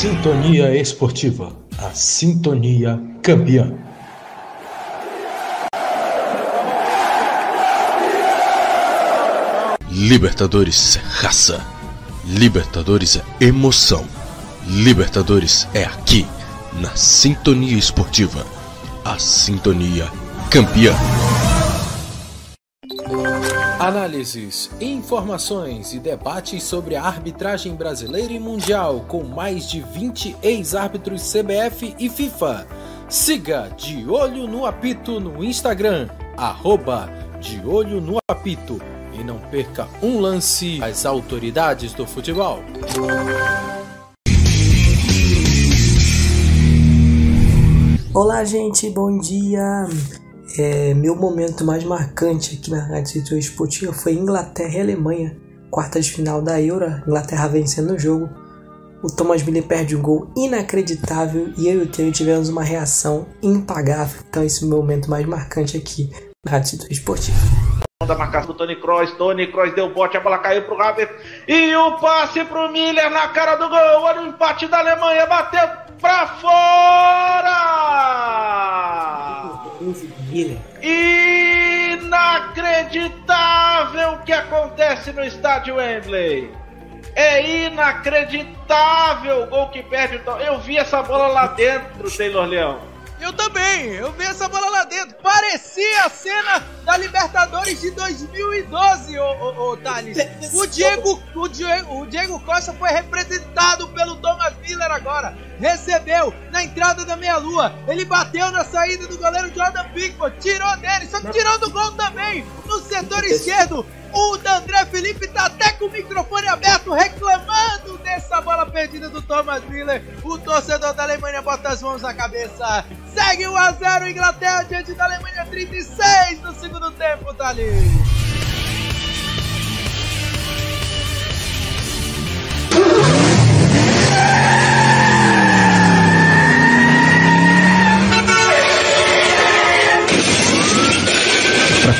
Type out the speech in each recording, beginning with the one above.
Sintonia Esportiva, a sintonia campeã. Libertadores é raça. Libertadores é emoção. Libertadores é aqui, na Sintonia Esportiva, a sintonia campeã. Análises, informações e debates sobre a arbitragem brasileira e mundial com mais de 20 ex-árbitros CBF e FIFA. Siga De Olho no Apito no Instagram, arroba De Olho no Apito e não perca um lance às autoridades do futebol. Olá, gente, bom dia. É, meu momento mais marcante aqui na Rádio Setor Esportiva foi Inglaterra e Alemanha, quarta de final da Euro, Inglaterra vencendo o jogo. O Thomas Miller perde um gol inacreditável e eu e o Theo tivemos uma reação impagável. Então, esse é o meu momento mais marcante aqui na Rádio Setor Esportiva da marcação do Tony Kroos, Tony Kroos deu bote, a bola caiu pro Havertz e o passe pro Miller na cara do gol, olha o empate da Alemanha, bateu pra fora! Inacreditável o que acontece no estádio Wembley. É inacreditável o gol que perde. Eu vi essa bola lá dentro, Taylor Leão. Eu também, eu vi essa bola lá dentro. Parecia a cena da Libertadores de 2012, ô, ô, ô Thales. O Diego, o, Diego, o Diego Costa foi representado pelo Thomas Miller agora. Recebeu na entrada da meia-lua. Ele bateu na saída do goleiro Jordan Pickford. Tirou dele, só que tirou do gol também. No setor esquerdo, o André Felipe tá até com o microfone aberto reclamando dessa bola perdida do Thomas Miller. O torcedor da Alemanha bota as mãos na cabeça. Segue 1 a 0 Inglaterra diante da Alemanha 36 no segundo tempo, Thalys.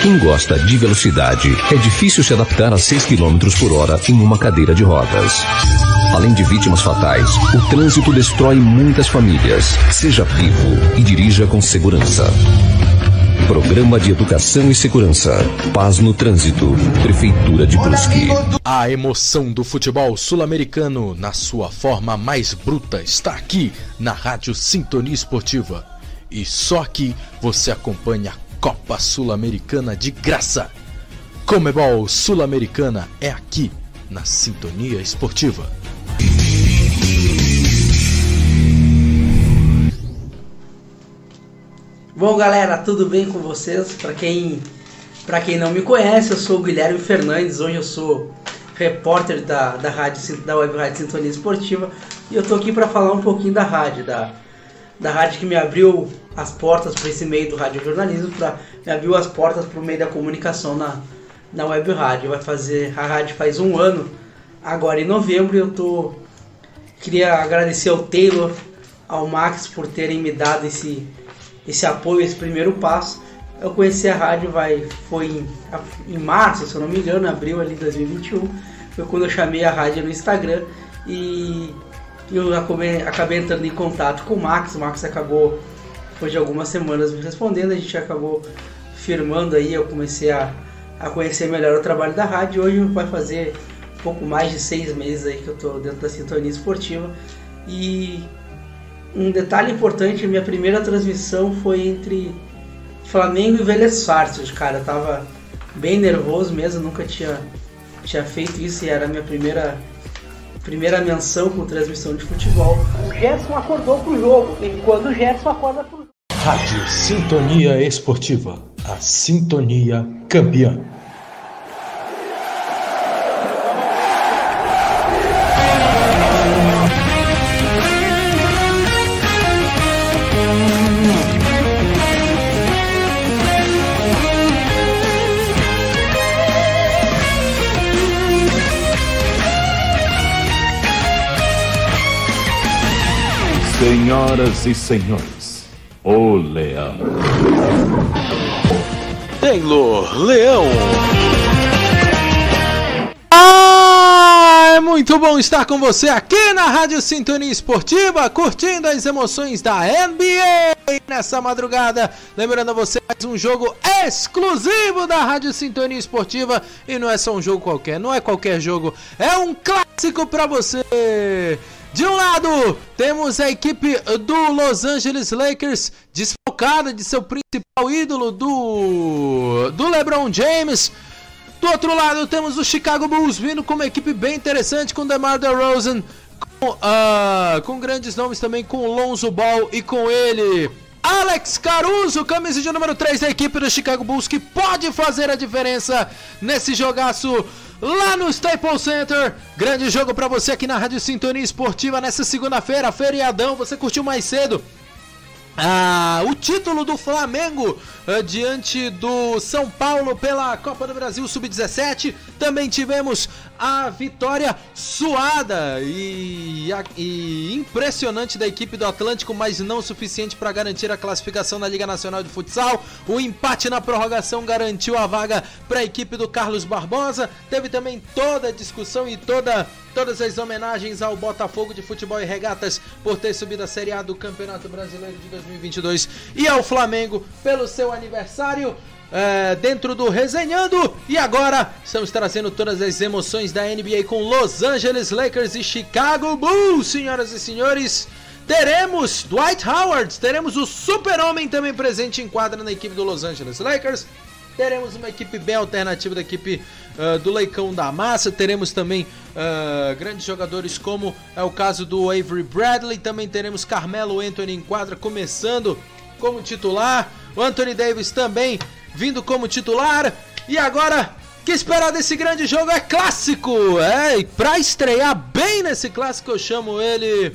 Quem gosta de velocidade, é difícil se adaptar a 6 km por hora em uma cadeira de rodas. Além de vítimas fatais, o trânsito destrói muitas famílias. Seja vivo e dirija com segurança. Programa de Educação e Segurança. Paz no Trânsito. Prefeitura de Brusque. A emoção do futebol sul-americano, na sua forma mais bruta, está aqui na Rádio Sintonia Esportiva. E só aqui você acompanha Copa Sul-Americana de graça. Comebol Sul-Americana é aqui, na Sintonia Esportiva. Bom, galera, tudo bem com vocês? Para quem para quem não me conhece, eu sou o Guilherme Fernandes, hoje eu sou repórter da, da, rádio, da Web Rádio Sintonia Esportiva e eu tô aqui para falar um pouquinho da rádio, da, da rádio que me abriu as portas para esse meio do radiojornalismo, para me abriu as portas para o meio da comunicação na, na web rádio. Vai fazer a rádio faz um ano, agora em novembro. Eu tô queria agradecer ao Taylor, ao Max por terem me dado esse esse apoio, esse primeiro passo. Eu conheci a rádio vai foi em, em março, se eu não me engano, abril ali de 2021. Foi quando eu chamei a rádio no Instagram e eu acabei, acabei entrando em contato com o Max, o Max acabou, depois de algumas semanas me respondendo, a gente acabou firmando aí, eu comecei a, a conhecer melhor o trabalho da rádio. Hoje vai fazer um pouco mais de seis meses aí que eu estou dentro da sintonia esportiva. E um detalhe importante, minha primeira transmissão foi entre Flamengo e Vélez Sarsfield, cara, eu tava bem nervoso mesmo, nunca tinha, tinha feito isso e era a minha primeira primeira menção com transmissão de futebol. O Gerson acordou pro jogo, enquanto o Gerson acorda pro jogo. Rádio Sintonia Esportiva, a sintonia campeã. Senhoras e senhores, o Leão. Taylor Leão. Ah, é muito bom estar com você aqui na Rádio Sintonia Esportiva, curtindo as emoções da NBA nessa madrugada. Lembrando a você mais um jogo exclusivo da Rádio Sintonia Esportiva e não é só um jogo qualquer, não é qualquer jogo, é um clássico para você. De um lado, temos a equipe do Los Angeles Lakers desfocada de seu principal ídolo do do LeBron James. Do outro lado, temos o Chicago Bulls vindo com uma equipe bem interessante com DeMar DeRozan, com, uh, com grandes nomes também, com Lonzo Ball e com ele, Alex Caruso, camisa de número 3 da equipe do Chicago Bulls, que pode fazer a diferença nesse jogaço lá no Staples Center. Grande jogo para você aqui na Rádio Sintonia Esportiva nessa segunda-feira, feriadão. Você curtiu mais cedo? Ah, o título do Flamengo uh, diante do São Paulo pela Copa do Brasil Sub-17. Também tivemos a vitória suada e, e, impressionante da equipe do Atlântico, mas não suficiente para garantir a classificação na Liga Nacional de Futsal. O empate na prorrogação garantiu a vaga para a equipe do Carlos Barbosa. Teve também toda a discussão e toda, todas as homenagens ao Botafogo de Futebol e Regatas por ter subido a Série A do Campeonato Brasileiro de 2022 e ao Flamengo pelo seu aniversário é, dentro do Resenhando. E agora estamos trazendo todas as emoções da NBA com Los Angeles Lakers e Chicago Bulls, senhoras e senhores. Teremos Dwight Howard, teremos o Super-Homem também presente em quadra na equipe do Los Angeles Lakers. Teremos uma equipe bem alternativa da equipe uh, do Leicão da Massa. Teremos também uh, grandes jogadores como é o caso do Avery Bradley. Também teremos Carmelo Anthony em quadra começando como titular. O Anthony Davis também vindo como titular. E agora, que esperar desse grande jogo é clássico. É, e pra estrear bem nesse clássico, eu chamo ele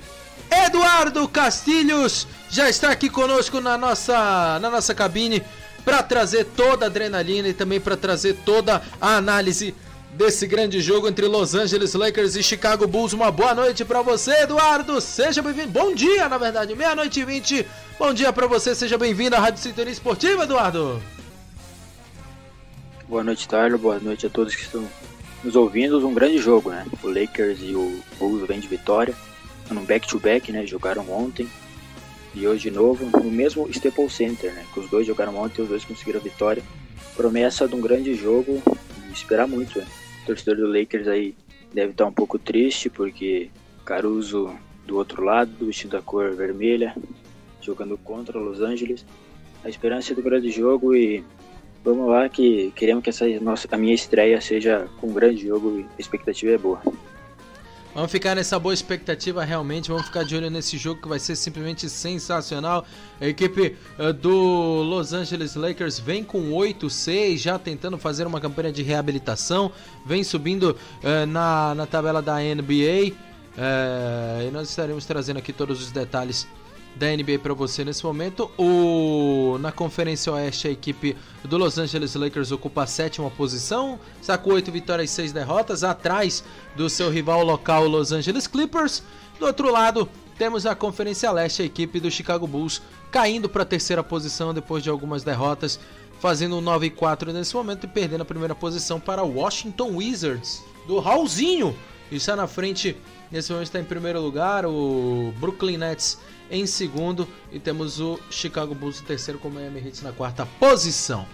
Eduardo Castilhos. Já está aqui conosco na nossa, na nossa cabine para trazer toda a adrenalina e também para trazer toda a análise desse grande jogo entre Los Angeles Lakers e Chicago Bulls. Uma boa noite para você, Eduardo. Seja bem-vindo. Bom dia, na verdade, meia-noite e vinte. Bom dia para você. Seja bem-vindo à Rádio Sintonia Esportiva, Eduardo. Boa noite, Tyler. Boa noite a todos que estão nos ouvindo. Um grande jogo, né? O Lakers e o Bulls vêm de vitória. No back-to-back, né? Jogaram ontem. E hoje de novo no mesmo Staples Center, né? Que os dois jogaram ontem e os dois conseguiram a vitória. Promessa de um grande jogo esperar muito, né? O torcedor do Lakers aí deve estar um pouco triste porque Caruso do outro lado, vestindo a cor vermelha, jogando contra Los Angeles. A esperança do grande jogo e Vamos lá que queremos que essa nossa, a minha estreia seja com um grande jogo a expectativa é boa. Vamos ficar nessa boa expectativa realmente, vamos ficar de olho nesse jogo que vai ser simplesmente sensacional. A equipe uh, do Los Angeles Lakers vem com 8-6, já tentando fazer uma campanha de reabilitação, vem subindo uh, na, na tabela da NBA. Uh, eh, e nós estaremos trazendo aqui todos os detalhes da NBA para você nesse momento. O na Conferência Oeste a equipe do Los Angeles Lakers ocupa a sétima posição, sacou 8 vitórias e 6 derrotas, atrás do seu rival local Los Angeles Clippers. Do outro lado, temos a Conferência Leste, a equipe do Chicago Bulls caindo para a terceira posição depois de algumas derrotas, fazendo um 9 e 4 nesse momento e perdendo a primeira posição para o Washington Wizards do Raulzinho. Está na frente, nesse momento está em primeiro lugar, o Brooklyn Nets em segundo e temos o Chicago Bulls em terceiro com o Miami Heat na quarta posição.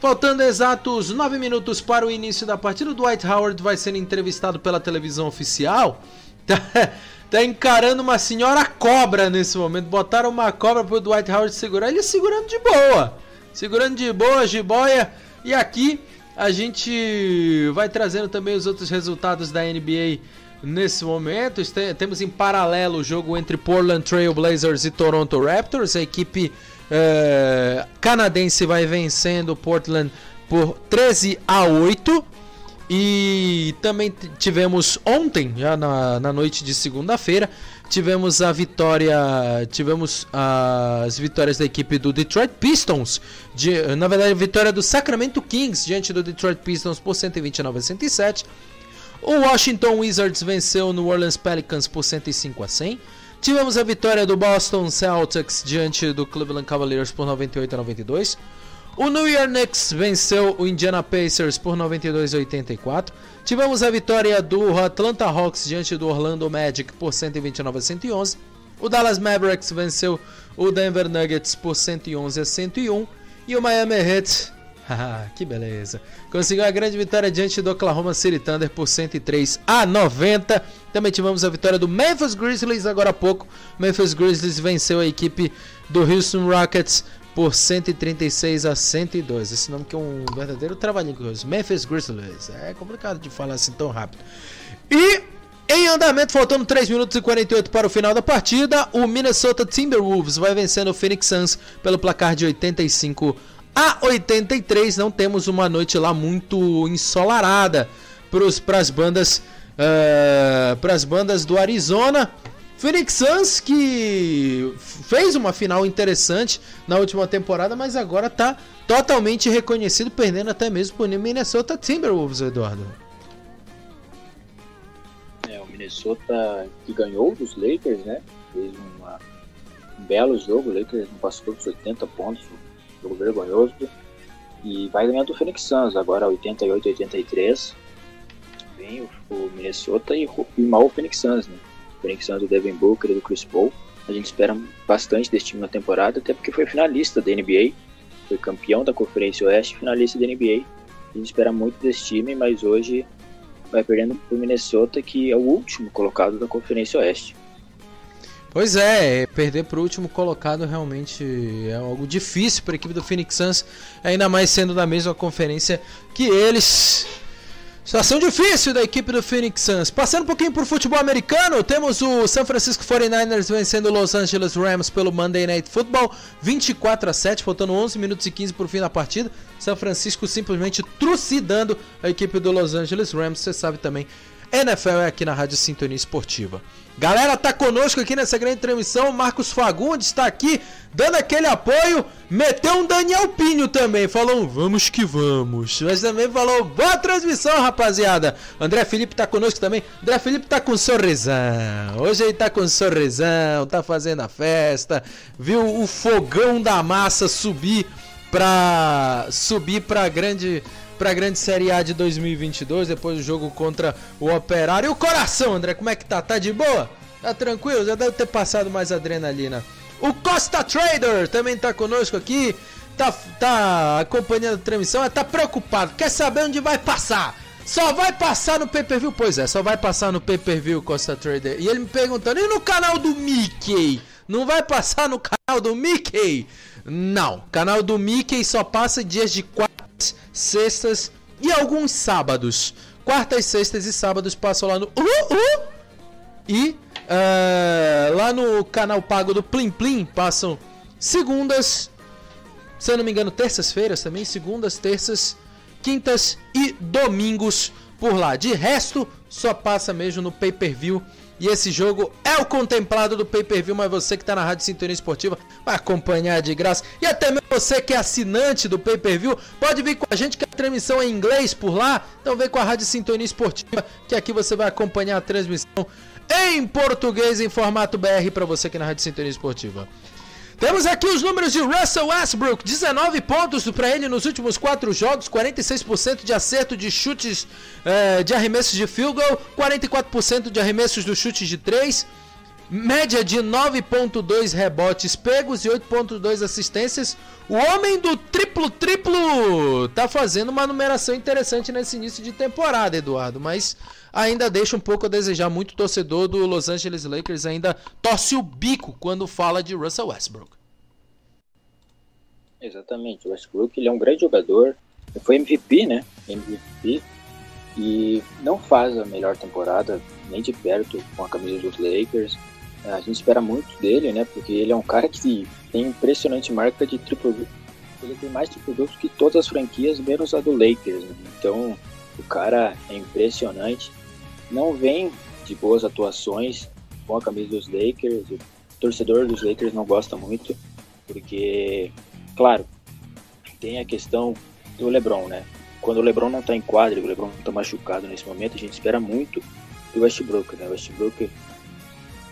Faltando exatos 9 minutos para o início da partida, o Dwight Howard vai ser entrevistado pela televisão oficial. Tá, tá encarando uma senhora cobra nesse momento. Botaram uma cobra pro Dwight Howard segurar, ele segurando de boa. Segurando de boa, jiboia. E aqui a gente vai trazendo também os outros resultados da NBA nesse momento. Temos em paralelo o jogo entre Portland Trail Blazers e Toronto Raptors. A equipe uh, canadense vai vencendo Portland por 13 a 8. E também tivemos ontem, já na, na noite de segunda-feira, tivemos a vitória, tivemos as vitórias da equipe do Detroit Pistons, de, na verdade a vitória do Sacramento Kings diante do Detroit Pistons por 129 a 107. O Washington Wizards venceu no Orleans Pelicans por 105 a 100. Tivemos a vitória do Boston Celtics diante do Cleveland Cavaliers por 98 a 92. O New York Knicks venceu o Indiana Pacers por 92 a 84. Tivemos a vitória do Atlanta Hawks diante do Orlando Magic por 129 a 111. O Dallas Mavericks venceu o Denver Nuggets por 111 a 101. E o Miami Heat, que beleza, conseguiu a grande vitória diante do Oklahoma City Thunder por 103 a 90. Também tivemos a vitória do Memphis Grizzlies agora há pouco. Memphis Grizzlies venceu a equipe do Houston Rockets por 136 a 102. Esse nome que é um verdadeiro trabalhinho Memphis Grizzlies. É complicado de falar assim tão rápido. E em andamento, faltando 3 minutos e 48 para o final da partida, o Minnesota Timberwolves vai vencendo o Phoenix Suns pelo placar de 85 a 83. Não temos uma noite lá muito ensolarada para as bandas, uh, para as bandas do Arizona. Phoenix Suns que fez uma final interessante na última temporada, mas agora está totalmente reconhecido, perdendo até mesmo por Minnesota Timberwolves, Eduardo. É, o Minnesota que ganhou dos Lakers, né? Fez uma, um belo jogo, o Lakers não passou dos 80 pontos, jogo vergonhoso. E vai ganhar do Phoenix Suns, agora 88-83. Vem o, o Minnesota e, e mal o Phoenix Suns, né? conexão do Devin Booker e do Chris Paul. A gente espera bastante desse time na temporada, até porque foi finalista da NBA, foi campeão da Conferência Oeste, finalista da NBA. A gente espera muito desse time, mas hoje vai perdendo para o Minnesota, que é o último colocado da Conferência Oeste. Pois é, perder para o último colocado realmente é algo difícil para a equipe do Phoenix Suns, ainda mais sendo da mesma conferência que eles. Situação difícil da equipe do Phoenix Suns. Passando um pouquinho por futebol americano, temos o San Francisco 49ers vencendo o Los Angeles Rams pelo Monday Night Football, 24 a 7, faltando 11 minutos e 15 para o fim da partida. São Francisco simplesmente trucidando a equipe do Los Angeles Rams, você sabe também. NFL é aqui na Rádio Sintonia Esportiva. Galera, tá conosco aqui nessa grande transmissão. Marcos Fagundes está aqui dando aquele apoio. Meteu um Daniel Pinho também. Falou, vamos que vamos. Mas também falou, boa transmissão, rapaziada. André Felipe tá conosco também. André Felipe tá com sorrisão. Hoje ele tá com sorrisão, tá fazendo a festa. Viu o fogão da massa subir pra subir pra grande para a grande Série A de 2022, depois do jogo contra o Operário. E o coração, André, como é que tá? Tá de boa? Tá tranquilo? Já deve ter passado mais adrenalina. O Costa Trader também tá conosco aqui, tá, tá acompanhando a transmissão, tá preocupado, quer saber onde vai passar? Só vai passar no pay-per-view? Pois é, só vai passar no pay-per-view, Costa Trader. E ele me perguntando, e no canal do Mickey? Não vai passar no canal do Mickey? Não, canal do Mickey só passa dias de quartas, sextas e alguns sábados. Quartas, sextas e sábados passam lá no uh, uh, e uh, lá no canal pago do Plim Plim passam segundas, se eu não me engano, terças-feiras também, segundas, terças, quintas e domingos por lá. De resto, só passa mesmo no pay-per-view e esse jogo é o contemplado do pay-per-view, mas você que está na Rádio Sintonia Esportiva vai acompanhar de graça. E até mesmo você que é assinante do pay-per-view, pode vir com a gente que a transmissão é em inglês por lá. Então vem com a Rádio Sintonia Esportiva, que aqui você vai acompanhar a transmissão em português em formato BR para você aqui na Rádio Sintonia Esportiva. Temos aqui os números de Russell Westbrook: 19 pontos para ele nos últimos 4 jogos, 46% de acerto de chutes eh, de arremessos de field goal, 44% de arremessos dos chutes de 3, média de 9,2 rebotes pegos e 8,2 assistências. O homem do triplo-triplo tá fazendo uma numeração interessante nesse início de temporada, Eduardo, mas ainda deixa um pouco a desejar. Muito torcedor do Los Angeles Lakers ainda torce o bico quando fala de Russell Westbrook. Exatamente, o Westbrook ele é um grande jogador, foi MVP, né? MVP e não faz a melhor temporada nem de perto com a camisa dos Lakers. A gente espera muito dele, né? Porque ele é um cara que tem impressionante marca de triplo ele tem mais triplo que todas as franquias, menos a do Lakers. Né? Então, o cara é impressionante não vem de boas atuações com a camisa dos Lakers. O torcedor dos Lakers não gosta muito, porque, claro, tem a questão do LeBron, né? Quando o LeBron não está em quadra, o LeBron está machucado nesse momento, a gente espera muito do Westbrook, né? O Westbrook,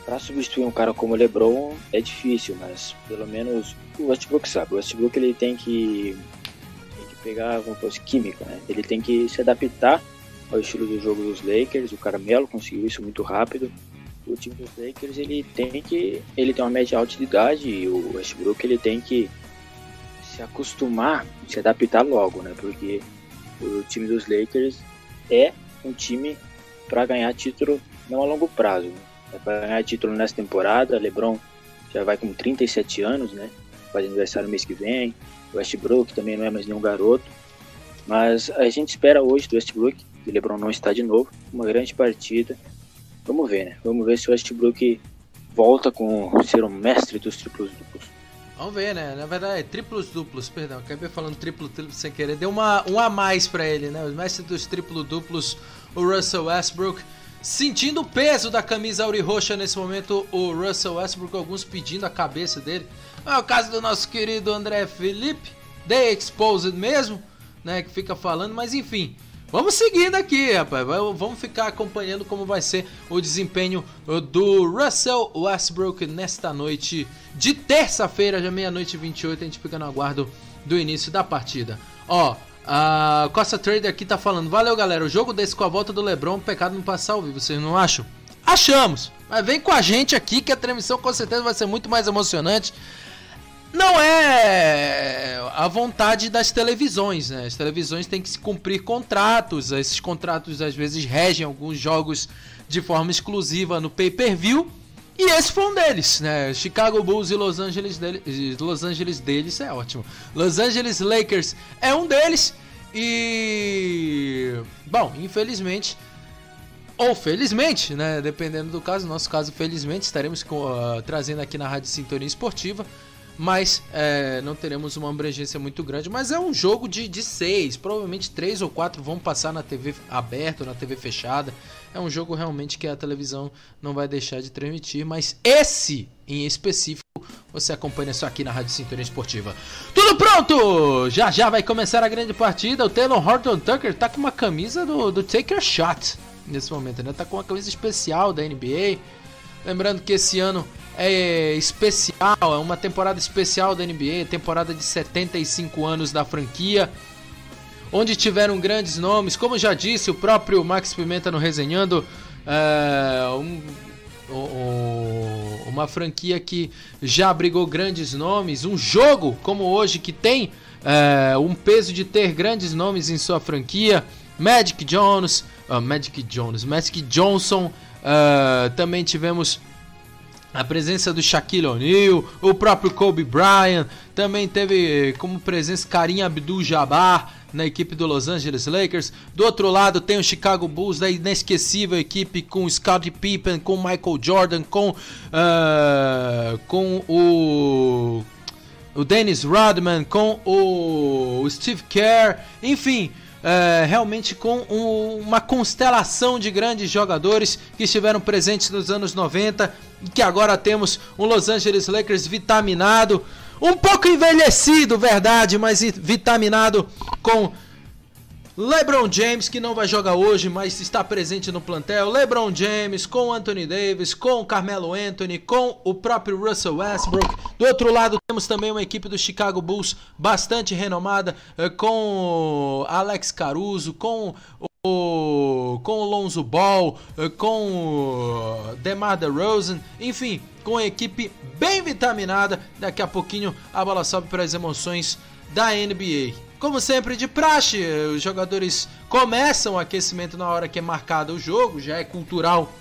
para substituir um cara como o LeBron é difícil, mas pelo menos o Westbrook sabe. O Westbrook ele tem que pegar, como fosse química, né? Ele tem que se adaptar ao estilo do jogo dos Lakers. O Carmelo conseguiu isso muito rápido. O time dos Lakers ele tem que ele tem uma média alta de idade e o Westbrook ele tem que se acostumar, se adaptar logo, né? Porque o time dos Lakers é um time para ganhar título não a longo prazo. Né? É para ganhar título nessa temporada. LeBron já vai com 37 anos, né? Faz aniversário mês que vem. O Westbrook também não é mais nenhum garoto. Mas a gente espera hoje do Westbrook, que o LeBron não está de novo, uma grande partida. Vamos ver, né? Vamos ver se o Westbrook volta com ser um mestre dos triplos duplos. Vamos ver, né? Na verdade, é triplos duplos, perdão. Acabei falando triplo triplo sem querer. Deu uma, um a mais para ele, né? O mestre dos triplo duplos, o Russell Westbrook. Sentindo o peso da camisa auriroxa nesse momento, o Russell Westbrook, alguns pedindo a cabeça dele. É o caso do nosso querido André Felipe, The Exposed mesmo, né? Que fica falando, mas enfim. Vamos seguindo aqui, rapaz. Vamos ficar acompanhando como vai ser o desempenho do Russell Westbrook nesta noite de terça-feira, já meia-noite e 28. A gente fica no aguardo do início da partida. Ó, a Costa Trader aqui tá falando: Valeu, galera. O jogo desse com a volta do Lebron, pecado não passar ao vivo, vocês não acham? Achamos! Mas vem com a gente aqui que a transmissão com certeza vai ser muito mais emocionante não é a vontade das televisões, né? As televisões têm que se cumprir contratos, esses contratos às vezes regem alguns jogos de forma exclusiva no pay-per-view. E esse foi um deles, né? Chicago Bulls e Los Angeles, deles, Los Angeles deles é ótimo. Los Angeles Lakers é um deles. E. Bom, infelizmente. Ou felizmente, né? Dependendo do caso, no nosso caso, felizmente, estaremos com, uh, trazendo aqui na Rádio Sintonia Esportiva mas é, não teremos uma abrangência muito grande. Mas é um jogo de, de seis, provavelmente três ou quatro vão passar na TV aberta, na TV fechada. É um jogo realmente que a televisão não vai deixar de transmitir, mas esse em específico você acompanha só aqui na Rádio Cintura Esportiva. Tudo pronto! Já já vai começar a grande partida. O Taylor Horton Tucker tá com uma camisa do, do Taker Shot nesse momento, né? Tá com uma camisa especial da NBA. Lembrando que esse ano é especial, é uma temporada especial da NBA, temporada de 75 anos da franquia, onde tiveram grandes nomes, como já disse o próprio Max Pimenta no Resenhando, é, um, um, uma franquia que já abrigou grandes nomes, um jogo como hoje que tem é, um peso de ter grandes nomes em sua franquia, Magic Jones, uh, Magic Jones, Magic Johnson, uh, também tivemos a presença do Shaquille O'Neal, o próprio Kobe Bryant, também teve como presença Karim Abdul-Jabbar na equipe do Los Angeles Lakers. Do outro lado tem o Chicago Bulls, da inesquecível equipe com Scottie Pippen, com Michael Jordan, com, uh, com o, o Dennis Rodman, com o Steve Kerr, enfim é, realmente com um, uma constelação de grandes jogadores que estiveram presentes nos anos 90 e que agora temos um Los Angeles Lakers vitaminado, um pouco envelhecido, verdade, mas vitaminado com LeBron James, que não vai jogar hoje, mas está presente no plantel. LeBron James com Anthony Davis, com Carmelo Anthony, com o próprio Russell Westbrook. Do outro lado, temos também uma equipe do Chicago Bulls bastante renomada, eh, com Alex Caruso, com o, com o Lonzo Ball, eh, com o DeMar DeRozan, enfim, com a equipe bem vitaminada. Daqui a pouquinho a bola sobe para as emoções da NBA. Como sempre de praxe, os jogadores começam o aquecimento na hora que é marcado o jogo, já é cultural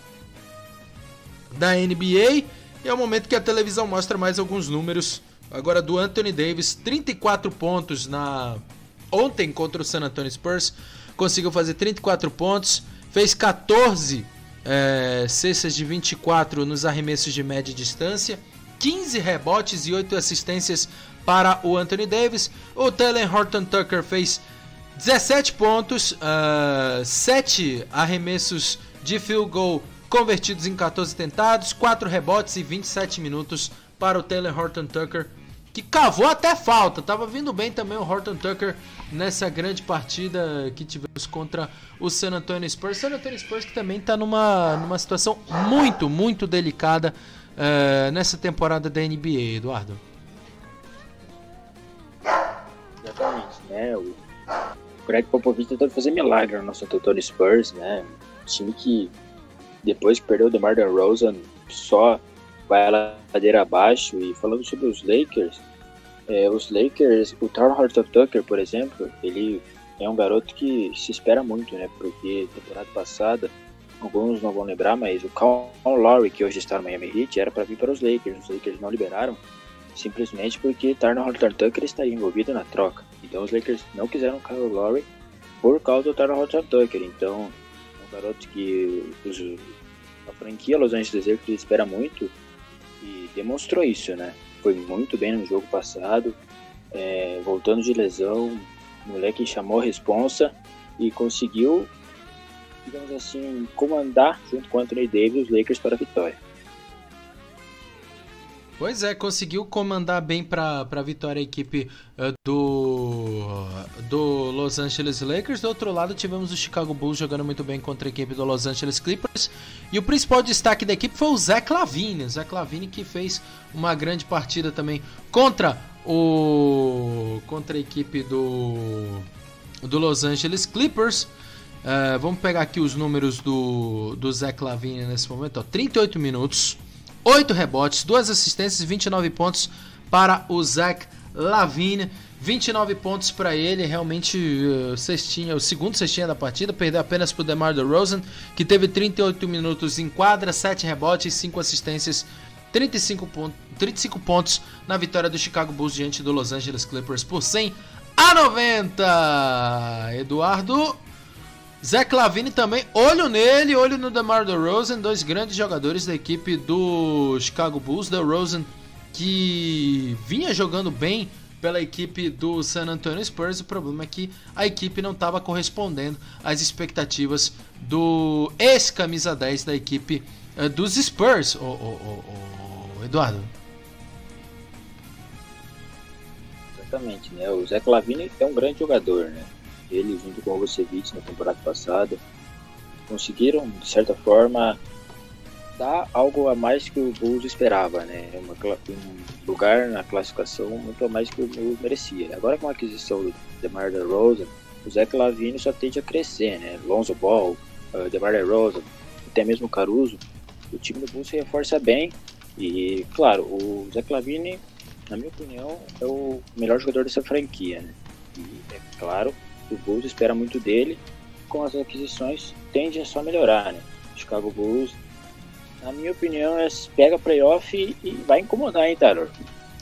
da NBA. E é o momento que a televisão mostra mais alguns números. Agora do Anthony Davis, 34 pontos na ontem contra o San Antonio Spurs, conseguiu fazer 34 pontos, fez 14 é, cestas de 24 nos arremessos de média distância, 15 rebotes e 8 assistências para o Anthony Davis. O Taylor Horton Tucker fez 17 pontos, uh, ah, 7 arremessos de field goal convertidos em 14 tentados, 4 rebotes e 27 minutos para o Taylor Horton Tucker, que cavou até falta. Tava vindo bem também o Horton Tucker nessa grande partida que tivemos contra o San Antonio Spurs. San Antonio Spurs que também está numa, numa situação muito, muito delicada uh, nessa temporada da NBA, Eduardo. Exatamente, né? O, Greg Popovich tentando fazer milagre no nosso Tony Spurs, né? Um time que depois que perdeu o DeMar DeRozan só vai a ladeira abaixo. E falando sobre os Lakers, é, os Lakers, o Tarn Horton Tucker, por exemplo, ele é um garoto que se espera muito, né? Porque temporada passada, alguns não vão lembrar, mas o Cal Lowry, que hoje está no Miami Heat, era para vir para os Lakers. Os Lakers não liberaram, simplesmente porque Tarn Horton Tucker estaria envolvido na troca. Então os Lakers não quiseram Kyle Lowry por causa do Tarn Horton Tucker. Então um garoto que os, a franquia Los Angeles Lakers espera muito e demonstrou isso, né? Foi muito bem no jogo passado, é, voltando de lesão, o moleque chamou a responsa e conseguiu, digamos assim, comandar junto com Anthony Davis os Lakers para a vitória. Pois é, conseguiu comandar bem para a vitória a equipe uh, do, do Los Angeles Lakers. Do outro lado, tivemos o Chicago Bulls jogando muito bem contra a equipe do Los Angeles Clippers. E o principal destaque da equipe foi o Zé Clavini. Zé Clavini que fez uma grande partida também contra o contra a equipe do, do Los Angeles Clippers. Uh, vamos pegar aqui os números do, do Zé Clavini nesse momento. Ó, 38 minutos. 8 rebotes, 2 assistências e 29 pontos para o Zach Lavine. 29 pontos para ele, realmente uh, cestinha, o segundo cestinha da partida, perdeu apenas para o DeMar DeRozan, que teve 38 minutos em quadra, 7 rebotes, 5 assistências, 35, pont 35 pontos na vitória do Chicago Bulls diante do Los Angeles Clippers por 100 a 90. Eduardo Zach Lavine também, olho nele, olho no DeMar DeRozan, dois grandes jogadores da equipe do Chicago Bulls. DeRozan que vinha jogando bem pela equipe do San Antonio Spurs. O problema é que a equipe não estava correspondendo às expectativas do ex-camisa 10 da equipe uh, dos Spurs, o, Eduardo. Exatamente, né? O Zach Lavine é um grande jogador, né? Ele junto com o Vucevic na temporada passada conseguiram de certa forma dar algo a mais que o Bulls esperava, né? Uma, um lugar na classificação muito a mais que o Bulls merecia. Agora com a aquisição do DeMar DeRozan, o Zach Lavine só tende a crescer, né? Lonzo Ball, uh, DeMar DeRozan, até mesmo Caruso, o time do Bulls se reforça bem e, claro, o Zach Lavine, na minha opinião, é o melhor jogador dessa franquia, né? E, é claro, o Bulls espera muito dele. Com as aquisições, tende a só melhorar, né? Chicago Bulls, na minha opinião, é, pega playoff e, e vai incomodar, hein, Taylor?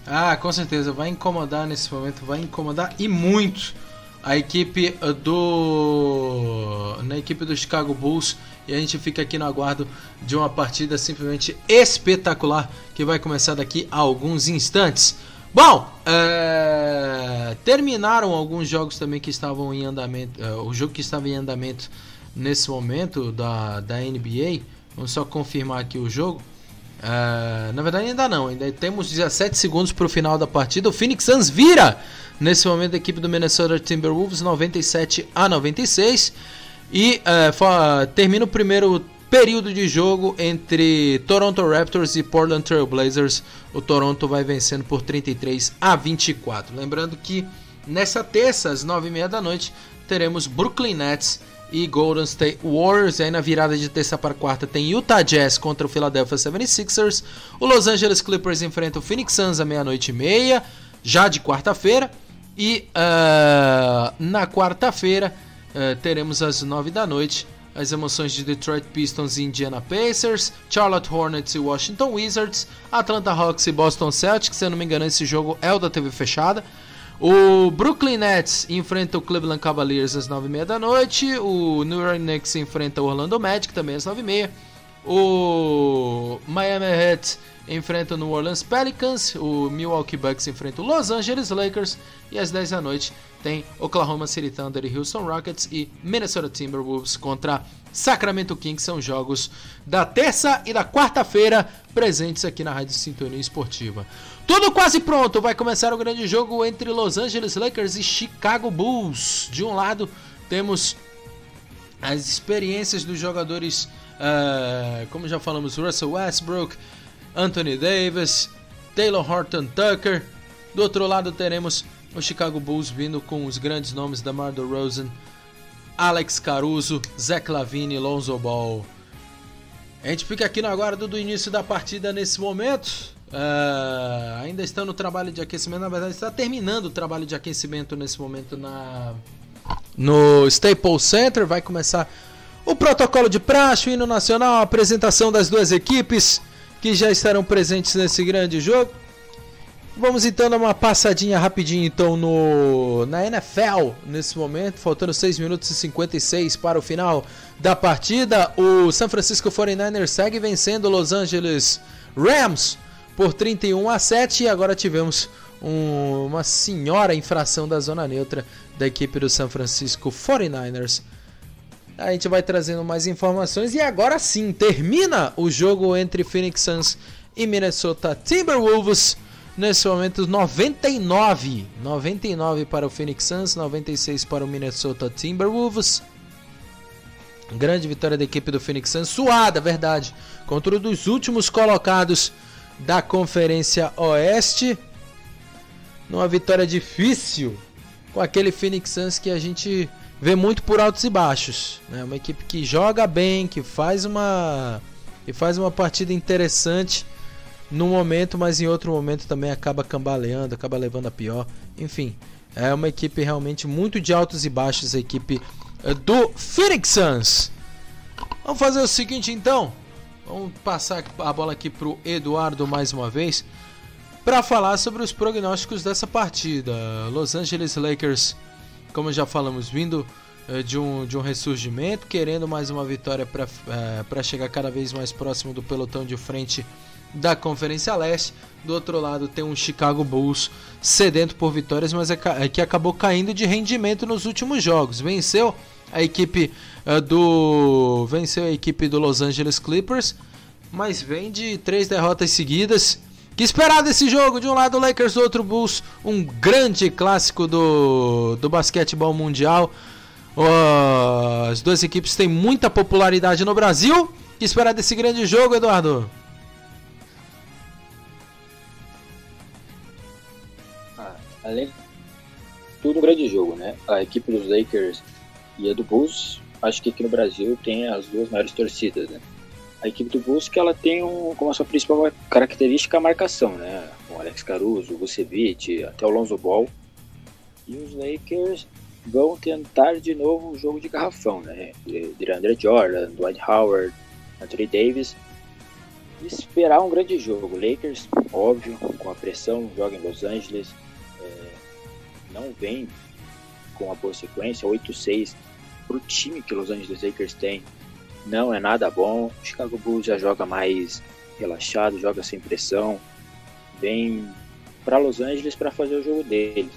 Ah, com certeza, vai incomodar nesse momento, vai incomodar e muito a equipe do na equipe do Chicago Bulls e a gente fica aqui no aguardo de uma partida simplesmente espetacular que vai começar daqui a alguns instantes. Bom, é, terminaram alguns jogos também que estavam em andamento. É, o jogo que estava em andamento nesse momento da, da NBA. Vamos só confirmar aqui o jogo. É, na verdade, ainda não. Ainda temos 17 segundos para o final da partida. O Phoenix Suns vira nesse momento a equipe do Minnesota Timberwolves 97 a 96. E é, termina o primeiro Período de jogo entre Toronto Raptors e Portland Trail Blazers. O Toronto vai vencendo por 33 a 24. Lembrando que nessa terça, às 9h30 da noite, teremos Brooklyn Nets e Golden State Warriors. E aí na virada de terça para quarta tem Utah Jazz contra o Philadelphia 76ers. O Los Angeles Clippers enfrenta o Phoenix Suns à meia-noite e meia, já de quarta-feira. E uh, na quarta-feira uh, teremos às 9 da noite as emoções de Detroit Pistons e Indiana Pacers, Charlotte Hornets e Washington Wizards, Atlanta Hawks e Boston Celtics, se eu não me engano esse jogo é o da TV fechada. O Brooklyn Nets enfrenta o Cleveland Cavaliers às 9h30 da noite, o New York Knicks enfrenta o Orlando Magic também às 9h30, o Miami Heat enfrenta o New Orleans Pelicans, o Milwaukee Bucks enfrenta o Los Angeles Lakers e às 10 da noite tem Oklahoma City Thunder e Houston Rockets e Minnesota Timberwolves contra Sacramento Kings. São jogos da terça e da quarta-feira presentes aqui na Rádio Sintonia Esportiva. Tudo quase pronto, vai começar o grande jogo entre Los Angeles Lakers e Chicago Bulls. De um lado temos as experiências dos jogadores, uh, como já falamos, Russell Westbrook, Anthony Davis, Taylor Horton Tucker. Do outro lado teremos O Chicago Bulls vindo com os grandes nomes da Mar Rosen, Alex Caruso, Zach Lavine e Lonzo Ball. A gente fica aqui no aguardo do início da partida nesse momento. Uh, ainda está no trabalho de aquecimento, na verdade está terminando o trabalho de aquecimento nesse momento na no Staples Center. Vai começar o protocolo de praxe, o hino nacional, a apresentação das duas equipes que já estarão presentes nesse grande jogo. Vamos então dar uma passadinha rapidinho então no na NFL nesse momento, faltando 6 minutos e 56 para o final da partida. O San Francisco 49ers segue vencendo Los Angeles Rams por 31 a 7 e agora tivemos um, uma senhora infração da zona neutra da equipe do San Francisco 49ers. A gente vai trazendo mais informações e agora sim termina o jogo entre Phoenix Suns e Minnesota Timberwolves. Nesse momento 99, 99 para o Phoenix Suns, 96 para o Minnesota Timberwolves. Grande vitória da equipe do Phoenix Suns, suada, verdade, contra um dos últimos colocados da Conferência Oeste. Numa vitória difícil com aquele Phoenix Suns que a gente vê muito por altos e baixos. Né? Uma equipe que joga bem, que faz uma, que faz uma partida interessante no momento, mas em outro momento também acaba cambaleando, acaba levando a pior. Enfim, é uma equipe realmente muito de altos e baixos, a equipe eh, do Phoenix Suns. Vamos fazer o seguinte então. Vamos passar a bola aqui para o Eduardo mais uma vez para falar sobre os prognósticos dessa partida. Los Angeles Lakers, como já falamos, vindo eh, de um, de um ressurgimento, querendo mais uma vitória para eh, chegar cada vez mais próximo do pelotão de frente da Conferência Leste. Do outro lado tem um Chicago Bulls sedento por vitórias, mas é, é que acabou caindo de rendimento nos últimos jogos. Venceu a equipe uh, do venceu a equipe do Los Angeles Clippers, mas vem de três derrotas seguidas. Que esperar desse jogo? De um lado Lakers, do outro Bulls, um grande clássico do, do basquetebol mundial. Uh, as duas equipes têm muita popularidade no Brasil. Que esperar desse grande jogo, Eduardo? além de tudo um grande jogo, né? A equipe dos Lakers e a do Bulls, acho que aqui no Brasil tem as duas maiores torcidas, né? A equipe do Bulls que ela tem um, como a sua principal característica a marcação, né? Com Alex Caruso, Vucevic, até o Lonzo Ball. E os Lakers vão tentar de novo o jogo de garrafão, né? De Andre Jordan, Dwight Howard, Anthony Davis. E esperar um grande jogo. Lakers, óbvio, com a pressão, joga em Los Angeles, não vem com uma boa sequência, 8-6 para o time que Los Angeles Lakers tem, não é nada bom. O Chicago Bulls já joga mais relaxado, joga sem pressão, vem para Los Angeles para fazer o jogo deles.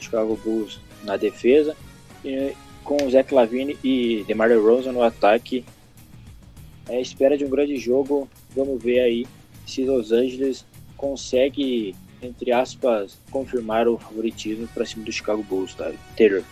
Chicago Bulls na defesa e com o Zach Lavine e DeMar DeRozan no ataque. É a espera de um grande jogo. Vamos ver aí se Los Angeles consegue entre aspas, confirmar o favoritismo para cima do Chicago Bulls, tá? Taylor.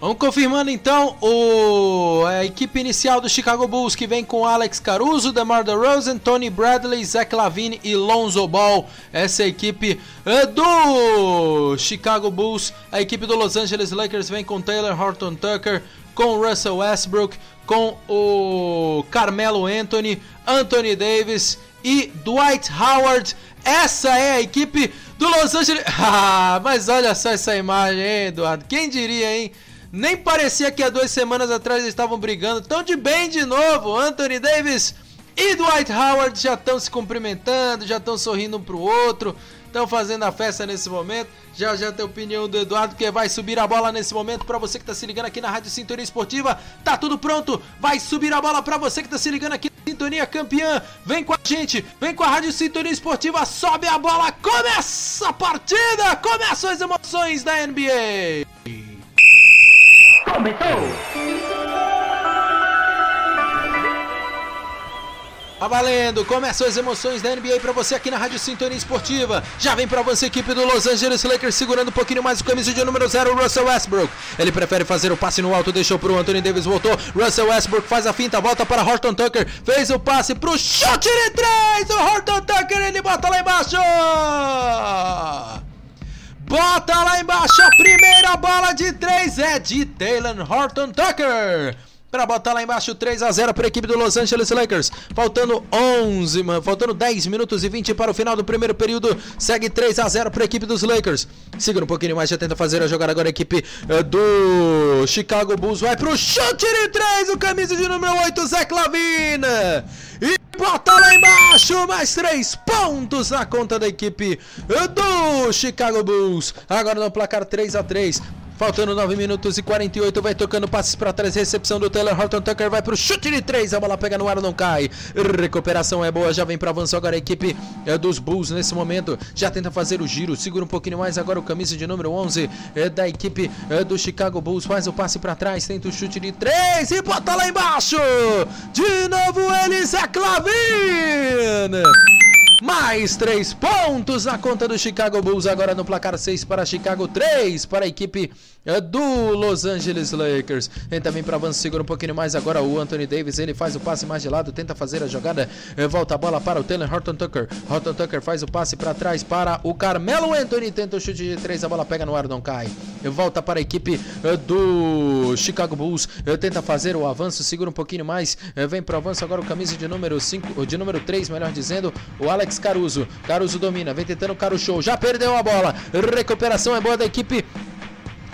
Vamos confirmando então o, a equipe inicial do Chicago Bulls que vem com Alex Caruso, DeMar DeRozan, Tony Bradley, Zach Lavine e Lonzo Ball. Essa é a equipe uh, do Chicago Bulls. A equipe do Los Angeles Lakers vem com Taylor Horton Tucker, com Russell Westbrook, com o Carmelo Anthony, Anthony Davis e Dwight Howard. Essa é a equipe do Los Angeles. Ah, mas olha só essa imagem, hein, Eduardo? Quem diria, hein? Nem parecia que há duas semanas atrás estavam brigando. Tão de bem de novo. Anthony Davis e Dwight Howard já estão se cumprimentando, já estão sorrindo um pro outro estão fazendo a festa nesse momento. Já já tem a opinião do Eduardo que vai subir a bola nesse momento para você que está se ligando aqui na Rádio Sintonia Esportiva. Tá tudo pronto, vai subir a bola para você que está se ligando aqui na Sintonia Campeã. Vem com a gente, vem com a Rádio Sintonia Esportiva, sobe a bola, começa a partida, começam as emoções da NBA. Começou! Tá valendo! Começam as emoções da NBA para você aqui na Rádio Sintonia Esportiva. Já vem para você equipe do Los Angeles Lakers segurando um pouquinho mais o camisa de número 0, Russell Westbrook. Ele prefere fazer o passe no alto, deixou pro Anthony Davis, voltou. Russell Westbrook faz a finta, volta para Horton Tucker, fez o passe pro chute de três. O Horton Tucker ele bota lá embaixo. Bota lá embaixo a primeira bola de três é de Taylor Horton Tucker para botar lá embaixo 3 a 0 para a equipe do Los Angeles Lakers. Faltando 11, faltando 10 minutos e 20 para o final do primeiro período. Segue 3 a 0 para a equipe dos Lakers. Segura um pouquinho mais, já tenta fazer a jogada agora a equipe uh, do Chicago Bulls. Vai pro chute de 3, o camisa de número 8, Zé Clavina. E bota lá embaixo, mais 3 pontos na conta da equipe do Chicago Bulls. Agora no placar 3 a 3 Faltando 9 minutos e 48, vai tocando passes para trás, recepção do Taylor Horton Tucker, vai pro chute de 3, a bola pega no ar, não cai. Recuperação é boa, já vem para avanço agora a equipe é, dos Bulls nesse momento. Já tenta fazer o giro, segura um pouquinho mais agora o camisa de número 11 é, da equipe é, do Chicago Bulls, faz o passe para trás, tenta o chute de 3 e bota lá embaixo. De novo ele, Zé Clavin. Mais três pontos na conta do Chicago Bulls. Agora no placar 6 para Chicago, 3 para a equipe é do Los Angeles Lakers. Tenta vir para avanço, segura um pouquinho mais agora o Anthony Davis. Ele faz o passe mais de lado, tenta fazer a jogada, é, volta a bola para o Taylor Horton Tucker. Horton Tucker faz o passe para trás para o Carmelo Anthony. Tenta o chute de três, a bola pega no ar, não cai. Volta para a equipe do Chicago Bulls. Tenta fazer o avanço, segura um pouquinho mais. Vem para avanço agora o camisa de número 5, de número 3, melhor dizendo, o Alex Caruso. Caruso domina, vem tentando o Caro Show. Já perdeu a bola. Recuperação é boa da equipe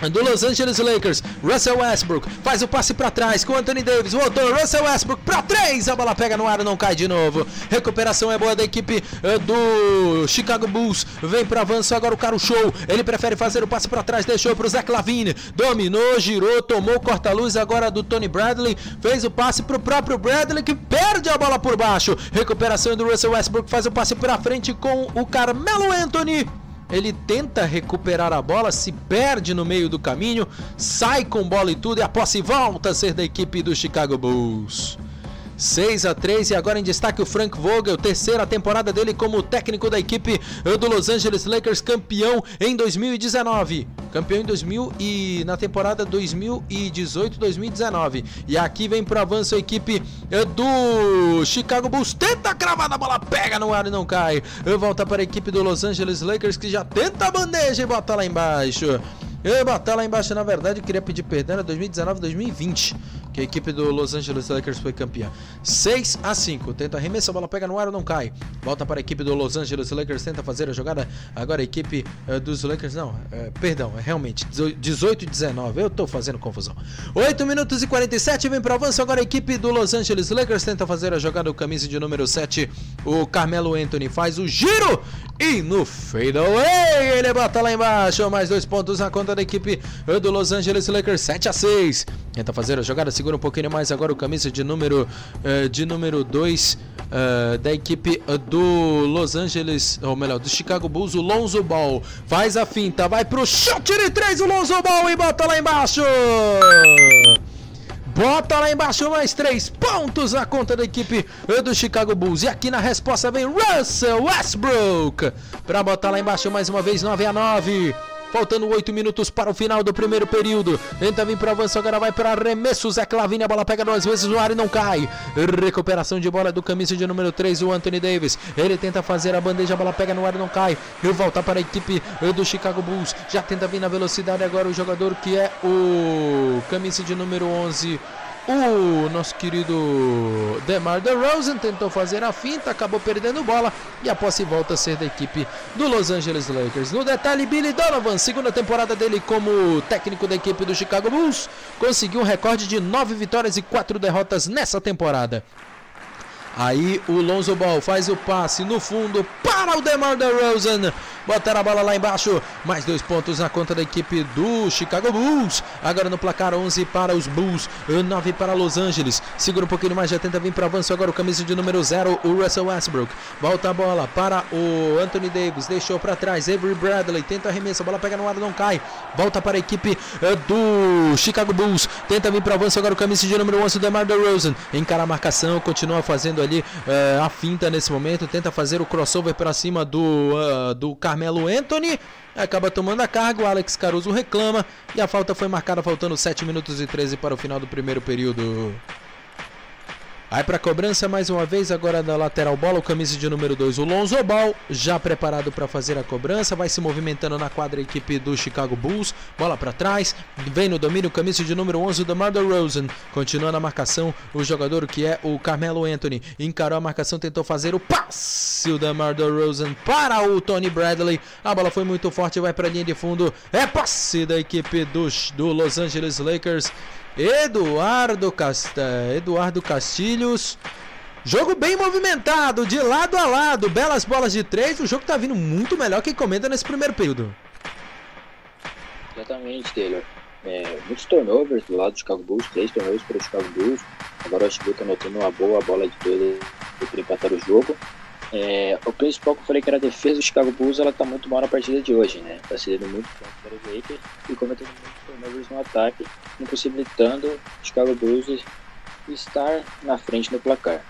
do Los Angeles Lakers, Russell Westbrook faz o passe para trás com Anthony Davis, voltou Russell Westbrook para três, a bola pega no ar, não cai de novo. Recuperação é boa da equipe uh, do Chicago Bulls, vem para avanço agora o cara show, ele prefere fazer o passe para trás, deixou para o Zach Lavine, dominou, girou, tomou corta-luz agora do Tony Bradley, fez o passe para o próprio Bradley que perde a bola por baixo. Recuperação do Russell Westbrook faz o passe para frente com o Carmelo Anthony ele tenta recuperar a bola, se perde no meio do caminho, sai com bola e tudo e a posse volta a ser da equipe do Chicago Bulls. 6 a 3 e agora em destaque o Frank Vogel, terceira temporada dele como técnico da equipe do Los Angeles Lakers, campeão em 2019. Campeão em 2000 e na temporada 2018-2019. E aqui vem pro avanço a equipe do Chicago Bulls, tenta cravar a bola, pega no ar e não cai. Volta para a equipe do Los Angeles Lakers que já tenta a bandeja e bota lá embaixo. Eu ia botar lá embaixo, na verdade, eu queria pedir perdão, era 2019, 2020, que a equipe do Los Angeles Lakers foi campeã. 6 a 5, tenta arremesso, a bola pega no ar ou não cai. Volta para a equipe do Los Angeles Lakers, tenta fazer a jogada. Agora a equipe uh, dos Lakers, não, uh, perdão, é realmente 18 e 19, eu tô fazendo confusão. 8 minutos e 47, vem para avanço. Agora a equipe do Los Angeles Lakers tenta fazer a jogada. O camisa de número 7, o Carmelo Anthony faz o giro e no fadeaway ele bota lá embaixo. Mais dois pontos na conta da equipe do Los Angeles Lakers, 7 a 6. Tenta fazer a jogada, segura um pouquinho mais agora o camisa de número uh, de número 2 uh, eh, da equipe uh, do Los Angeles, ou melhor, do Chicago Bulls, o Lonzo Ball. Faz a finta, vai pro chute de 3 o Lonzo Ball e bota lá embaixo. Bota lá embaixo mais três pontos na conta da equipe do Chicago Bulls. E aqui na resposta vem Russell Westbrook para botar lá embaixo mais uma vez 9 a 9. Faltando 8 minutos para o final do primeiro período. Tenta vir para avanço, agora vai para arremesso. Zé Clavini, a bola pega duas vezes no ar e não cai. Recuperação de bola do camisa de número 3, o Anthony Davis. Ele tenta fazer a bandeja, a bola pega no ar e não cai. E volta para a equipe do Chicago Bulls. Já tenta vir na velocidade agora o jogador que é o camisa de número 11. O nosso querido DeMar DeRozan tentou fazer a finta, acabou perdendo bola e a posse volta a ser da equipe do Los Angeles Lakers. No detalhe, Billy Donovan, segunda temporada dele como técnico da equipe do Chicago Bulls, conseguiu um recorde de 9 vitórias e 4 derrotas nessa temporada. Aí o Lonzo Ball faz o passe no fundo para o DeMar DeRozan. Botar a bola lá embaixo. Mais dois pontos na conta da equipe do Chicago Bulls. Agora no placar 11 para os Bulls, 9 para Los Angeles. Segura um pouquinho mais, já tenta vir para avanço. Agora o camisa de número 0, o Russell Westbrook. Volta a bola para o Anthony Davis. Deixou para trás. Avery Bradley tenta arremesso. A bola pega no ar, não cai. Volta para a equipe eh, do Chicago Bulls. Tenta vir para avanço. Agora o camisa de número 11, o DeMar DeRozan. Encara a marcação. Continua fazendo ali uh, a finta nesse momento. Tenta fazer o crossover para cima do, uh, do Carmelo Anthony. Acaba tomando a carga, o Alex Caruso reclama e a falta foi marcada faltando 7 minutos e 13 para o final do primeiro período. Aí para cobrança mais uma vez, agora da lateral bola, o camisa de número 2, o Lonzo Ball, já preparado para fazer a cobrança, vai se movimentando na quadra a equipe do Chicago Bulls, bola para trás, vem no domínio camisa de número 11, o DeMar DeRozan, continua na marcação, o jogador que é o Carmelo Anthony, encarou a marcação, tentou fazer o passe, o DeMar DeRozan para o Tony Bradley, a bola foi muito forte, vai para a linha de fundo, é passe da equipe dos, do Los Angeles Lakers, Eduardo, Cast... Eduardo Castilhos. Jogo bem movimentado, de lado a lado, belas bolas de três. O jogo tá vindo muito melhor que encomenda nesse primeiro período. Exatamente, Taylor. É, muitos turnovers do lado do Chicago Bulls, três turnovers para o Chicago Bulls. Agora o Westbrook anotando uma boa bola de dois para empatar o jogo. É, o principal que eu falei que era a defesa do Chicago Bulls, ela tá muito mal na partida de hoje, né? Tá sendo muito ponto para os Lakers e cometendo muitos turnovers no ataque, impossibilitando Chicago Bulls estar na frente no placar.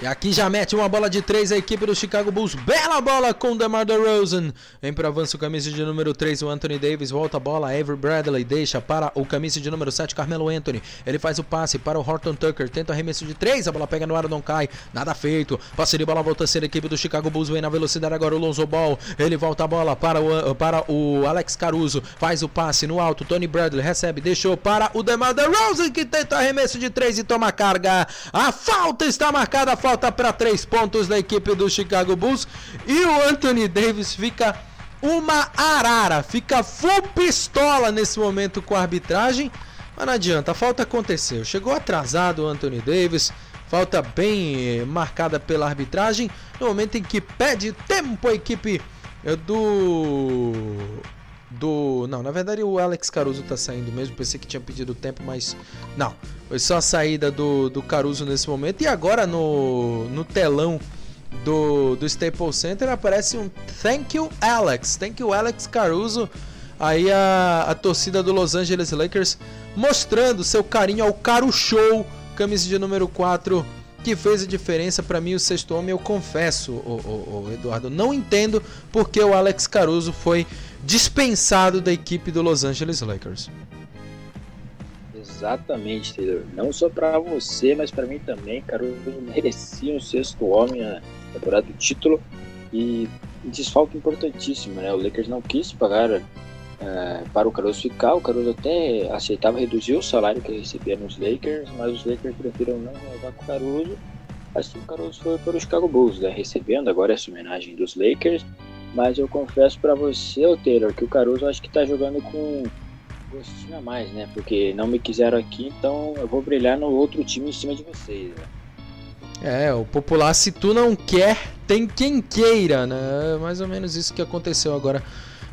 E aqui já mete uma bola de três a equipe do Chicago Bulls. Bela bola com DeMar DeRozan. Vem para avanço o camisa de número 3, o Anthony Davis. Volta a bola, Avery Bradley deixa para o camisa de número 7, Carmelo Anthony. Ele faz o passe para o Horton Tucker. Tenta arremesso de três, a bola pega no ar, não cai. Nada feito. Passe de bola volta a ser a equipe do Chicago Bulls. Vem na velocidade agora o Lonzo Ball. Ele volta a bola para o, para o Alex Caruso. Faz o passe no alto. Tony Bradley recebe, deixou para o DeMar DeRozan que tenta arremesso de três e toma carga. A falta está marcada, a falta para três pontos da equipe do Chicago Bulls. E o Anthony Davis fica uma arara, fica full pistola nesse momento com a arbitragem. Mas não adianta, a falta aconteceu. Chegou atrasado o Anthony Davis. Falta bem eh, marcada pela arbitragem. No momento em que pede tempo a equipe eh, do. Do. Não, na verdade o Alex Caruso tá saindo mesmo. Pensei que tinha pedido tempo, mas. Não. Foi só a saída do, do Caruso nesse momento. E agora no, no telão do, do Staples Center aparece um Thank you, Alex. Thank you, Alex Caruso. Aí a, a torcida do Los Angeles Lakers mostrando seu carinho ao Caro Show, camisa de número 4, que fez a diferença para mim, o sexto homem. Eu confesso, o, o, o Eduardo, não entendo porque o Alex Caruso foi dispensado da equipe do Los Angeles Lakers. Exatamente, Taylor. Não só para você, mas para mim também. Caruso merecia um sexto homem na temporada do título. E desfalque importantíssimo, né? O Lakers não quis pagar uh, para o Caruso ficar. O Caruso até aceitava reduzir o salário que recebia nos Lakers, mas os Lakers preferiram não renovar com o Caruso. Assim o Caruso foi para o Chicago Bulls, né? recebendo agora essa homenagem dos Lakers. Mas eu confesso para você, Taylor, que o Caruso acho que está jogando com gostinho a mais, né? Porque não me quiseram aqui, então eu vou brilhar no outro time em cima de vocês. Né? É, o popular, se tu não quer, tem quem queira, né? É mais ou menos isso que aconteceu agora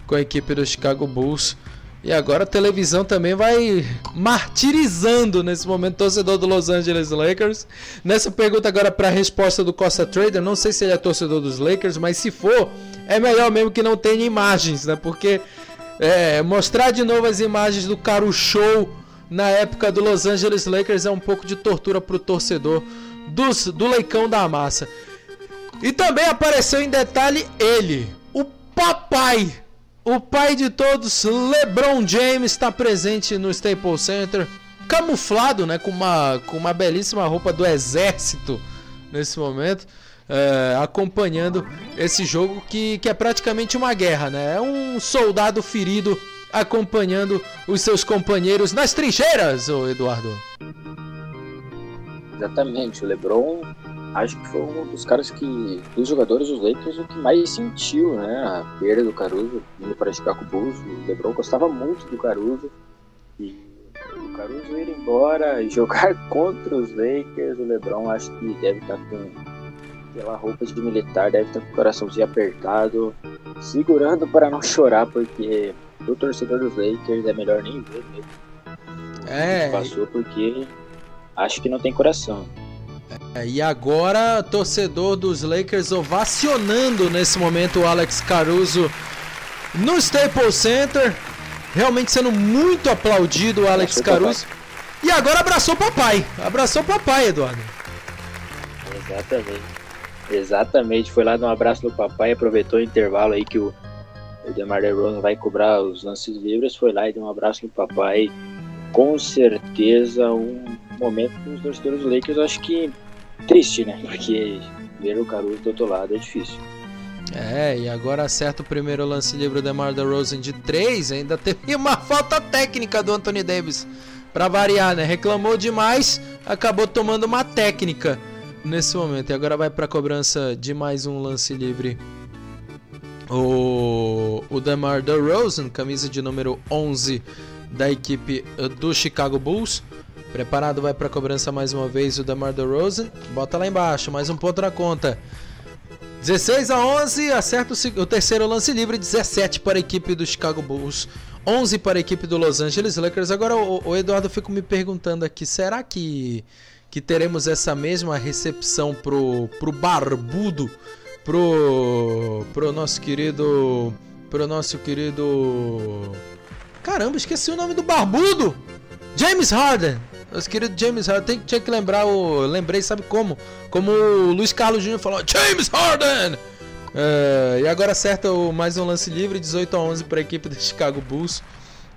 com a equipe do Chicago Bulls. E agora a televisão também vai martirizando nesse momento o torcedor do Los Angeles Lakers. Nessa pergunta agora para a resposta do Costa Trader, não sei se ele é torcedor dos Lakers, mas se for, é melhor mesmo que não tenha imagens, né? Porque é, mostrar de novo as imagens do Caro Show na época do Los Angeles Lakers é um pouco de tortura pro torcedor dos, do Leicão da Massa. E também apareceu em detalhe ele, o papai, o pai de todos, LeBron James, está presente no Staples Center, camuflado, né, com uma, com uma belíssima roupa do exército nesse momento é, acompanhando esse jogo que, que é praticamente uma guerra, né? É um soldado ferido acompanhando os seus companheiros nas trincheiras, ô Eduardo. Exatamente, o LeBron acho que foi um dos caras que, dos jogadores dos Lakers, o que mais sentiu, né? A perda do Caruso indo para Chicago Bulls. O LeBron gostava muito do Caruso e o Caruso ir embora e jogar contra os Lakers, o LeBron acho que deve estar com pela roupa de militar, deve estar com o coraçãozinho apertado, segurando para não chorar, porque o torcedor dos Lakers é melhor nem ver mesmo. É. Passou porque acho que não tem coração. É, e agora, torcedor dos Lakers ovacionando nesse momento o Alex Caruso no Staples Center. Realmente sendo muito aplaudido o Alex abraçou Caruso. Papai. E agora abraçou papai. Abraçou papai, Eduardo. Exatamente. Exatamente, foi lá dar um abraço no papai, aproveitou o intervalo aí que o, DeMar DeRozan vai cobrar os lances livres, foi lá e deu um abraço no papai. Com certeza um momento dos torcedores do Lakers, acho que triste, né? Porque ver o Caruso do outro lado é difícil. É, e agora acerta o primeiro lance livre do DeMar DeRozan de 3, ainda teve uma falta técnica do Anthony Davis. Pra variar, né? Reclamou demais, acabou tomando uma técnica nesse momento. E agora vai pra cobrança de mais um lance livre. O, o DeMar DeRozan, camisa de número 11 da equipe do Chicago Bulls. Preparado, vai para a cobrança mais uma vez o DeMar DeRozan. Bota lá embaixo, mais um ponto na conta. 16 a 11, acerta o, o terceiro lance livre, 17 para a equipe do Chicago Bulls, 11 para a equipe do Los Angeles Lakers. Agora o, o Eduardo fica me perguntando aqui, será que que teremos essa mesma recepção pro pro barbudo, pro pro nosso querido pro nosso querido Caramba, esqueci o nome do barbudo. James Harden. Nosso querido James Harden, tinha que lembrar o. Lembrei, sabe como? Como o Luiz Carlos Jr. falou: James Harden! Uh, e agora acerta o, mais um lance livre, 18 a 11 para a equipe do Chicago Bulls.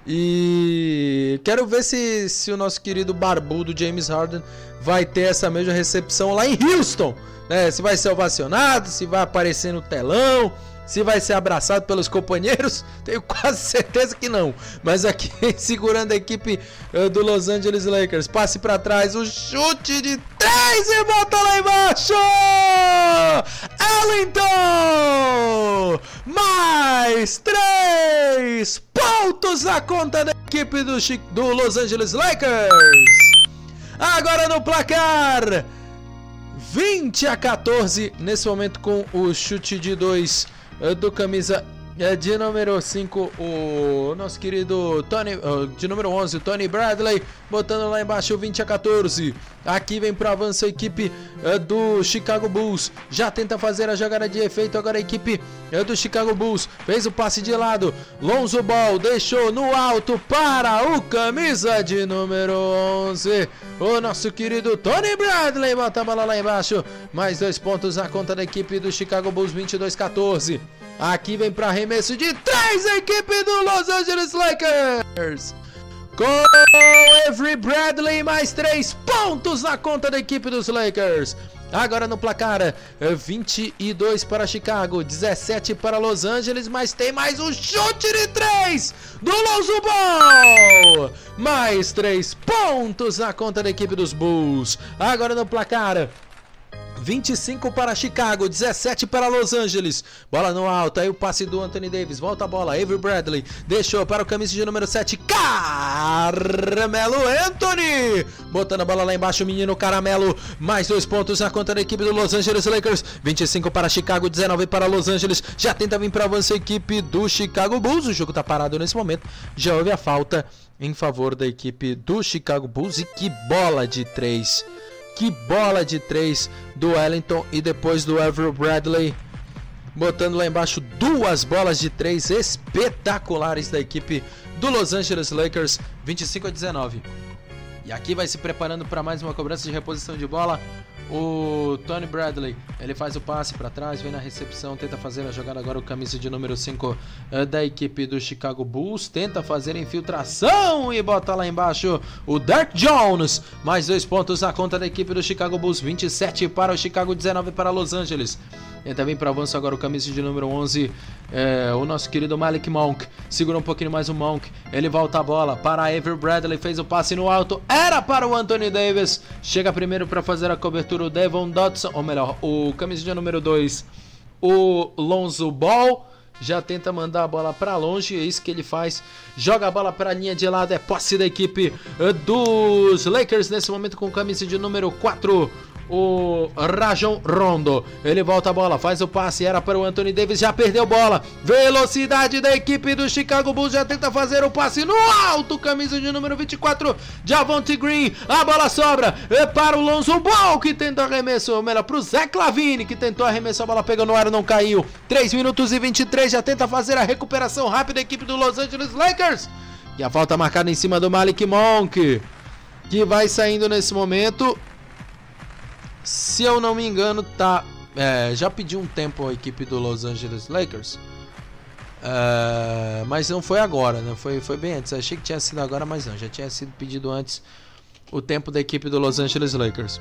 E quero ver se, se o nosso querido barbudo James Harden vai ter essa mesma recepção lá em Houston. Né? Se vai ser ovacionado, se vai aparecer no telão se vai ser abraçado pelos companheiros, tenho quase certeza que não. Mas aqui segurando a equipe uh, do Los Angeles Lakers. Passe para trás, o chute de três e bota lá embaixo! Ellington! Mais três pontos na conta da equipe do, do Los Angeles Lakers. Agora no placar. 20 a 14 nesse momento com o chute de dois do camisa de número 5, o nosso querido Tony, de número 11, o Tony Bradley, botando lá embaixo 20 a 14. Aqui vem para avanço a equipe é, do Chicago Bulls. Já tenta fazer a jogada de efeito. Agora a equipe é, do Chicago Bulls fez o passe de lado. Lonzo Ball deixou no alto para o camisa de número 11. O nosso querido Tony Bradley bota a bola lá embaixo. Mais dois pontos na conta da equipe do Chicago Bulls, 22 a 14. Aqui vem para arremesso de três a equipe do Los Angeles Lakers. Com Avery Bradley, mais três pontos na conta da equipe dos Lakers. Agora no placar, 22 para Chicago, 17 para Los Angeles, mas tem mais um chute de três do Lonzo Ball. Mais três pontos na conta da equipe dos Bulls. Agora no placar, 25 para Chicago, 17 para Los Angeles. Bola no alto, aí o passe do Anthony Davis. Volta a bola, Avery Bradley. Deixou para o camisa de número 7, Carmelo Anthony. Botando a bola lá embaixo, o menino Caramelo. Mais dois pontos na conta da equipe do Los Angeles Lakers. 25 para Chicago, 19 para Los Angeles. Já tenta vir para avanço a equipe do Chicago Bulls. O jogo está parado nesse momento. Já houve a falta em favor da equipe do Chicago Bulls. E que bola de três que bola de três do Wellington e depois do Avery Bradley. Botando lá embaixo duas bolas de três espetaculares da equipe do Los Angeles Lakers, 25 a 19. E aqui vai se preparando para mais uma cobrança de reposição de bola. O Tony Bradley, ele faz o passe para trás, vem na recepção, tenta fazer a jogada agora o camisa de número 5 eh, da equipe do Chicago Bulls, tenta fazer infiltração e bota lá embaixo o Dirk Jones. Mais dois pontos na conta da equipe do Chicago Bulls, 27 para o Chicago, 19 para Los Angeles. Tenta vir para avanço agora o camisa de número 11, é, o nosso querido Malik Monk. Segura um pouquinho mais o Monk. Ele volta a bola para Avery Bradley. Fez o passe no alto. Era para o Anthony Davis. Chega primeiro para fazer a cobertura o Devon Dodson. Ou melhor, o camisa de número 2, o Lonzo Ball já tenta mandar a bola para longe, é isso que ele faz. Joga a bola para a linha de lado, é posse da equipe dos Lakers nesse momento com camisa de número 4 o Rajon Rondo. Ele volta a bola, faz o passe, era para o Anthony Davis, já perdeu bola. Velocidade da equipe do Chicago Bulls, já tenta fazer o passe no alto, camisa de número 24, Javonte Green. A bola sobra é para o Lonzo Ball, que tenta arremesso, ou melhor, para o Zé Clavini, que tentou arremessar a bola, pegou no ar, não caiu. 3 minutos e 23, já tenta fazer a recuperação rápida da equipe do Los Angeles Lakers. E a falta marcada em cima do Malik Monk, que vai saindo nesse momento. Se eu não me engano, tá. É, já pediu um tempo a equipe do Los Angeles Lakers. É, mas não foi agora, né? Foi, foi bem antes. achei que tinha sido agora, mas não. Já tinha sido pedido antes o tempo da equipe do Los Angeles Lakers.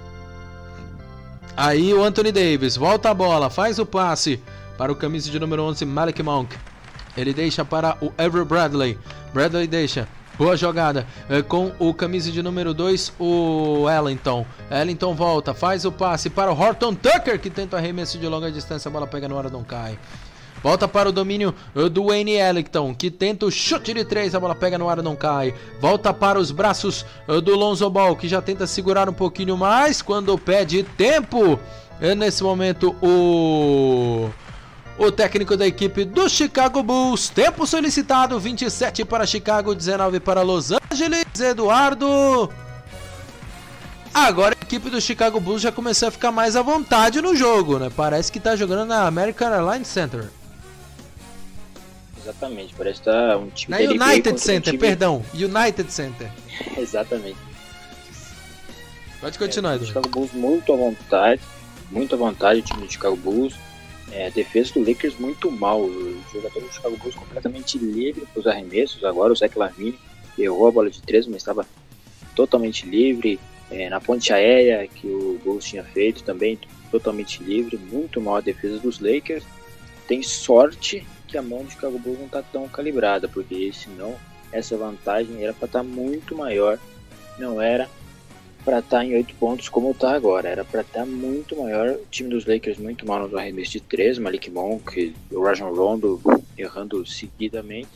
Aí o Anthony Davis volta a bola, faz o passe para o camisa de número 11 Malik Monk. Ele deixa para o Ever Bradley. Bradley deixa. Boa jogada é, com o camisa de número 2, o Ellington. Ellington volta, faz o passe para o Horton Tucker, que tenta arremesso de longa distância. A bola pega no hora, não cai. Volta para o domínio do Wayne Ellington, que tenta o chute de três, a bola pega no ar, não cai. Volta para os braços eh, do Lonzo Ball, que já tenta segurar um pouquinho mais quando pede tempo. É nesse momento o o técnico da equipe do Chicago Bulls. Tempo solicitado: 27 para Chicago, 19 para Los Angeles. Eduardo. Agora a equipe do Chicago Bulls já começou a ficar mais à vontade no jogo, né? Parece que tá jogando na American Airlines Center. Exatamente, parece que tá um time Na United Center, um time... perdão. United Center. Exatamente. Pode continuar, é, Chicago Bulls muito à vontade, muito à vontade o time do Chicago Bulls. É, a defesa do Lakers muito mal. O jogador do Chicago Bulls completamente livre para os arremessos. Agora o Zach Lavine errou a bola de três, mas estava totalmente livre. É, na ponte aérea que o Bulls tinha feito também totalmente livre. Muito mal a defesa dos Lakers. Tem sorte que a mão do Chicago Bulls não está tão calibrada, porque senão essa vantagem era para estar tá muito maior, não era para estar tá em 8 pontos como está agora, era para estar tá muito maior. O time dos Lakers muito mal no arremesso de 3, Malik Monk, o Rajon Rondo errando seguidamente.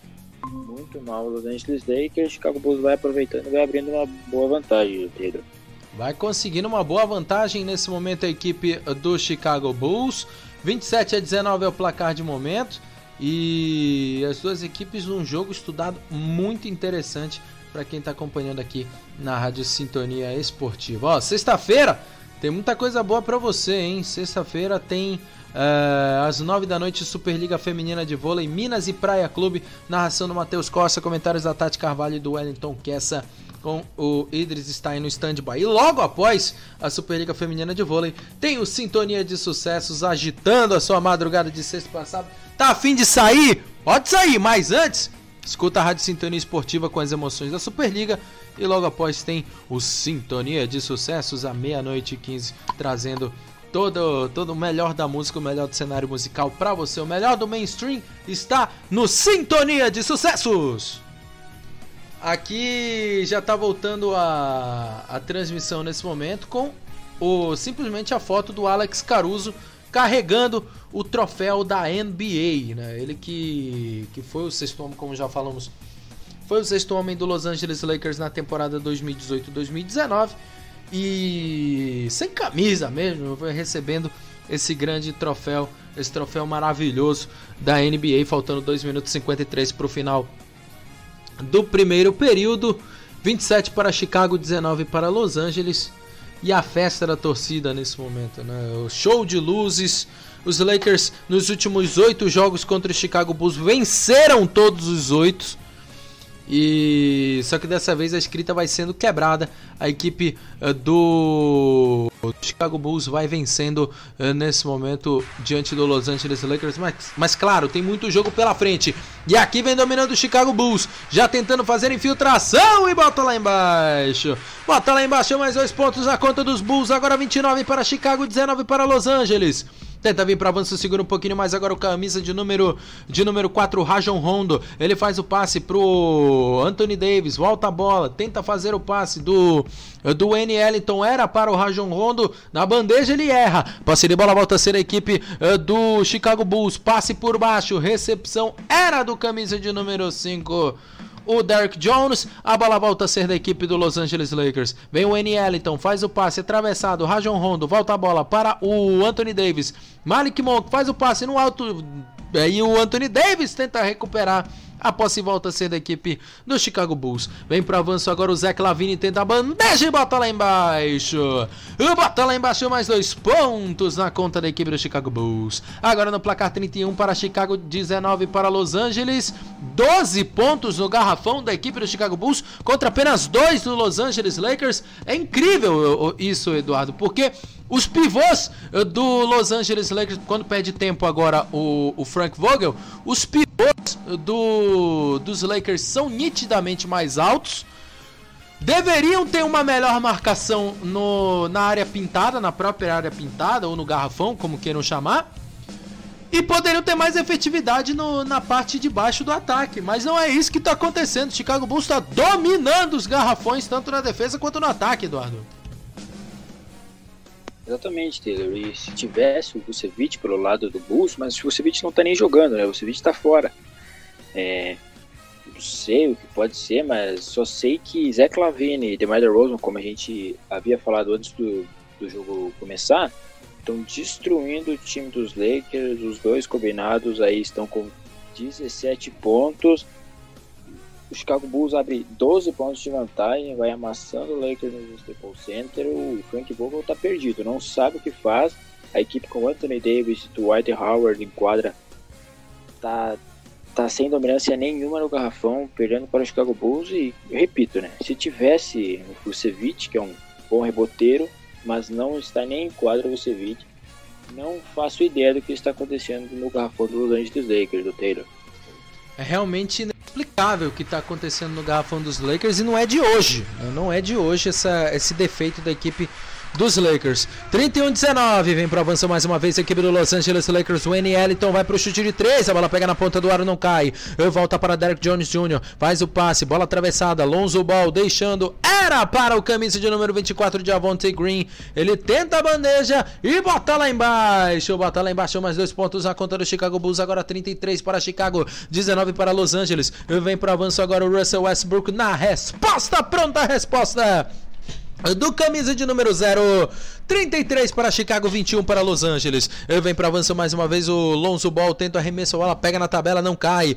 Muito mal os Angeles Lakers, Chicago Bulls vai aproveitando e vai abrindo uma boa vantagem, Pedro. Vai conseguindo uma boa vantagem nesse momento a equipe do Chicago Bulls. 27 a 19 é o placar de momento. E as duas equipes num jogo estudado muito interessante para quem está acompanhando aqui na Rádio Sintonia Esportiva. Ó, sexta-feira tem muita coisa boa para você, hein? Sexta-feira tem uh, às nove da noite Superliga Feminina de Vôlei Minas e Praia Clube, narração do Matheus Costa, comentários da Tati Carvalho e do Wellington Kessa com o Idris Stein no stand-by. E logo após a Superliga Feminina de Vôlei, tem o Sintonia de Sucessos agitando a sua madrugada de sexta passada. Tá afim de sair? Pode sair, mas antes, escuta a Rádio Sintonia Esportiva com as emoções da Superliga. E logo após tem o Sintonia de Sucessos à meia-noite e 15, trazendo todo, todo o melhor da música, o melhor do cenário musical para você. O melhor do mainstream está no Sintonia de Sucessos! Aqui já está voltando a, a transmissão nesse momento com o simplesmente a foto do Alex Caruso carregando o troféu da NBA, né? Ele que, que foi o sexto homem, como já falamos, foi o sexto homem do Los Angeles Lakers na temporada 2018-2019 e sem camisa mesmo, recebendo esse grande troféu, esse troféu maravilhoso da NBA, faltando 2 minutos e 53 para o final do primeiro período. 27 para Chicago, 19 para Los Angeles. E a festa da torcida nesse momento, né? O show de luzes. Os Lakers, nos últimos oito jogos contra o Chicago Bulls, venceram todos os oito. E só que dessa vez a escrita vai sendo quebrada. A equipe uh, do Chicago Bulls vai vencendo uh, nesse momento diante do Los Angeles Lakers. Mas, mas claro, tem muito jogo pela frente. E aqui vem dominando o Chicago Bulls, já tentando fazer infiltração e bota lá embaixo. Bota lá embaixo mais dois pontos na conta dos Bulls. Agora 29 para Chicago, 19 para Los Angeles. Tenta vir para avanço, segura um pouquinho mais agora o camisa de número de número 4, Rajon Rondo. Ele faz o passe pro Anthony Davis, volta a bola, tenta fazer o passe do do N. Ellington, era para o Rajon Rondo, na bandeja ele erra. Passe de bola volta a ser a equipe uh, do Chicago Bulls, passe por baixo, recepção era do camisa de número 5 o Derek Jones. A bola volta a ser da equipe do Los Angeles Lakers. Vem o N. Ellington, faz o passe atravessado. Rajon Rondo volta a bola para o Anthony Davis. Malik Monk faz o passe no alto. E o Anthony Davis tenta recuperar a posse volta a ser da equipe do Chicago Bulls. Vem pro avanço agora o Zach Lavine, tenta a bandeja e bota lá embaixo. Bota lá embaixo mais dois pontos na conta da equipe do Chicago Bulls. Agora no placar 31 para Chicago, 19 para Los Angeles. 12 pontos no garrafão da equipe do Chicago Bulls contra apenas dois do Los Angeles Lakers. É incrível isso, Eduardo, porque os pivôs eh, do Los Angeles Lakers, quando perde tempo agora o, o Frank Vogel, os pivôs do, dos Lakers são nitidamente mais altos. deveriam ter uma melhor marcação no, na área pintada, na própria área pintada ou no garrafão, como queiram chamar. E poderiam ter mais efetividade no, na parte de baixo do ataque. Mas não é isso que está acontecendo. O Chicago Bulls está dominando os garrafões, tanto na defesa quanto no ataque, Eduardo. Exatamente, Taylor. E se tivesse o Vucevic pelo lado do Bulls, mas o Vucevic não está nem jogando, né? O Vucevic está fora. É, não sei o que pode ser, mas só sei que Zach Lavine e DeMar DeRozan, como a gente havia falado antes do, do jogo começar, estão destruindo o time dos Lakers. Os dois combinados aí estão com 17 pontos. O Chicago Bulls abre 12 pontos de vantagem, vai amassando o Lakers no Staples Center. O Frank Vogel está perdido, não sabe o que faz. A equipe com Anthony Davis e Dwight Howard em quadra tá, tá sem dominância nenhuma no garrafão, perdendo para o Chicago Bulls. E repito, né? Se tivesse o Vucevic, que é um bom reboteiro, mas não está nem em quadra o Vucevic, não faço ideia do que está acontecendo no garrafão do Los Angeles Lakers, do Taylor. É realmente inexplicável o que está acontecendo no garrafão dos Lakers e não é de hoje. Né? Não é de hoje essa, esse defeito da equipe dos Lakers. 31-19, vem pro avanço mais uma vez a equipe do Los Angeles Lakers. Wayne Ellington vai pro chute de 3, a bola pega na ponta do aro, não cai. Volta para Derek Jones Jr., faz o passe, bola atravessada, Lonzo Ball deixando, era para o camisa de número 24 de Avonte Green. Ele tenta a bandeja e bota lá embaixo, bota lá embaixo mais dois pontos na conta do Chicago Bulls, agora 33 para Chicago, 19 para Los Angeles. Vem pro avanço agora o Russell Westbrook na resposta, pronta a resposta do camisa de número 0, 33 para Chicago, 21 para Los Angeles. Vem para avanço mais uma vez o Lonzo Ball, tenta arremesso, a bola pega na tabela, não cai.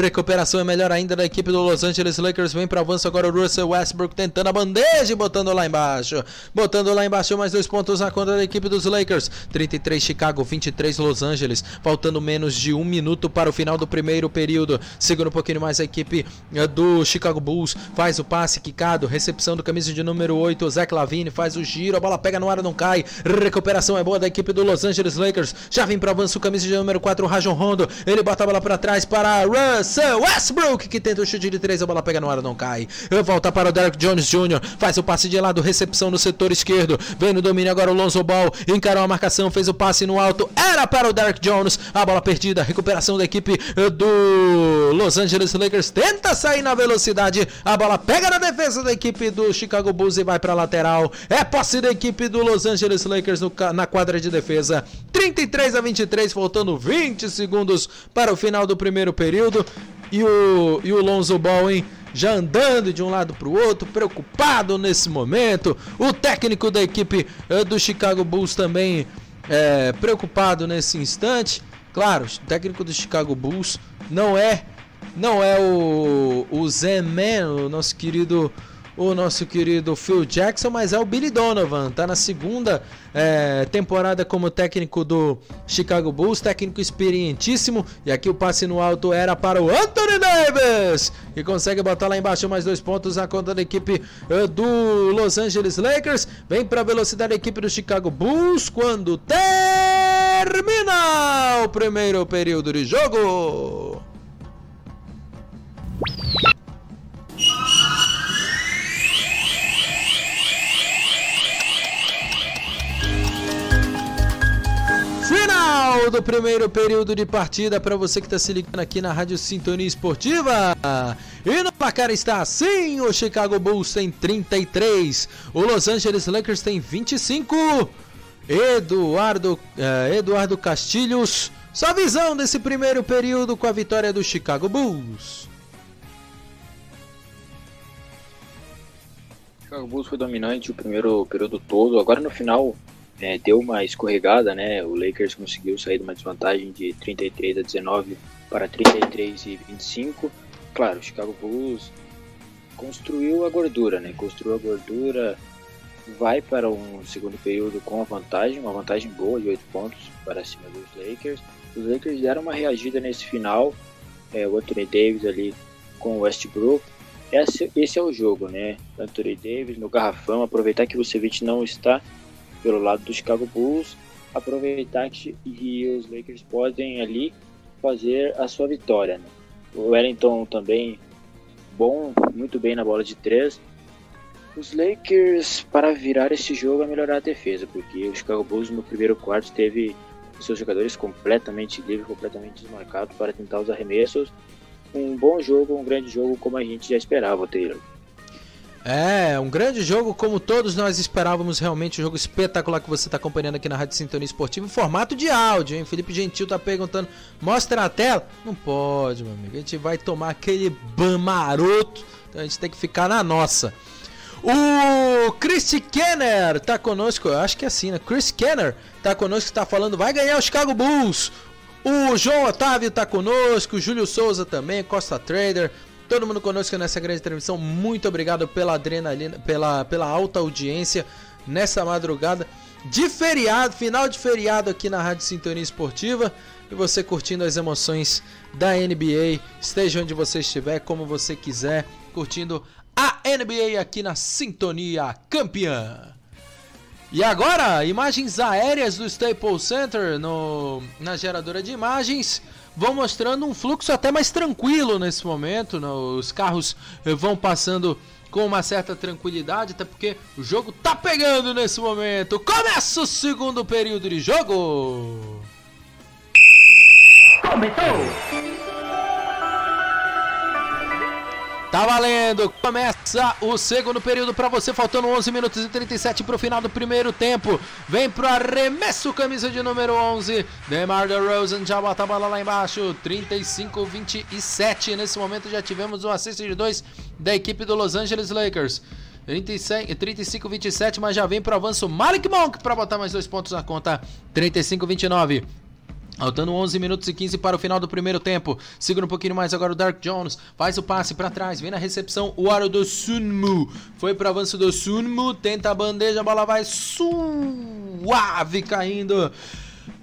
Recuperação é melhor ainda da equipe do Los Angeles Lakers. Vem para avanço agora o Russell Westbrook tentando a bandeja e botando lá embaixo. Botando lá embaixo mais dois pontos na conta da equipe dos Lakers. 33 Chicago, 23 Los Angeles. Faltando menos de um minuto para o final do primeiro período. Segura um pouquinho mais a equipe eh, do Chicago Bulls. Faz o passe quicado, recepção do camisa de número 8 o Zach Lavine faz o giro, a bola pega no ar, não cai. Recuperação é boa da equipe do Los Angeles Lakers. Já vem para avanço camisa de número 4, o Rajon Rondo. Ele bota a bola para trás para Russell Westbrook, que tenta o chute de 3, a bola pega no ar, não cai. Volta para o Derek Jones Jr., faz o passe de lado, recepção no setor esquerdo. Vem no domínio agora o Lonzo Ball, encarou a marcação, fez o passe no alto. Era para o Derek Jones, a bola perdida. Recuperação da equipe do Los Angeles Lakers. Tenta sair na velocidade, a bola pega na defesa da equipe do Chicago Bulls e vai para lateral. É posse da equipe do Los Angeles Lakers no, na quadra de defesa. 33 a 23, faltando 20 segundos para o final do primeiro período. E o, e o Lonzo Ball, hein? já andando de um lado para o outro, preocupado nesse momento. O técnico da equipe uh, do Chicago Bulls também é, preocupado nesse instante. Claro, o técnico do Chicago Bulls não é não é o, o Zen Man, o nosso querido o nosso querido Phil Jackson, mas é o Billy Donovan. Tá na segunda é, temporada como técnico do Chicago Bulls, técnico experientíssimo. E aqui o passe no alto era para o Anthony Davis, que consegue botar lá embaixo mais dois pontos na conta da equipe uh, do Los Angeles Lakers. Vem para a velocidade da equipe do Chicago Bulls quando termina o primeiro período de jogo. Do primeiro período de partida para você que está se ligando aqui na Rádio Sintonia Esportiva. E no placar está assim: o Chicago Bulls tem 33, o Los Angeles Lakers tem 25. Eduardo, uh, Eduardo Castilhos, sua visão desse primeiro período com a vitória do Chicago Bulls. O Chicago Bulls foi dominante o primeiro período todo. Agora no final é, deu uma escorregada, né? O Lakers conseguiu sair de uma desvantagem de 33 a 19 para 33 e 25. Claro, o Chicago Bulls construiu a gordura, né? Construiu a gordura, vai para um segundo período com a vantagem, uma vantagem boa de 8 pontos para cima dos Lakers. Os Lakers deram uma reagida nesse final, é, o Anthony Davis ali com o Westbrook. Esse, esse é o jogo, né? Anthony Davis no garrafão, aproveitar que o Vucevic não está pelo lado do Chicago Bulls, aproveitar que, os Lakers podem ali fazer a sua vitória. Né? O Wellington também bom, muito bem na bola de três. Os Lakers, para virar esse jogo, é melhorar a defesa, porque o Chicago Bulls no primeiro quarto teve seus jogadores completamente livres, completamente desmarcados para tentar os arremessos. Um bom jogo, um grande jogo, como a gente já esperava, Taylor. É, um grande jogo como todos nós esperávamos, realmente um jogo espetacular que você está acompanhando aqui na Rádio Sintonia Esportiva, em formato de áudio, hein? Felipe Gentil tá perguntando, mostra na tela? Não pode, meu amigo, a gente vai tomar aquele ban maroto, então a gente tem que ficar na nossa. O Chris Kenner tá conosco, eu acho que é assim, né? Chris Kenner tá conosco, tá falando, vai ganhar o Chicago Bulls. O João Otávio tá conosco, o Júlio Souza também, Costa Trader, todo mundo conosco nessa grande transmissão. Muito obrigado pela adrenalina, pela, pela alta audiência nessa madrugada de feriado, final de feriado aqui na Rádio Sintonia Esportiva. E você curtindo as emoções da NBA, esteja onde você estiver, como você quiser, curtindo a NBA aqui na Sintonia Campeã. E agora, imagens aéreas do Staples Center no, na geradora de imagens vão mostrando um fluxo até mais tranquilo nesse momento. Né? Os carros eh, vão passando com uma certa tranquilidade, até porque o jogo tá pegando nesse momento. Começa o segundo período de jogo. Começou! Tá valendo! Começa o segundo período para você, faltando 11 minutos e 37 para o final do primeiro tempo. Vem pro arremesso, camisa de número 11. DeMar DeRozan já bota a bola lá embaixo. 35-27. Nesse momento já tivemos um assist de dois da equipe do Los Angeles Lakers. 35-27, mas já vem pro avanço Malik Monk para botar mais dois pontos na conta. 35-29. Faltando 11 minutos e 15 para o final do primeiro tempo. Segura um pouquinho mais agora o Dark Jones. Faz o passe para trás. Vem na recepção o aro do Sunmu. Foi para o avanço do Sunmu. Tenta a bandeja. A bola vai suave caindo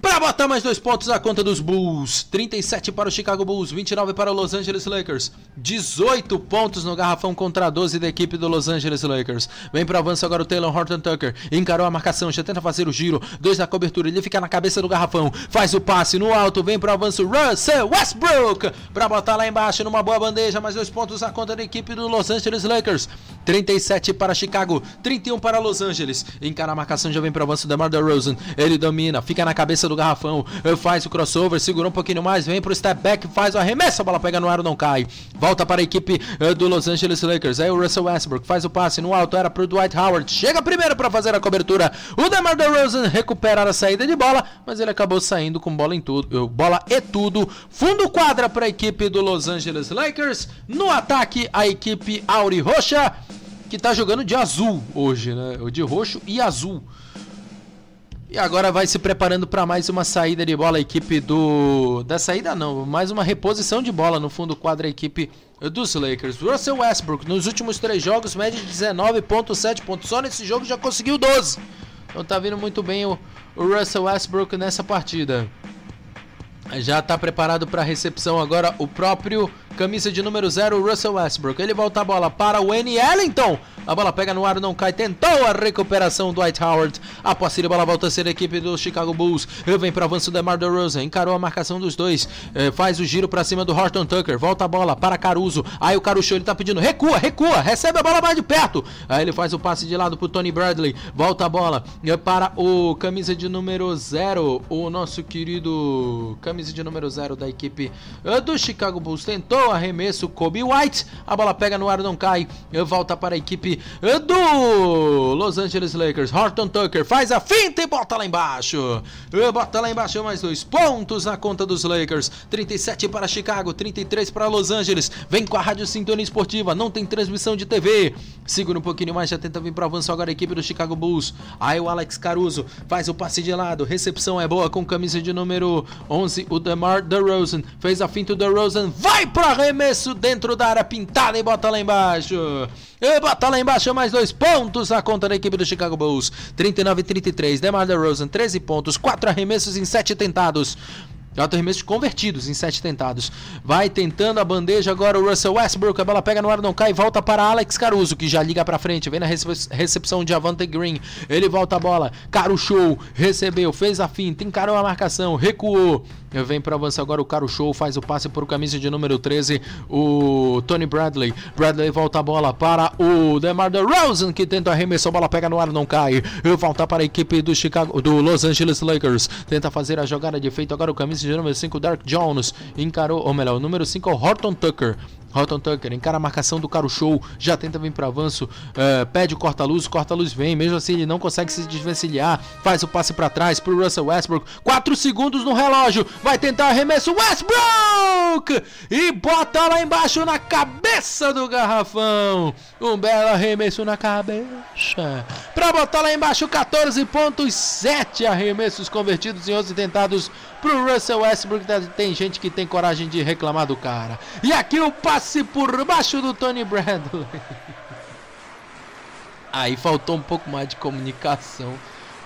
para botar mais dois pontos na conta dos Bulls. 37 para o Chicago Bulls, 29 para o Los Angeles Lakers. 18 pontos no garrafão contra 12 da equipe do Los Angeles Lakers. Vem para avanço agora o Taylor Horton Tucker. Encarou a marcação, já tenta fazer o giro. Dois na cobertura, ele fica na cabeça do garrafão. Faz o passe no alto, vem para avanço Russell Westbrook. Para botar lá embaixo numa boa bandeja, mais dois pontos na conta da equipe do Los Angeles Lakers. 37 para Chicago, 31 para Los Angeles. Encara a marcação, já vem para avanço DeMar DeRozan. Ele domina, fica na cabeça do garrafão, faz o crossover, segura um pouquinho mais, vem pro step back, faz o arremesso, a bola pega no ar, não cai. Volta para a equipe eh, do Los Angeles Lakers. Aí o Russell Westbrook faz o passe no alto, era pro Dwight Howard. Chega primeiro para fazer a cobertura. O DeMar DeRozan recupera a saída de bola, mas ele acabou saindo com bola em tudo, eh, bola e tudo. Fundo quadra para a equipe do Los Angeles Lakers. No ataque, a equipe Auri Roxa que tá jogando de azul hoje, né? De roxo e azul. E agora vai se preparando para mais uma saída de bola a equipe do. Da saída não, mais uma reposição de bola no fundo quadro a equipe dos Lakers. Russell Westbrook nos últimos três jogos, média de 19,7 pontos. Só nesse jogo já conseguiu 12. Então tá vindo muito bem o, o Russell Westbrook nessa partida. Já está preparado para a recepção agora o próprio camisa de número 0, Russell Westbrook. Ele volta a bola para o N. Ellington. A bola pega no ar, não cai. Tentou a recuperação do Dwight Howard. A posse de bola volta a ser a equipe do Chicago Bulls. Vem para o avanço da Mar Rosa. Encarou a marcação dos dois. É, faz o giro para cima do Horton Tucker. Volta a bola para Caruso. Aí o Caruso ele tá pedindo recua, recua. Recebe a bola mais de perto. Aí ele faz o passe de lado pro Tony Bradley. Volta a bola é, para o camisa de número 0. O nosso querido camisa de número 0 da equipe é, do Chicago Bulls. Tentou arremesso Kobe White. A bola pega no ar, não cai. Volta para a equipe do Los Angeles Lakers. Horton Tucker faz a finta e bota lá embaixo. Bota lá embaixo mais dois pontos na conta dos Lakers. 37 para Chicago, 33 para Los Angeles. Vem com a Rádio Sintonia Esportiva, não tem transmissão de TV. Segura um pouquinho mais, já tenta vir para avanço agora a equipe do Chicago Bulls. Aí o Alex Caruso faz o passe de lado. Recepção é boa com camisa de número 11, o DeMar DeRozan. Fez a finta do DeRozan, vai para arremesso dentro da área pintada e bota lá embaixo. E bota lá embaixo mais dois pontos na conta da equipe do Chicago Bulls. 39 33. DeMar DeRozan, 13 pontos, 4 arremessos em 7 tentados. 4 arremessos convertidos em 7 tentados. Vai tentando a bandeja agora o Russell Westbrook. A bola pega no ar, não cai. Volta para Alex Caruso, que já liga para frente. Vem na recepção de Avante Green. Ele volta a bola. Caro show. Recebeu. Fez a finta. Encarou a marcação. Recuou. Vem para avançar agora o Caro Show, faz o passe por camisa de número 13, o Tony Bradley. Bradley volta a bola para o DeMar DeRozan, que tenta arremessar, a bola pega no ar, não cai. Volta para a equipe do Chicago, do Los Angeles Lakers. Tenta fazer a jogada de feito agora o camisa de número 5, Dark Jones. Encarou, ou melhor, o número 5 é o Horton Tucker. Horton Tucker encara a marcação do Caro Show, já tenta vir para avanço, uh, pede o corta-luz, corta-luz vem, mesmo assim ele não consegue se desvencilhar, faz o passe para trás pro Russell Westbrook, 4 segundos no relógio, vai tentar arremesso Westbrook e bota lá embaixo na cabeça do garrafão, um belo arremesso na cabeça, para botar lá embaixo 14.7 arremessos convertidos em 11 tentados pro Russell Westbrook. Tem gente que tem coragem de reclamar do cara. E aqui o passe por baixo do Tony Bradley. Aí faltou um pouco mais de comunicação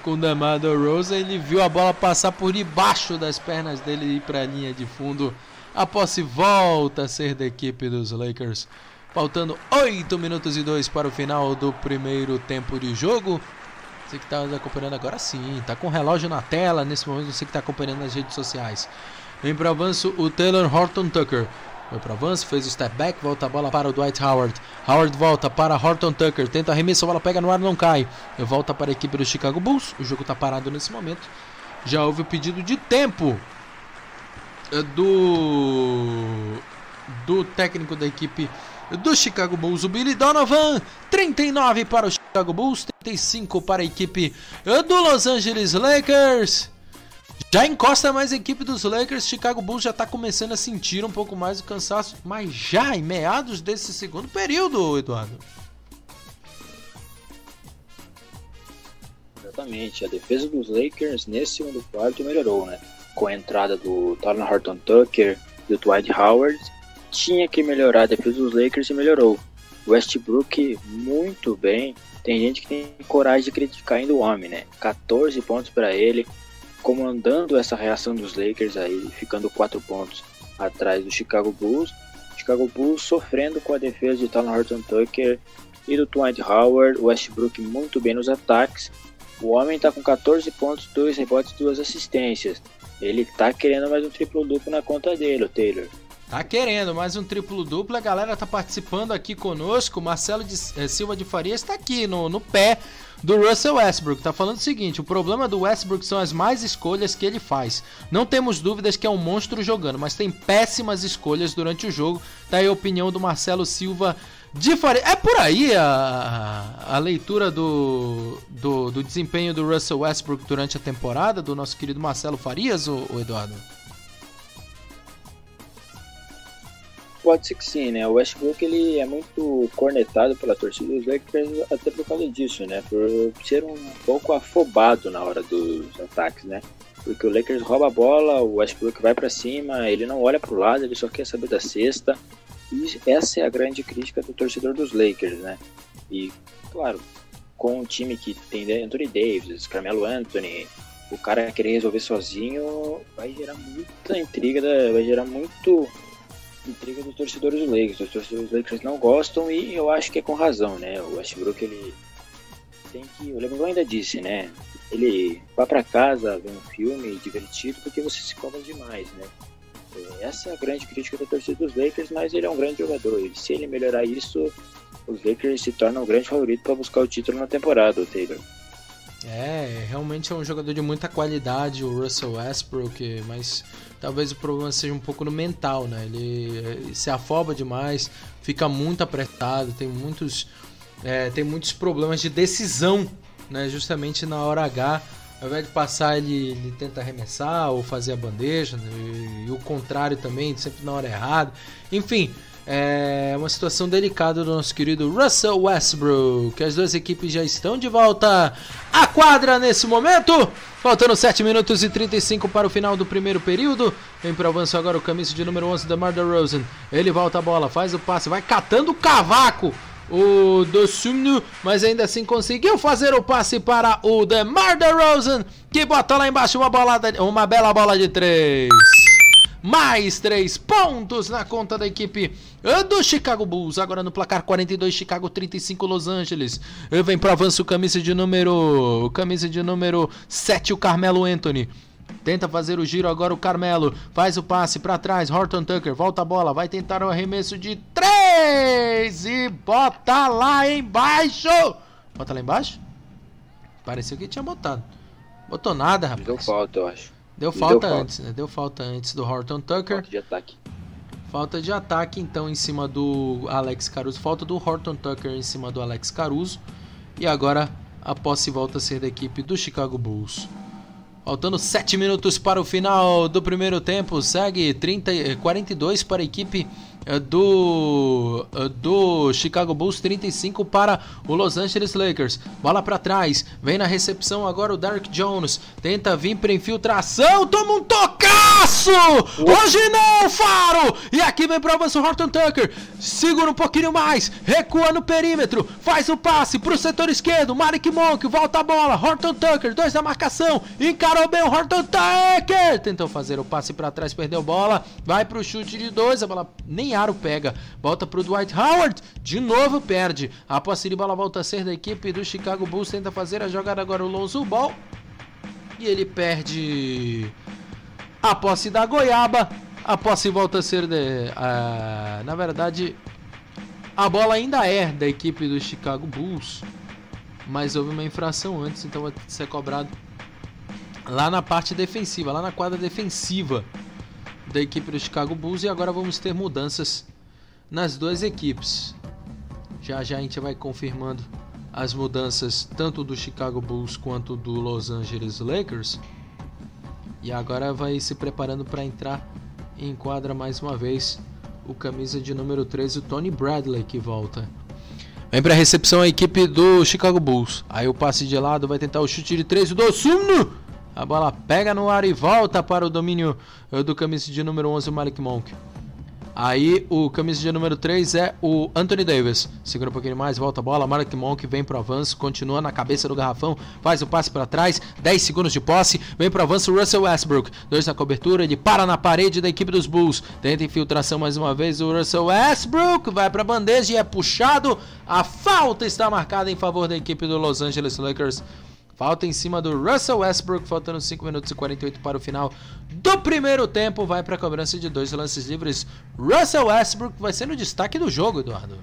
com o DeMar Rosa. Ele viu a bola passar por debaixo das pernas dele e ir para a linha de fundo. A posse volta a ser da equipe dos Lakers. Faltando 8 minutos e 2 para o final do primeiro tempo de jogo. Você que está acompanhando agora sim, tá com o relógio na tela nesse momento, você que está acompanhando nas redes sociais. Vem para avanço o Taylor Horton Tucker. Foi para avanço, fez o step back, volta a bola para o Dwight Howard. Howard volta para Horton Tucker, tenta arremesso, a bola pega no ar, não cai. Volta para a equipe do Chicago Bulls. O jogo está parado nesse momento. Já houve o pedido de tempo eh, do do técnico da equipe do Chicago Bulls, o Billy Donovan. 39 para o Chicago Bulls, 35 para a equipe do Los Angeles Lakers. Já encosta mais a equipe dos Lakers, Chicago Bulls já está começando a sentir um pouco mais o cansaço, mas já em meados desse segundo período, Eduardo. Exatamente, a defesa dos Lakers nesse segundo quarto melhorou, né? Com a entrada do Talen Horton Tucker e do Dwight Howard, tinha que melhorar a defesa dos Lakers e melhorou. Westbrook muito bem. Tem gente que tem coragem de criticar ainda o homem, né? 14 pontos para ele, comandando essa reação dos Lakers aí, ficando 4 pontos atrás do Chicago Bulls. Chicago Bulls sofrendo com a defesa de Talon Horton Tucker e do Dwight Howard. Westbrook muito bem nos ataques. O homem está com 14 pontos, 2 rebotes, 2 assistências. Ele está querendo mais um triplo duplo na conta dele, o Taylor. Tá querendo mais um triplo duplo. A galera tá participando aqui conosco. Marcelo de, eh, Silva de Farias está aqui no, no pé do Russell Westbrook. Tá falando o seguinte: o problema do Westbrook são as más escolhas que ele faz. Não temos dúvidas que é um monstro jogando, mas tem péssimas escolhas durante o jogo. Tá aí a opinião do Marcelo Silva de Farias. É por aí a, a leitura do, do, do desempenho do Russell Westbrook durante a temporada, do nosso querido Marcelo Farias, o Eduardo? Pode ser que sim, né? O Westbrook ele é muito cornetado pela torcida dos Lakers até por causa disso, né? Por ser um pouco afobado na hora dos ataques, né? Porque o Lakers rouba a bola, o Westbrook vai para cima, ele não olha para o lado, ele só quer saber da cesta. E essa é a grande crítica do torcedor dos Lakers, né? E, claro, com um time que tem Anthony Davis, Carmelo Anthony, o cara querer resolver sozinho vai gerar muita intriga, vai gerar muito intriga dos torcedores do Lakers. Os torcedores do Lakers não gostam e eu acho que é com razão, né? O Westbrook ele tem que. O LeBron ainda disse, né? Ele vá para casa ver um filme divertido porque você se cobra demais, né? É, essa é a grande crítica da torcida dos Lakers, mas ele é um grande jogador. E se ele melhorar isso, os Lakers se tornam um grande favorito para buscar o título na temporada, o Taylor. É, realmente é um jogador de muita qualidade, o Russell Westbrook, mas talvez o problema seja um pouco no mental, né? Ele, ele se afoba demais, fica muito apertado, tem muitos, é, tem muitos problemas de decisão, né? Justamente na hora H, ao invés de passar, ele, ele tenta arremessar ou fazer a bandeja, né? e, e o contrário também, sempre na hora errada. Enfim, é uma situação delicada do nosso querido Russell Westbrook. As duas equipes já estão de volta à quadra nesse momento. Faltando 7 minutos e 35 para o final do primeiro período. Vem para o avanço agora o camisa de número 11 da Marder Rosen. Ele volta a bola, faz o passe, vai catando o cavaco. O Dossumno, mas ainda assim conseguiu fazer o passe para o DeMar DeRozan, que bota lá embaixo uma, bolada, uma bela bola de 3 mais três pontos na conta da equipe do Chicago Bulls. Agora no placar 42, Chicago 35, Los Angeles. Vem para avanço camisa de número camisa de número 7, o Carmelo Anthony. Tenta fazer o giro agora o Carmelo. Faz o passe para trás. Horton Tucker volta a bola. Vai tentar o arremesso de três. E bota lá embaixo. Bota lá embaixo? Pareceu que tinha botado. Botou nada, rapaz. Deu falta, eu acho. Deu Deu falta falta. antes, né? Deu falta antes do Horton Tucker. Falta de ataque. Falta de ataque, então, em cima do Alex Caruso. Falta do Horton Tucker em cima do Alex Caruso. E agora a posse volta a ser da equipe do Chicago Bulls. Faltando 7 minutos para o final do primeiro tempo. Segue 30, eh, 42 para a equipe eh, do, eh, do Chicago Bulls, 35 para o Los Angeles Lakers. Bola para trás, vem na recepção agora o Dark Jones. Tenta vir para infiltração, toma um tocaço! Hoje não, Faro! E aqui vem para o Horton Tucker. Segura um pouquinho mais, recua no perímetro, faz o passe para o setor esquerdo. Malik Monk volta a bola. Horton Tucker, dois da marcação. Encarou bem o Horton Tucker. Tentou fazer o passe para trás, perdeu bola. Vai para o chute de dois, a bola nem aro pega. Volta para o Dwight Howard, de novo perde. A posse de bola volta a ser da equipe do Chicago Bulls. Tenta fazer a jogada agora o Lonzo Ball. E ele perde a posse da Goiaba. A posse volta a ser de. ah, na verdade, a bola ainda é da equipe do Chicago Bulls. Mas houve uma infração antes, então vai ser cobrado lá na parte defensiva, lá na quadra defensiva da equipe do Chicago Bulls. E agora vamos ter mudanças nas duas equipes. Já já a gente vai confirmando as mudanças tanto do Chicago Bulls quanto do Los Angeles Lakers. E agora vai se preparando para entrar em quadra mais uma vez o camisa de número 13, o Tony Bradley, que volta. Vem para recepção a equipe do Chicago Bulls. Aí o passe de lado vai tentar o chute de 3 do Sumno. A bola pega no ar e volta para o domínio eh, do camisa de número 11, o Malik Monk. Aí o camisa de número 3 é o Anthony Davis. Segura um pouquinho mais, volta a bola. Malik Monk vem pro avanço, continua na cabeça do garrafão, faz o passe para trás. 10 segundos de posse, vem pro avanço Russell Westbrook. Dois na cobertura, ele para na parede da equipe dos Bulls. Tenta infiltração mais uma vez o Russell Westbrook. Vai pra bandeja e é puxado. A falta está marcada em favor da equipe do Los Angeles Lakers. Falta em cima do Russell Westbrook, faltando 5 minutos e 48 para o final do primeiro tempo. Vai para a cobrança de dois lances livres. Russell Westbrook vai ser o destaque do jogo, Eduardo.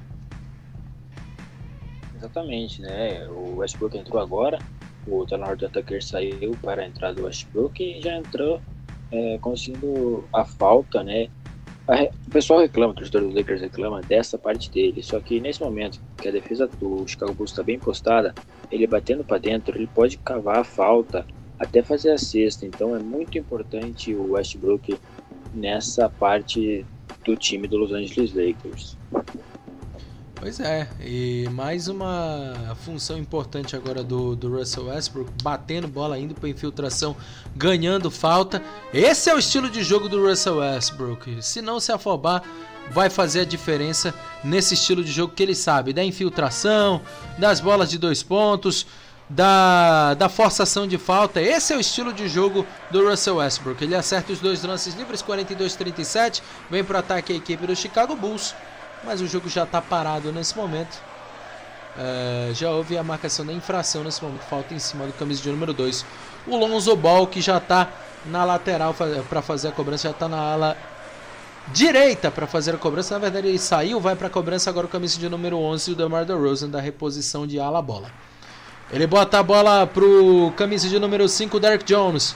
Exatamente, né? O Westbrook entrou agora, o Taylor Tucker saiu para a entrada do Westbrook e já entrou é, conseguindo a falta, né? O pessoal reclama, o torcedor do Lakers reclama dessa parte dele, só que nesse momento que a defesa do Chicago Bulls está bem postada, ele batendo para dentro, ele pode cavar a falta até fazer a cesta, então é muito importante o Westbrook nessa parte do time do Los Angeles Lakers. Pois é, e mais uma função importante agora do, do Russell Westbrook, batendo bola, indo para infiltração, ganhando falta. Esse é o estilo de jogo do Russell Westbrook. Se não se afobar, vai fazer a diferença nesse estilo de jogo que ele sabe, da infiltração, das bolas de dois pontos, da, da forçação de falta. Esse é o estilo de jogo do Russell Westbrook. Ele acerta os dois lances livres, 42-37, vem para o ataque a equipe do Chicago Bulls mas o jogo já está parado nesse momento. É, já houve a marcação da infração nesse momento, falta em cima do camisa de número 2. O Lonzo Ball, que já está na lateral para fazer a cobrança, já está na ala direita para fazer a cobrança. Na verdade, ele saiu, vai para a cobrança agora o camisa de número 11, o DeMar DeRozan, da reposição de ala bola. Ele bota a bola pro camisa de número 5, Derek Jones.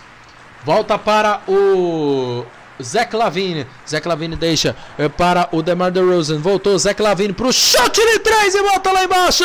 Volta para o Zach Lavine. Zach Lavine deixa eh, para o DeMar DeRozan. Voltou Zach Lavine pro chute de três e bota lá embaixo.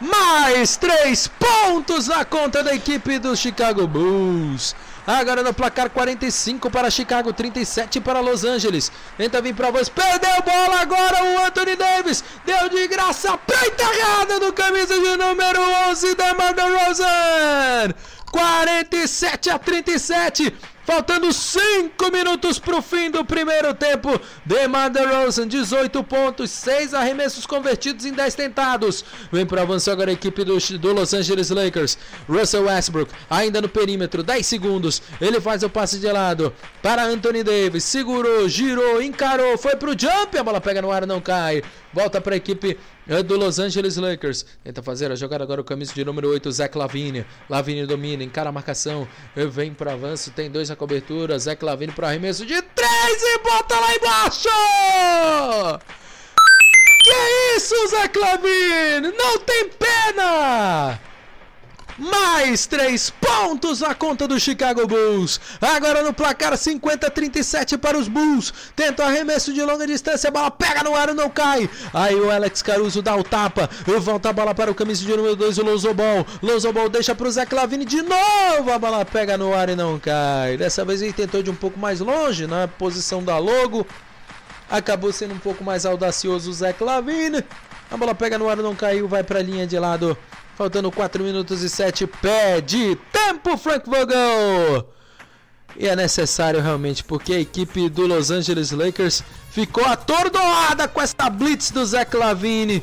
Mais três pontos na conta da equipe do Chicago Bulls. Agora no placar 45 para Chicago, 37 para Los Angeles. Tenta vir para voz, perdeu bola agora o Anthony Davis. Deu de graça pra enterrada do camisa de número 11, DeMar DeRozan. 47 a 37. Faltando 5 minutos para o fim do primeiro tempo. DeMar DeRozan, 18 pontos, 6 arremessos convertidos em 10 tentados. Vem para avançar agora a equipe do, do Los Angeles Lakers. Russell Westbrook, ainda no perímetro, 10 segundos. Ele faz o passe de lado para Anthony Davis. Segurou, girou, encarou, foi para o jump. A bola pega no ar, não cai. Volta para a equipe é do Los Angeles Lakers. Tenta fazer a jogada agora o camisa de número 8, Zach Lavine. Lavine domina, encara a marcação. Vem para avanço, tem dois na cobertura. Zach Lavine para arremesso de três e bota lá embaixo! Que isso, Zach Lavine? Não tem pena! Mais três pontos na conta do Chicago Bulls. Agora no placar 50-37 para os Bulls. Tenta o arremesso de longa distância. A bola pega no ar e não cai. Aí o Alex Caruso dá o tapa. Volta a bola para o camisa de número 2, o Lonzo Ball. Deixa para o Zé Clavini de novo. A bola pega no ar e não cai. Dessa vez ele tentou de um pouco mais longe na posição da logo. Acabou sendo um pouco mais audacioso o Zé Clavini. A bola pega no ar e não caiu. Vai para a linha de lado. Faltando 4 minutos e 7 pé de tempo, Frank Vogel. E é necessário realmente, porque a equipe do Los Angeles Lakers ficou atordoada com essa blitz do Zach Lavine.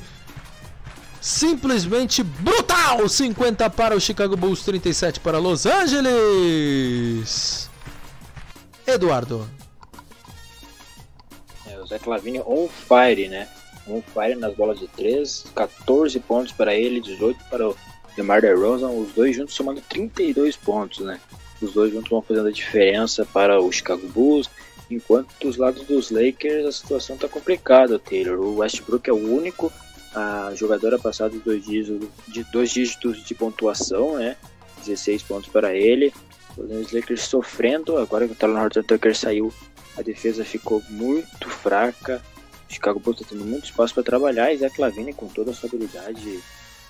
Simplesmente brutal! 50 para o Chicago Bulls, 37 para Los Angeles. Eduardo. É, o Zach Lavine on fire, né? On nas bolas de 3, 14 pontos para ele, 18 para o DeMar DeRozan, os dois juntos somando 32 pontos, né? Os dois juntos vão fazendo a diferença para o Chicago Bulls, enquanto dos lados dos Lakers a situação está complicada, Taylor. O Westbrook é o único a jogador a passar dos dois dígitos, de dois dígitos de pontuação, né? 16 pontos para ele. Os Lakers sofrendo, agora que o Talon Horton Tucker saiu, a defesa ficou muito fraca. Chicago Bulls está tendo muito espaço para trabalhar e Zach Lavine com toda a sua habilidade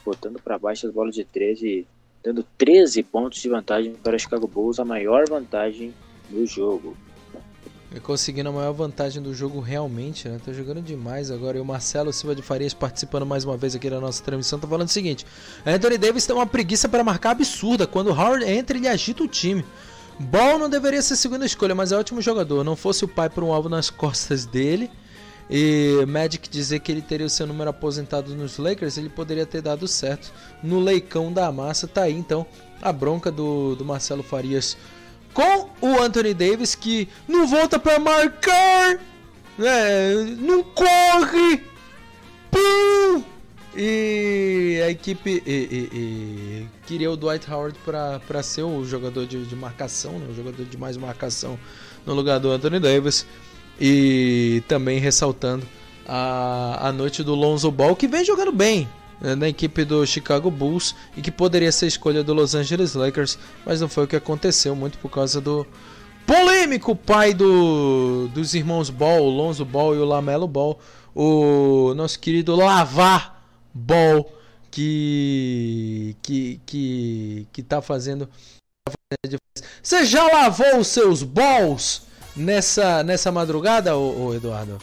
botando para baixo as bolas de 13, dando 13 pontos de vantagem para Chicago Bulls, a maior vantagem no jogo. E conseguindo a maior vantagem do jogo realmente, né? Tá jogando demais agora. E o Marcelo Silva de Farias participando mais uma vez aqui da nossa transmissão, tá falando o seguinte: Anthony Davis tem uma preguiça para marcar absurda. Quando Howard entra, ele agita o time. Ball não deveria ser segunda escolha, mas é ótimo jogador. Não fosse o pai por um alvo nas costas dele e Magic dizer que ele teria o seu número aposentado nos Lakers, ele poderia ter dado certo no leicão da massa. Tá aí então a bronca do, do Marcelo Farias com o Anthony Davis que não volta para marcar, né? não corre, pum! E a equipe e, e, e, queria o Dwight Howard para ser o jogador de, de marcação, né? o jogador de mais marcação no lugar do Anthony Davis. E também ressaltando a, a noite do Lonzo Ball, que vem jogando bem né, na equipe do Chicago Bulls e que poderia ser escolha do Los Angeles Lakers, mas não foi o que aconteceu, muito por causa do polêmico pai do, dos irmãos Ball, o Lonzo Ball e o Lamelo Ball, o nosso querido Lavar Ball, que que que que tá fazendo você já lavou os seus balls? Nessa, nessa madrugada, ô, ô Eduardo?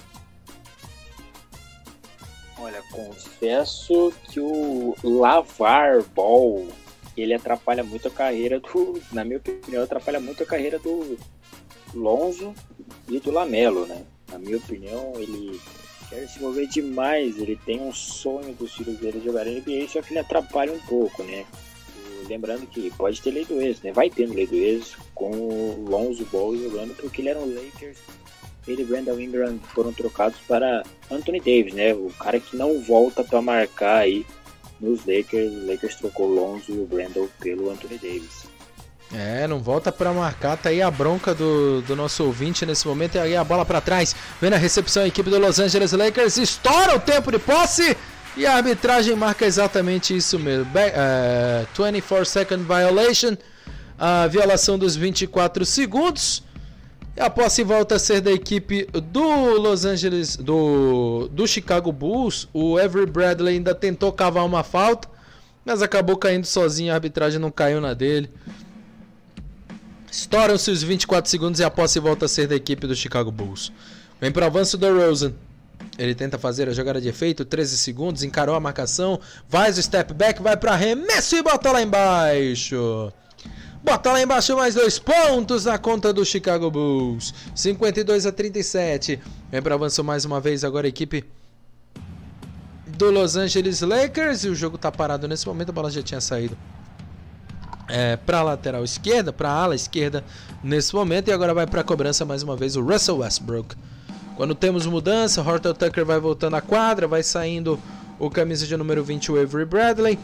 Olha, confesso que o Lavar Ball ele atrapalha muito a carreira do. Na minha opinião, atrapalha muito a carreira do Lonzo e do Lamelo, né? Na minha opinião, ele quer se envolver demais, ele tem um sonho dos filhos dele jogarem NBA, só que ele atrapalha um pouco, né? Lembrando que pode ter lei ex, né? Vai ter lei ex com o Lonzo Ball jogando, porque ele era um Lakers. Ele e Brandon Ingram foram trocados para Anthony Davis, né? O cara que não volta para marcar aí nos Lakers. O Lakers trocou Lonzo e o Brandon pelo Anthony Davis. É, não volta para marcar, tá aí a bronca do, do nosso ouvinte nesse momento, e aí a bola para trás, vem a recepção a equipe do Los Angeles Lakers, estoura o tempo de posse, e a arbitragem marca exatamente isso mesmo. Back, uh, 24 second violation, a violação dos 24 segundos. E a posse volta a ser da equipe do Los Angeles, do, do Chicago Bulls. O Avery Bradley ainda tentou cavar uma falta, mas acabou caindo sozinho. A arbitragem não caiu na dele. Estouram-se os 24 segundos e a posse volta a ser da equipe do Chicago Bulls. Vem para o avanço da Rosen. Ele tenta fazer a jogada de efeito, 13 segundos, encarou a marcação, faz o step back, vai para arremesso e bota lá embaixo. Bota lá embaixo mais dois pontos na conta do Chicago Bulls. 52 a 37. Vem para avanço mais uma vez agora a equipe do Los Angeles Lakers. E o jogo tá parado nesse momento. A bola já tinha saído é, para lateral esquerda, para ala esquerda nesse momento. E agora vai para a cobrança mais uma vez o Russell Westbrook. Quando temos mudança, Horton Tucker vai voltando à quadra, vai saindo o camisa de número 20, o Avery Bradley.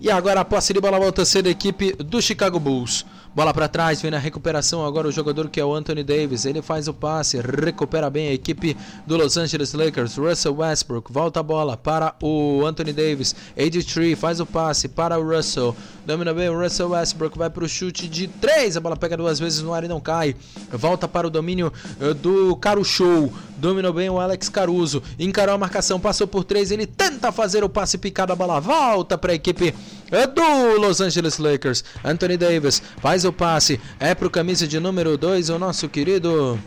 E agora a posse de bola volta a ser da equipe do Chicago Bulls. Bola para trás, vem na recuperação agora o jogador que é o Anthony Davis. Ele faz o passe, recupera bem a equipe do Los Angeles Lakers. Russell Westbrook volta a bola para o Anthony Davis. AD3 faz o passe para o Russell. Domina bem o Russell Westbrook, vai para o chute de 3. A bola pega duas vezes no ar e não cai. Volta para o domínio eh, do Caruso. Dominou bem o Alex Caruso. Encarou a marcação, passou por 3. Ele tenta fazer o passe picado. A bola volta para a equipe eh, do Los Angeles Lakers. Anthony Davis faz o o passe. É pro camisa de número 2, o nosso querido.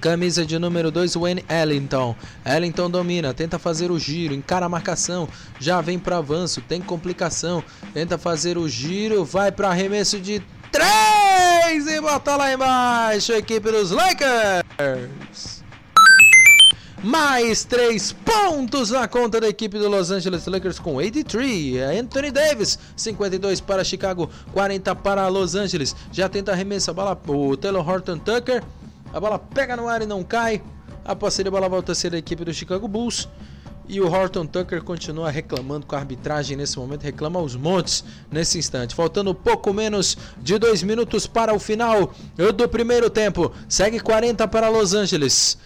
Camisa de número 2, Wayne Ellington. Ellington domina, tenta fazer o giro, encara a marcação, já vem para avanço, tem complicação, tenta fazer o giro, vai para arremesso de 3 e bota lá embaixo a equipe dos Lakers. Mais três pontos na conta da equipe do Los Angeles Lakers com 83. É Anthony Davis, 52 para Chicago, 40 para Los Angeles. Já tenta arremessa a bola o Taylor Horton Tucker. A bola pega no ar e não cai. A posse de bola volta a ser da equipe do Chicago Bulls. E o Horton Tucker continua reclamando com a arbitragem nesse momento, reclama aos montes nesse instante. Faltando pouco menos de dois minutos para o final do primeiro tempo. Segue 40 para Los Angeles.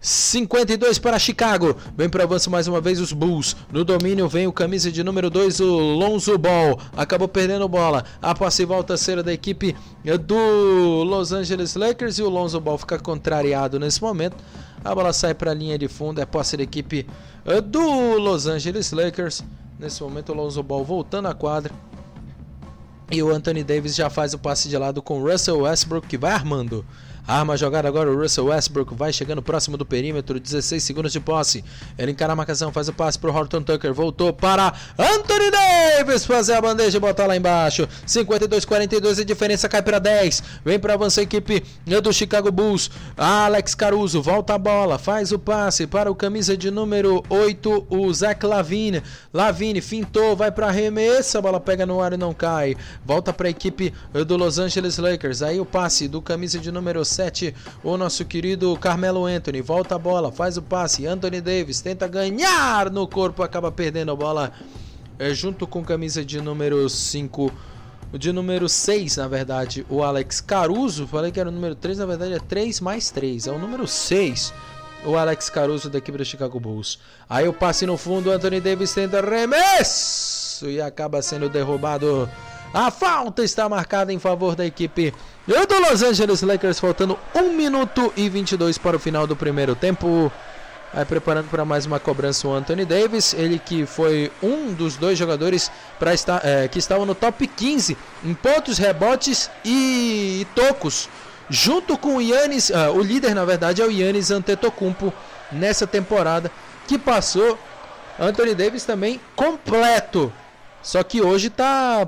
52 para Chicago. Vem para avanço mais uma vez os Bulls. No domínio vem o camisa de número 2, o Lonzo Ball. Acabou perdendo bola. A posse volta a ser da equipe do Los Angeles Lakers e o Lonzo Ball fica contrariado nesse momento. A bola sai para a linha de fundo. É posse da equipe do Los Angeles Lakers. Nesse momento o Lonzo Ball voltando à quadra. E o Anthony Davis já faz o passe de lado com o Russell Westbrook que vai armando. Arma jogada agora, o Russell Westbrook vai chegando próximo do perímetro, 16 segundos de posse. Ele encara a marcação, faz o passe para o Horton Tucker, voltou para Anthony Davis fazer a bandeja e botar lá embaixo. 52-42, a diferença cai para 10. Vem para avançar a equipe do Chicago Bulls. Alex Caruso volta a bola, faz o passe para o camisa de número 8, o Zach Lavine. Lavine fintou, vai para arremesso, a bola pega no ar e não cai. Volta para a equipe do Los Angeles Lakers. Aí o passe do camisa de número 7 7, o nosso querido Carmelo Anthony. Volta a bola, faz o passe. Anthony Davis tenta ganhar no corpo, acaba perdendo a bola é, junto com camisa de número 5. De número 6, na verdade, o Alex Caruso. Falei que era o número 3, na verdade é 3 mais 3. É o número 6 o Alex Caruso da equipe do Chicago Bulls. Aí o passe no fundo, Anthony Davis tenta arremesso e acaba sendo derrubado. A falta está marcada em favor da equipe do Los Angeles Lakers faltando 1 minuto e 22 para o final do primeiro tempo. Aí preparando para mais uma cobrança o Anthony Davis, ele que foi um dos dois jogadores para estar, é, que estavam no top 15 em pontos, rebotes e, e tocos, junto com o Yannis, uh, o líder na verdade é o Yannis Antetokounmpo nessa temporada que passou. Anthony Davis também completo, só que hoje está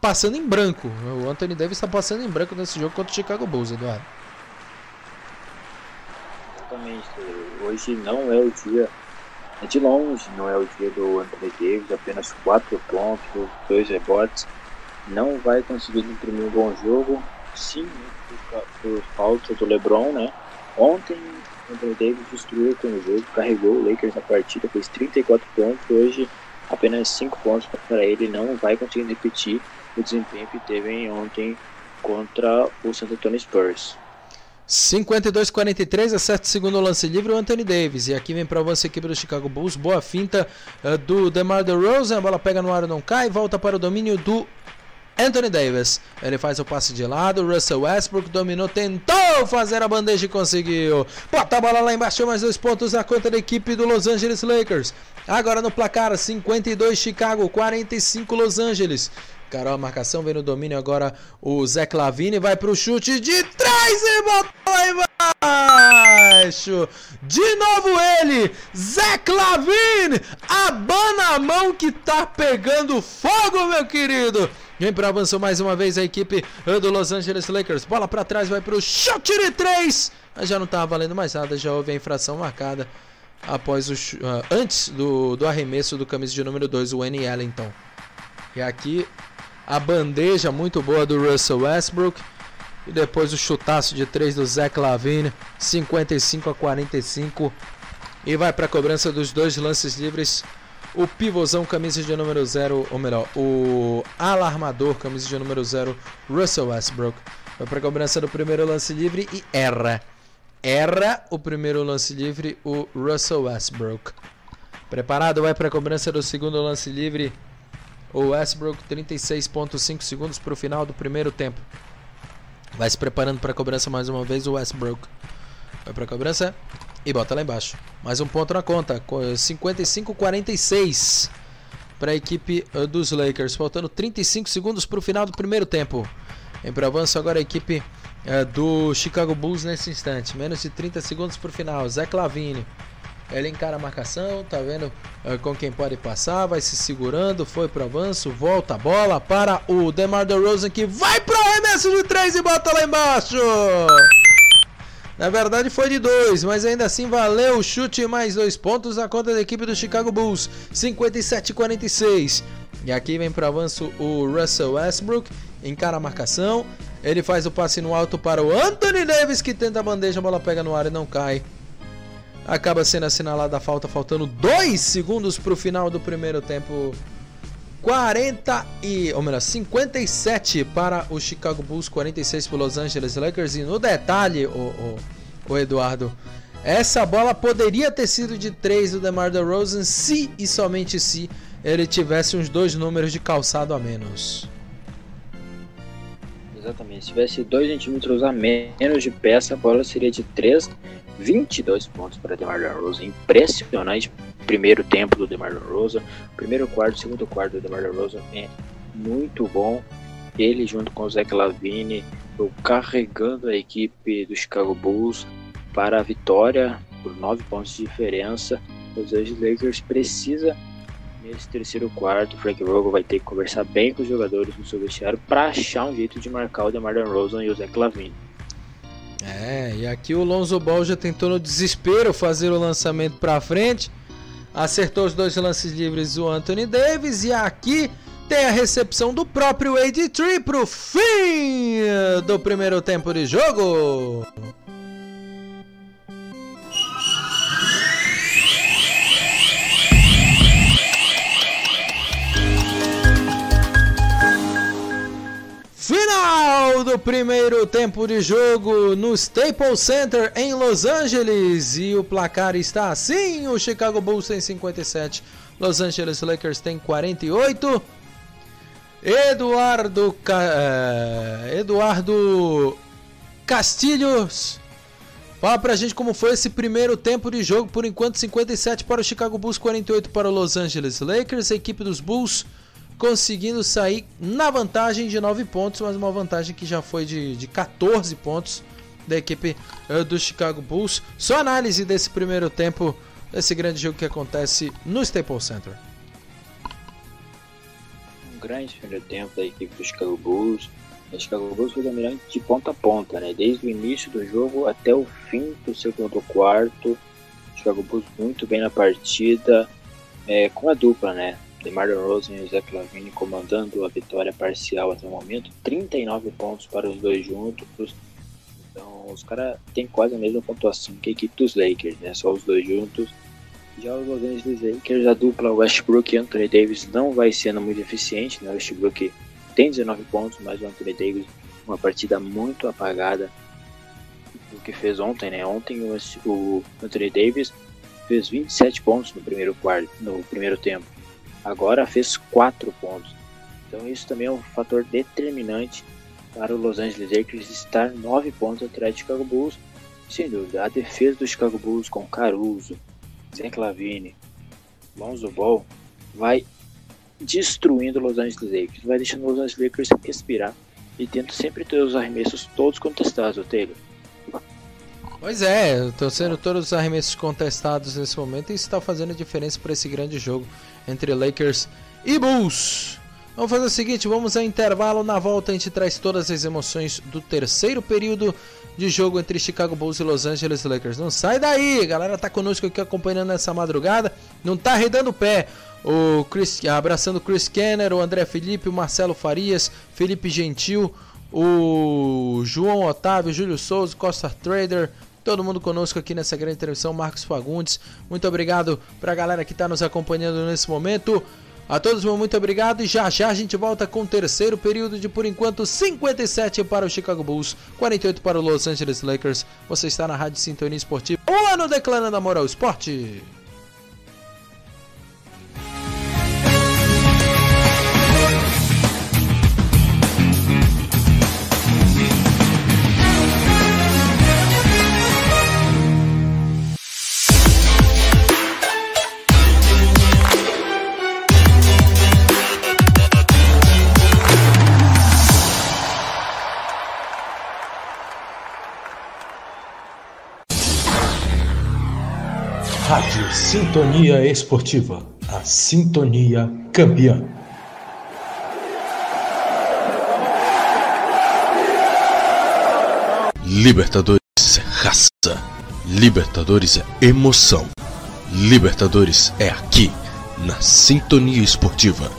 passando em branco. O Anthony Davis está passando em branco nesse jogo contra o Chicago Bulls, Eduardo. Exatamente. Hoje não é o dia, é de longe, não é o dia do Anthony Davis, apenas 4 pontos, 2 rebotes. Não vai conseguir imprimir um bom jogo, sim, por, falta do LeBron, né? Ontem o Anthony Davis destruiu com o jogo, carregou o Lakers na partida, fez 34 pontos, hoje apenas 5 pontos para ele, não vai conseguir repetir o desempenho que teve ontem contra o San Antonio Spurs. 52-43, acerta o segundo lance livre o Anthony Davis. E aqui vem para avanço a equipe do Chicago Bulls. Boa finta uh, do DeMar DeRozan. A bola pega no ar não cai. Volta para o domínio do Anthony Davis. Ele faz o passe de lado. Russell Westbrook dominou, tentou fazer a bandeja e conseguiu. Bota a bola lá embaixo, mais dois pontos na conta da equipe do Los Angeles Lakers. Agora no placar, 52 Chicago, 45 Los Angeles. Carol, a marcação vem no domínio agora. O Zé Clavini vai pro chute de trás e bota lá embaixo. De novo ele, Zé Clavini. Abana a mão que tá pegando fogo, meu querido. Vem para avanço mais uma vez a equipe do Los Angeles Lakers. Bola para trás, vai para o chute de 3. Mas já não estava valendo mais nada, já houve a infração marcada após o uh, antes do, do arremesso do camisa de número 2, o N. Ellington. E aqui a bandeja muito boa do Russell Westbrook. E depois o chutaço de 3 do Zach Lavine, 55 a 45. E vai para a cobrança dos dois lances livres o pivôzão, camisa de número 0, ou melhor, o alarmador, camisa de número 0, Russell Westbrook. Vai para a cobrança do primeiro lance livre e erra. Erra o primeiro lance livre, o Russell Westbrook. Preparado, vai para a cobrança do segundo lance livre, o Westbrook, 36,5 segundos para o final do primeiro tempo. Vai se preparando para a cobrança mais uma vez, o Westbrook. Vai para a cobrança, e bota lá embaixo. Mais um ponto na conta. 55-46 para a equipe uh, dos Lakers. Faltando 35 segundos para o final do primeiro tempo. Em para avanço agora a equipe uh, do Chicago Bulls nesse instante. Menos de 30 segundos para o final. Zé Clavini. Ele encara a marcação, tá vendo uh, com quem pode passar, vai se segurando, foi pro avanço, volta a bola para o DeMar DeRozan que vai pro arremesso de 3 e bota lá embaixo. Na verdade foi de dois, mas ainda assim valeu o chute mais dois pontos na conta da equipe do Chicago Bulls, 57-46. E aqui vem para avanço o Russell Westbrook, encara a marcação, ele faz o passe no alto para o Anthony Davis que tenta a bandeja, a bola pega no ar e não cai. Acaba sendo assinalada a falta, faltando dois segundos para o final do primeiro tempo. 40 e, ou melhor, 57 para o Chicago Bulls, 46 para o Los Angeles Lakers. E no detalhe, o, o, o Eduardo, essa bola poderia ter sido de 3 do DeMar DeRozan se e somente se ele tivesse uns dois números de calçado a menos. Exatamente, se tivesse 2 centímetros a menos de peça, a bola seria de 3, 22 pontos para DeMar DeRozan. Impressionante primeiro tempo do DeMar DeRozan, primeiro quarto, segundo quarto do DeMar DeRozan é muito bom. Ele junto com o Zach Lavine carregando a equipe do Chicago Bulls para a vitória por 9 pontos de diferença. Os Angeles Lakers precisa nesse terceiro quarto, Frank Vogel vai ter que conversar bem com os jogadores no seu vestiário para achar um jeito de marcar o DeMar DeRozan e o Zach Lavine. É, e aqui o Lonzo Ball já tentou no desespero fazer o lançamento para frente, Acertou os dois lances livres o Anthony Davis. E aqui tem a recepção do próprio AD3 para o fim do primeiro tempo de jogo. Final do primeiro tempo de jogo no Staples Center em Los Angeles e o placar está assim: o Chicago Bulls tem 57, Los Angeles Lakers tem 48. Eduardo. Eh, Eduardo Castilhos Fala pra gente como foi esse primeiro tempo de jogo. Por enquanto, 57 para o Chicago Bulls, 48 para o Los Angeles Lakers. A equipe dos Bulls conseguindo sair na vantagem de 9 pontos, mas uma vantagem que já foi de, de 14 pontos da equipe uh, do Chicago Bulls. Só análise desse primeiro tempo, desse grande jogo que acontece no Staples Center. Um grande primeiro tempo da equipe do Chicago Bulls. O Chicago Bulls foi dominante de ponta a ponta, né? desde o início do jogo até o fim do segundo quarto. O Chicago Bulls muito bem na partida, é, com a dupla, né? DeMar DeRozan e o Zach Lavine comandando a vitória parcial até o momento, 39 pontos para os dois juntos. Então, os caras têm quase a mesma pontuação que a equipe dos Lakers, né? Só os dois juntos. Já os Los Angeles Lakers, a dupla Westbrook e Anthony Davis não vai sendo muito eficiente, né? O Westbrook tem 19 pontos, mas o Anthony Davis uma partida muito apagada do que fez ontem, né? Ontem o Anthony Davis fez 27 pontos no primeiro quarto, no primeiro tempo agora fez 4 pontos. Então isso também é um fator determinante para o Los Angeles Lakers estar 9 pontos atrás de Chicago Bulls. Sem dúvida, a defesa do Chicago Bulls com Caruso, Zach Lavine, Lonzo Ball vai destruindo os Los Angeles Lakers, vai deixando os Los Angeles Lakers respirar e tendo sempre ter os arremessos todos contestados, Taylor. Pois é, estão sendo todos os arremessos contestados nesse momento e isso está fazendo diferença para esse grande jogo entre Lakers e Bulls. Vamos fazer o seguinte, vamos ao intervalo. Na volta a gente traz todas as emoções do terceiro período de jogo entre Chicago Bulls e Los Angeles Lakers. Não sai daí, galera tá conosco aqui acompanhando essa madrugada. Não tá arredando o pé. O Chris, abraçando o Chris Kenner, o André Felipe, o Marcelo Farias, Felipe Gentil, o João Otávio, Júlio Souza, Costa Trader, todo mundo conosco aqui nessa grande transmissão, Marcos Fagundes. Muito obrigado para a galera que está nos acompanhando nesse momento. A todos, muito obrigado e já já a gente volta com o terceiro período de, por enquanto, 57 para o Chicago Bulls, 48 para o Los Angeles Lakers. Você está na Rádio Sintonia Esportiva, um ano declarando amor ao esporte. Sintonia Esportiva, a sintonia campeã. Libertadores é raça, Libertadores é emoção, Libertadores é aqui, na Sintonia Esportiva,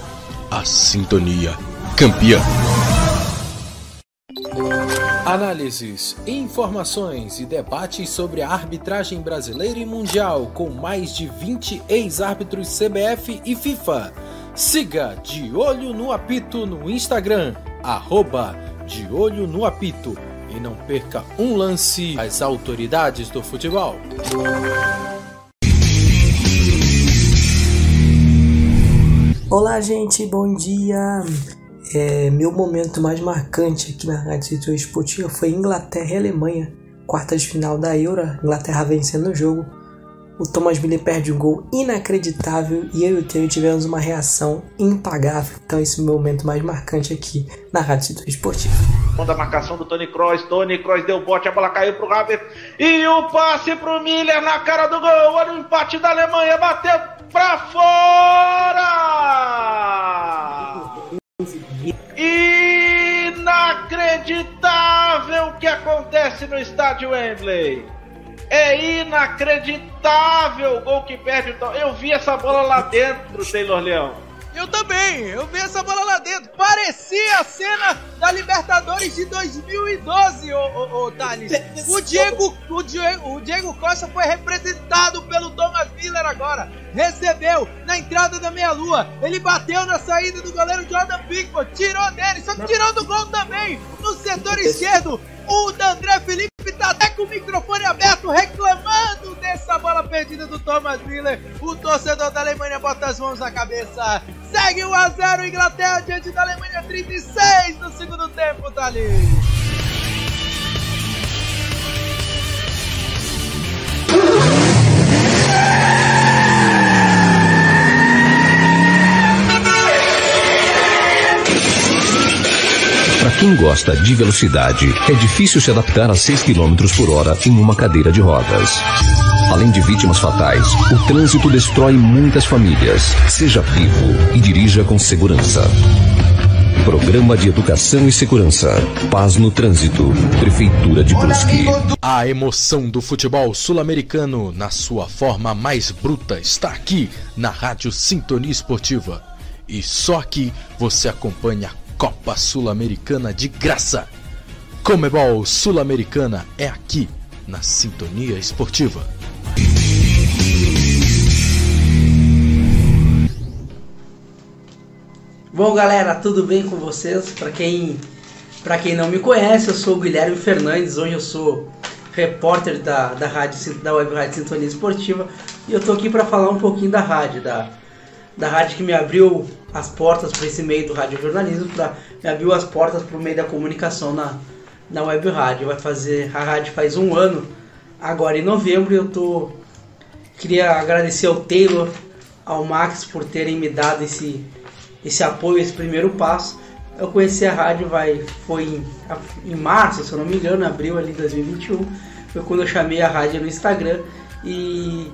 a sintonia campeã. Análises, informações e debates sobre a arbitragem brasileira e mundial com mais de 20 ex-árbitros CBF e FIFA. Siga De Olho no Apito no Instagram, arroba De Olho no Apito e não perca um lance às autoridades do futebol. Olá, gente, bom dia. É, meu momento mais marcante aqui na Rádio Cintura Esportiva foi Inglaterra e Alemanha, quartas de final da Euro, Inglaterra vencendo o jogo. O Thomas Miller perde um gol inacreditável e eu e o Theo tivemos uma reação impagável. Então esse é o meu momento mais marcante aqui na Rádio Cintura Esportiva. Da marcação do Tony Kroos, Tony Kroos deu bote, a bola caiu pro Havertz e o passe pro Miller na cara do gol. Olha o empate da Alemanha, bateu pra fora! Inacreditável o que acontece no estádio Wembley. É inacreditável o gol que perde. Eu vi essa bola lá dentro, Taylor Leão. Eu também, eu vi essa bola lá dentro. Parecia a cena da Libertadores de 2012, ô, ô, ô Thales. O Diego, o, Diego, o Diego Costa foi representado pelo Thomas Miller agora. Recebeu na entrada da meia-lua. Ele bateu na saída do goleiro Jordan Pickford, tirou dele, só que tirou do gol também. No setor esquerdo, o André Felipe tá até com o microfone aberto reclamando dessa bola perdida do Thomas Miller. O torcedor da Alemanha bota as mãos na cabeça. Segue 1 a 0 Inglaterra diante da Alemanha 36 no segundo tempo, Thales. Para quem gosta de velocidade, é difícil se adaptar a 6 km por hora em uma cadeira de rodas. Além de vítimas fatais, o trânsito destrói muitas famílias. Seja vivo e dirija com segurança. Programa de Educação e Segurança. Paz no Trânsito. Prefeitura de Brusque. A emoção do futebol sul-americano na sua forma mais bruta está aqui na Rádio Sintonia Esportiva. E só aqui você acompanha a Copa Sul-Americana de graça. Comebol Sul-Americana é aqui na Sintonia Esportiva. Bom, galera, tudo bem com vocês? Para quem para quem não me conhece, eu sou o Guilherme Fernandes, hoje eu sou repórter da, da rádio da Web Rádio Sintonia Esportiva e eu tô aqui para falar um pouquinho da rádio, da, da rádio que me abriu as portas para esse meio do radiojornalismo, pra, me abriu as portas para o meio da comunicação na, na web rádio. Vai fazer a rádio faz um ano, agora em novembro, eu tô queria agradecer ao Taylor, ao Max por terem me dado esse esse apoio, esse primeiro passo. Eu conheci a rádio vai foi em, em março, se eu não me engano, abril ali de 2021. Foi quando eu chamei a rádio no Instagram e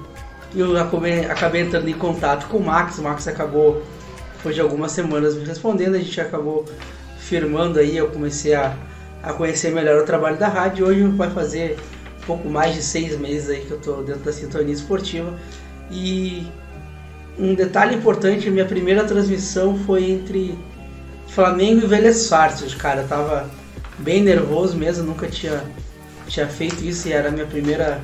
eu acabei, acabei entrando em contato com o Max. O Max acabou depois de algumas semanas me respondendo, a gente acabou firmando aí, eu comecei a, a conhecer melhor o trabalho da rádio. Hoje vai fazer um pouco mais de seis meses aí que eu estou dentro da sintonia esportiva. E um detalhe importante, minha primeira transmissão foi entre Flamengo e Vélez Sarsfield, cara, eu tava bem nervoso mesmo, nunca tinha, tinha feito isso e era a minha primeira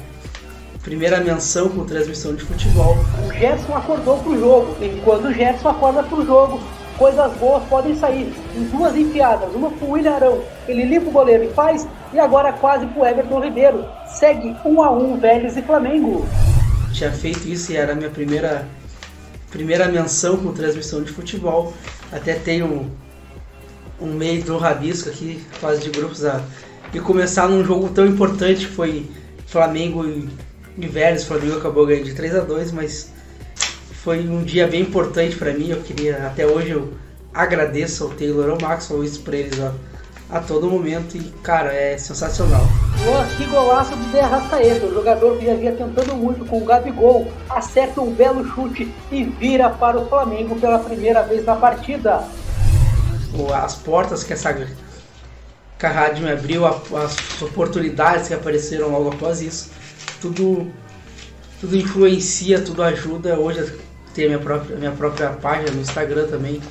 primeira menção com transmissão de futebol. O Gerson acordou pro jogo, e quando o Gerson acorda pro jogo, coisas boas podem sair. Em duas enfiadas, uma pro William Arão, ele limpa o goleiro e faz, e agora quase pro Everton Ribeiro. Segue um a um Vélez e Flamengo. Tinha feito isso e era a minha primeira primeira menção com transmissão de futebol. Até tenho um meio do rabisco aqui, fase de grupos, a, e começar num jogo tão importante que foi Flamengo e, e Vélez. O Flamengo acabou ganhando de 3 a 2 mas foi um dia bem importante para mim. Eu queria, até hoje, eu agradeço ao Taylor e ao Max, falo isso pra eles a, a todo momento e, cara, é sensacional. Nossa, que golaço do Zé Arrascaeta, o jogador que já vinha tentando muito com o Gabigol, acerta um belo chute e vira para o Flamengo pela primeira vez na partida as portas que essa que a rádio me abriu, as oportunidades que apareceram logo após isso, tudo, tudo influencia, tudo ajuda. Hoje eu tenho minha própria, minha própria página no Instagram também,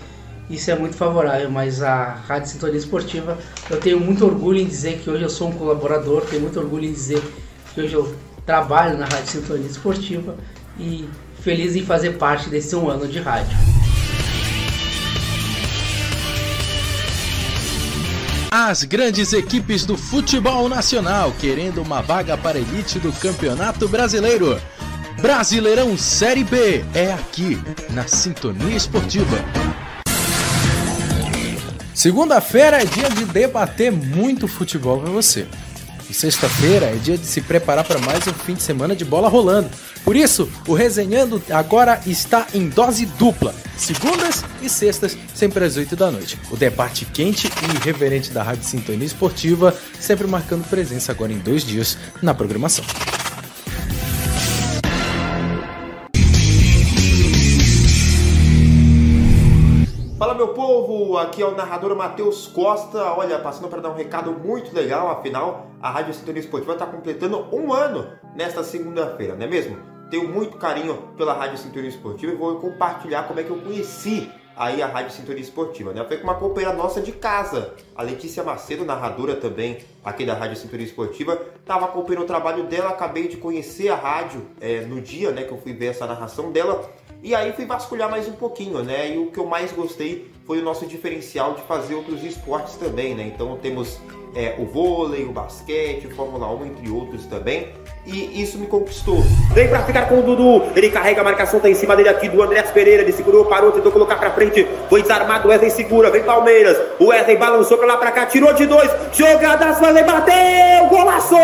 isso é muito favorável, mas a Rádio Sintonia Esportiva, eu tenho muito orgulho em dizer que hoje eu sou um colaborador, tenho muito orgulho em dizer que hoje eu trabalho na Rádio Sintonia Esportiva e feliz em fazer parte desse um ano de rádio. As grandes equipes do futebol nacional querendo uma vaga para a elite do Campeonato Brasileiro. Brasileirão Série B é aqui, na Sintonia Esportiva. Segunda-feira é dia de debater muito futebol para você. Sexta-feira é dia de se preparar para mais um fim de semana de bola rolando. Por isso, o Resenhando agora está em dose dupla, segundas e sextas, sempre às 8 da noite. O debate quente e irreverente da Rádio Sintonia Esportiva, sempre marcando presença agora em dois dias na programação. Meu povo, aqui é o narrador Matheus Costa. Olha, passando para dar um recado muito legal, afinal, a Rádio Sintonia Esportiva está completando um ano nesta segunda-feira, não é mesmo? Tenho muito carinho pela Rádio Sintonia Esportiva e vou compartilhar como é que eu conheci aí a Rádio Sintonia Esportiva, né? Foi com uma companheira nossa de casa, a Letícia Macedo, narradora também aqui da Rádio Sintonia Esportiva, estava acompanhando o trabalho dela, acabei de conhecer a rádio é, no dia, né, que eu fui ver essa narração dela, e aí fui vasculhar mais um pouquinho, né? E o que eu mais gostei foi o nosso diferencial de fazer outros esportes também, né? Então temos é, o vôlei, o basquete, Fórmula 1, entre outros também. E isso me conquistou. Vem pra ficar com o Dudu. Ele carrega a marcação, tá em cima dele aqui do André Pereira. Ele segurou, parou, tentou colocar pra frente. Foi desarmado, Wesley segura. Vem Palmeiras. O Wesley balançou pra lá pra cá, tirou de dois. Jogada, Wesley bateu! Golaço!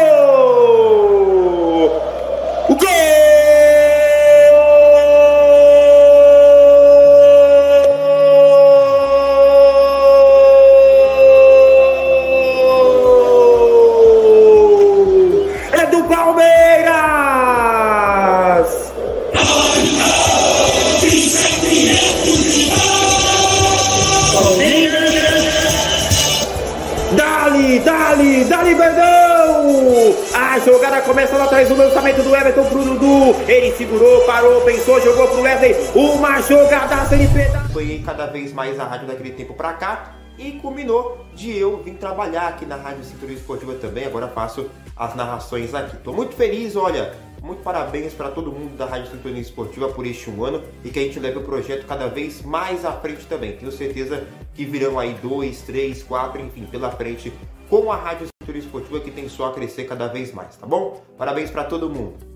Segurou, parou, pensou, jogou pro Wesley. Uma jogada ele peda. Foi cada vez mais a rádio daquele tempo pra cá. E culminou de eu vir trabalhar aqui na Rádio Cinturão Esportiva também. Agora faço as narrações aqui. Tô muito feliz, olha. Muito parabéns para todo mundo da Rádio Sintonia Esportiva por este um ano e que a gente leve o projeto cada vez mais à frente também. Tenho certeza que virão aí dois, três, quatro, enfim, pela frente com a Rádio Cintura Esportiva que tem só a crescer cada vez mais, tá bom? Parabéns para todo mundo.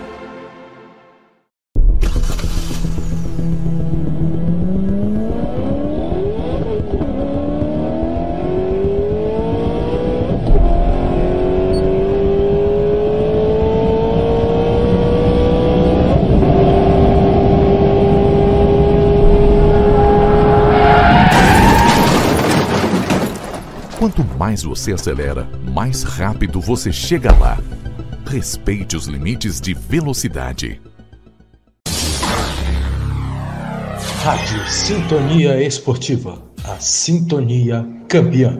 mais você acelera, mais rápido você chega lá. Respeite os limites de velocidade. Rádio Sintonia Esportiva. A Sintonia Campeã.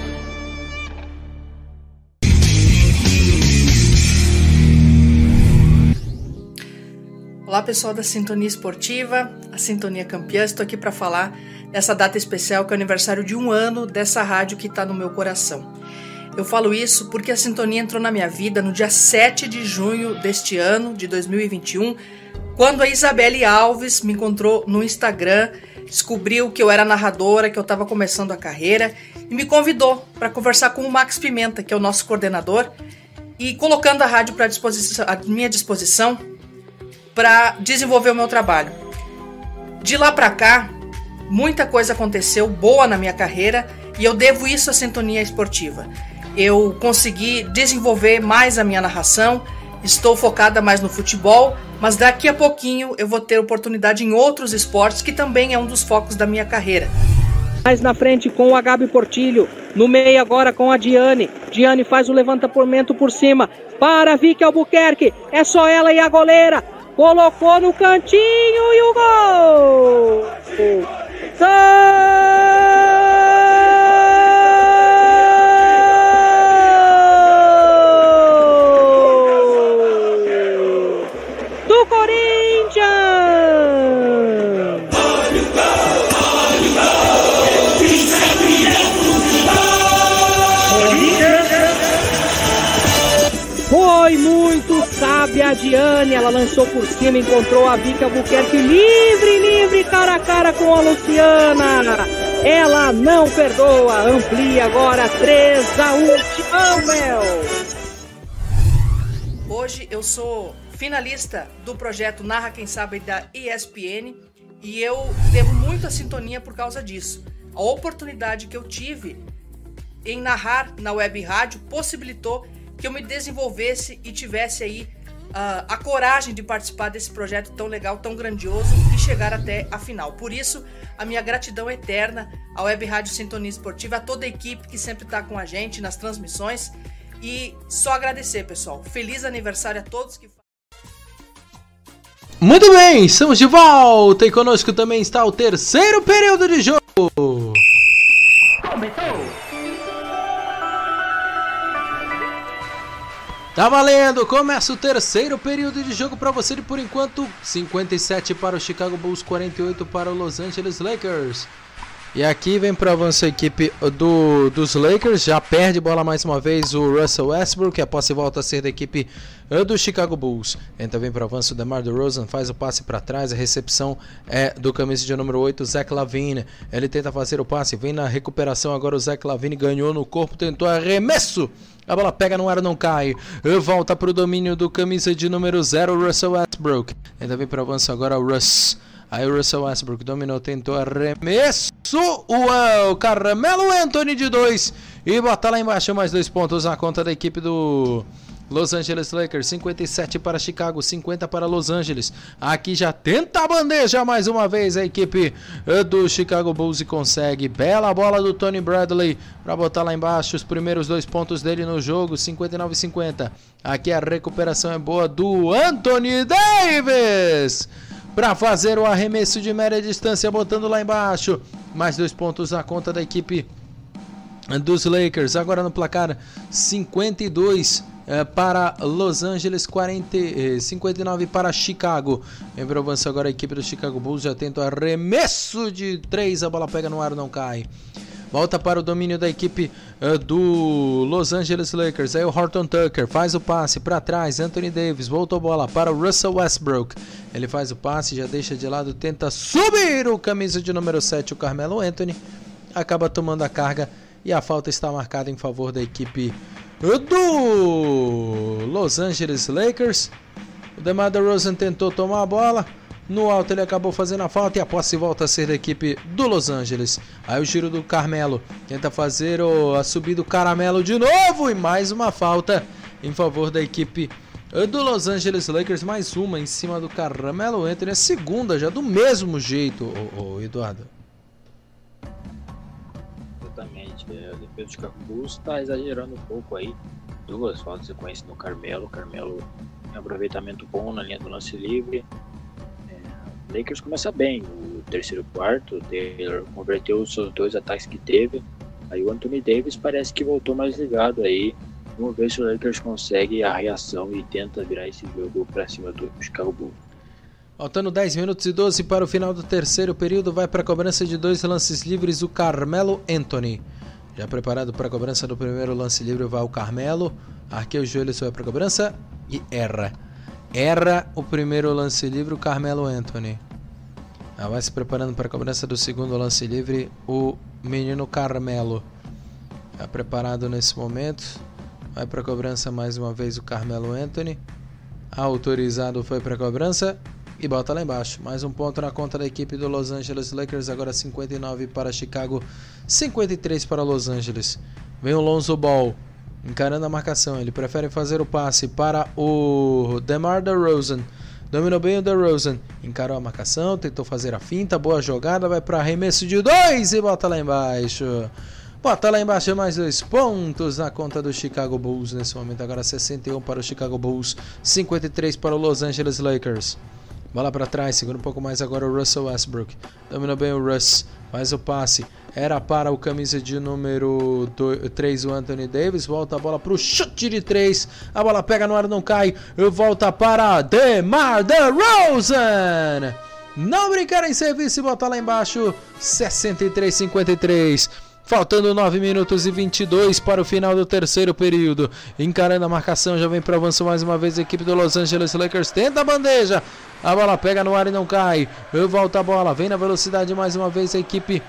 Olá pessoal da Sintonia Esportiva, a Sintonia Campeã, estou aqui para falar dessa data especial que é o aniversário de um ano dessa rádio que está no meu coração. Eu falo isso porque a Sintonia entrou na minha vida no dia 7 de junho deste ano, de 2021, quando a Isabelle Alves me encontrou no Instagram, descobriu que eu era narradora, que eu estava começando a carreira e me convidou para conversar com o Max Pimenta, que é o nosso coordenador, e colocando a rádio para à minha disposição para desenvolver o meu trabalho. De lá para cá, muita coisa aconteceu boa na minha carreira e eu devo isso à sintonia esportiva. Eu consegui desenvolver mais a minha narração, estou focada mais no futebol, mas daqui a pouquinho eu vou ter oportunidade em outros esportes que também é um dos focos da minha carreira. Mais na frente com o Gabi Portilho, no meio agora com a Diane. Diane faz o levantamento por cima para Vicky Albuquerque. É só ela e a goleira colocou no cantinho e o gol! Do sábia a Diane, ela lançou por cima, encontrou a Vika Albuquerque livre, livre, cara a cara com a Luciana. Ela não perdoa, amplia agora 3 a 1. Amel. Hoje eu sou finalista do projeto Narra Quem Sabe da ESPN e eu devo muito a sintonia por causa disso. A oportunidade que eu tive em narrar na web rádio possibilitou que eu me desenvolvesse e tivesse aí uh, a coragem de participar desse projeto tão legal, tão grandioso e chegar até a final. Por isso, a minha gratidão eterna à Web Rádio Sintonia Esportiva, a toda a equipe que sempre está com a gente nas transmissões. E só agradecer, pessoal. Feliz aniversário a todos que muito bem, estamos de volta e conosco também está o terceiro período de jogo. Tá valendo! Começa o terceiro período de jogo para você de por enquanto 57 para o Chicago Bulls, 48 para o Los Angeles Lakers. E aqui vem para avanço a equipe do, dos Lakers, já perde bola mais uma vez o Russell Westbrook, a posse volta a ser da equipe eh, do Chicago Bulls. Então vem para avanço o DeMar DeRozan, faz o passe para trás, a recepção é do camisa de número 8, Zach Lavine. Ele tenta fazer o passe, vem na recuperação agora o Zach Lavine ganhou no corpo, tentou arremesso. A bola pega no ar, não cai. Volta para o domínio do camisa de número 0, Russell Westbrook. Ainda vem para avanço agora o Russ. Aí o Russell Westbrook dominou, tentou arremesso. O Carmelo Anthony de 2. E bota lá embaixo mais dois pontos na conta da equipe do Los Angeles Lakers, 57 para Chicago, 50 para Los Angeles. Aqui já tenta a bandeja mais uma vez a equipe eh, do Chicago Bulls e consegue. Bela bola do Tony Bradley para botar lá embaixo os primeiros dois pontos dele no jogo, 59 50. Aqui a recuperação é boa do Anthony Davis para fazer o arremesso de média distância, botando lá embaixo. Mais dois pontos na conta da equipe dos Lakers. Agora no placar 52 é, para Los Angeles, 40, 59 eh, para Chicago. Em avança agora a equipe do Chicago Bulls já tenta arremesso de 3, a bola pega no ar, não cai. Volta para o domínio da equipe uh, do Los Angeles Lakers. Aí o Horton Tucker faz o passe para trás. Anthony Davis voltou a bola para o Russell Westbrook. Ele faz o passe, já deixa de lado, tenta subir o camisa de número 7, o Carmelo Anthony. Acaba tomando a carga E a falta está marcada em favor da equipe do Los Angeles Lakers. O DeMar DeRozan tentou tomar a bola. No alto ele acabou fazendo a falta e a posse volta a ser da equipe do Los Angeles. Aí o giro do Carmelo tenta fazer o, a subida do Caramelo de novo e mais uma falta em favor da equipe do Los Angeles Lakers. Mais uma em cima do Carmelo Anthony. A segunda já do mesmo jeito, o, o Eduardo. Exatamente. É, a defesa de Bulls está exagerando um pouco aí. Duas faltas de sequência no Carmelo. Carmelo tem um aproveitamento bom na linha do lance livre. Lakers começa bem. O terceiro quarto, o Taylor converteu os seus dois ataques que teve. Aí o Anthony Davis parece que voltou mais ligado aí. Vamos ver se o Lakers consegue a reação e tenta virar esse jogo para cima do Chicago Bulls. Faltando 10 minutos e 12 para o final do terceiro período, vai para a cobrança de dois lances livres o Carmelo Anthony. Já preparado para a cobrança do primeiro lance livre vai o Carmelo. Arqueia os joelhos, vai para a cobrança e erra. Erra o primeiro lance livre o Carmelo Anthony. Ah, vai se preparando para a cobrança do segundo lance livre o menino Carmelo. Está preparado nesse momento. Vai para a cobrança mais uma vez o Carmelo Anthony. Autorizado foi para a cobrança e bota lá embaixo. Mais um ponto na conta da equipe do Los Angeles Lakers. Agora 59 para Chicago, 53 para Los Angeles. Vem o Lonzo Ball encarando a marcação. Ele prefere fazer o passe para o DeMar DeRozan. Dominou bem o DeRozan. Encarou a marcação, tentou fazer a finta. Boa jogada, vai para arremesso de dois e bota lá embaixo. Bota lá embaixo mais dois pontos na conta do Chicago Bulls nesse momento. Agora 61 para o Chicago Bulls, 53 para o Los Angeles Lakers. Bola para trás, segura um pouco mais agora o Russell Westbrook. Dominou bem o Russ, faz o passe. Era para o camisa de número 3, o Anthony Davis. Volta a bola para o chute de 3. A bola pega no ar, não cai. Volta para DeMar DeRozan. Não brincar em serviço e botar lá embaixo. 63-53. Faltando 9 minutos e 22 para o final do terceiro período. Encarando a marcação, já vem para avanço mais uma vez a equipe do Los Angeles Lakers. Tenta a bandeja. A bola pega no ar e não cai. Volta a bola. Vem na velocidade mais uma vez a equipe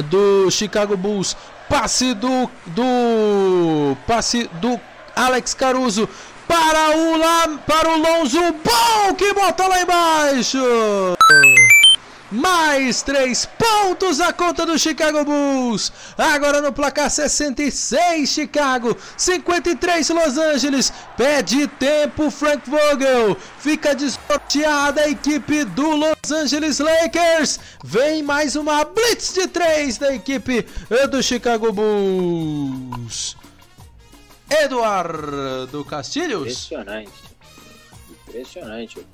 do Chicago Bulls. Passe do do passe do Alex Caruso para o para o Lonzo Ball que botou lá embaixo. Mais três pontos a conta do Chicago Bulls. Agora no placar 66 Chicago, 53 Los Angeles. Pede tempo Frank Vogel. Fica desnorteada a equipe do Los Angeles Lakers. Vem mais uma blitz de três da equipe do Chicago Bulls. Eduardo Castilhos. Impressionante. Impressionante.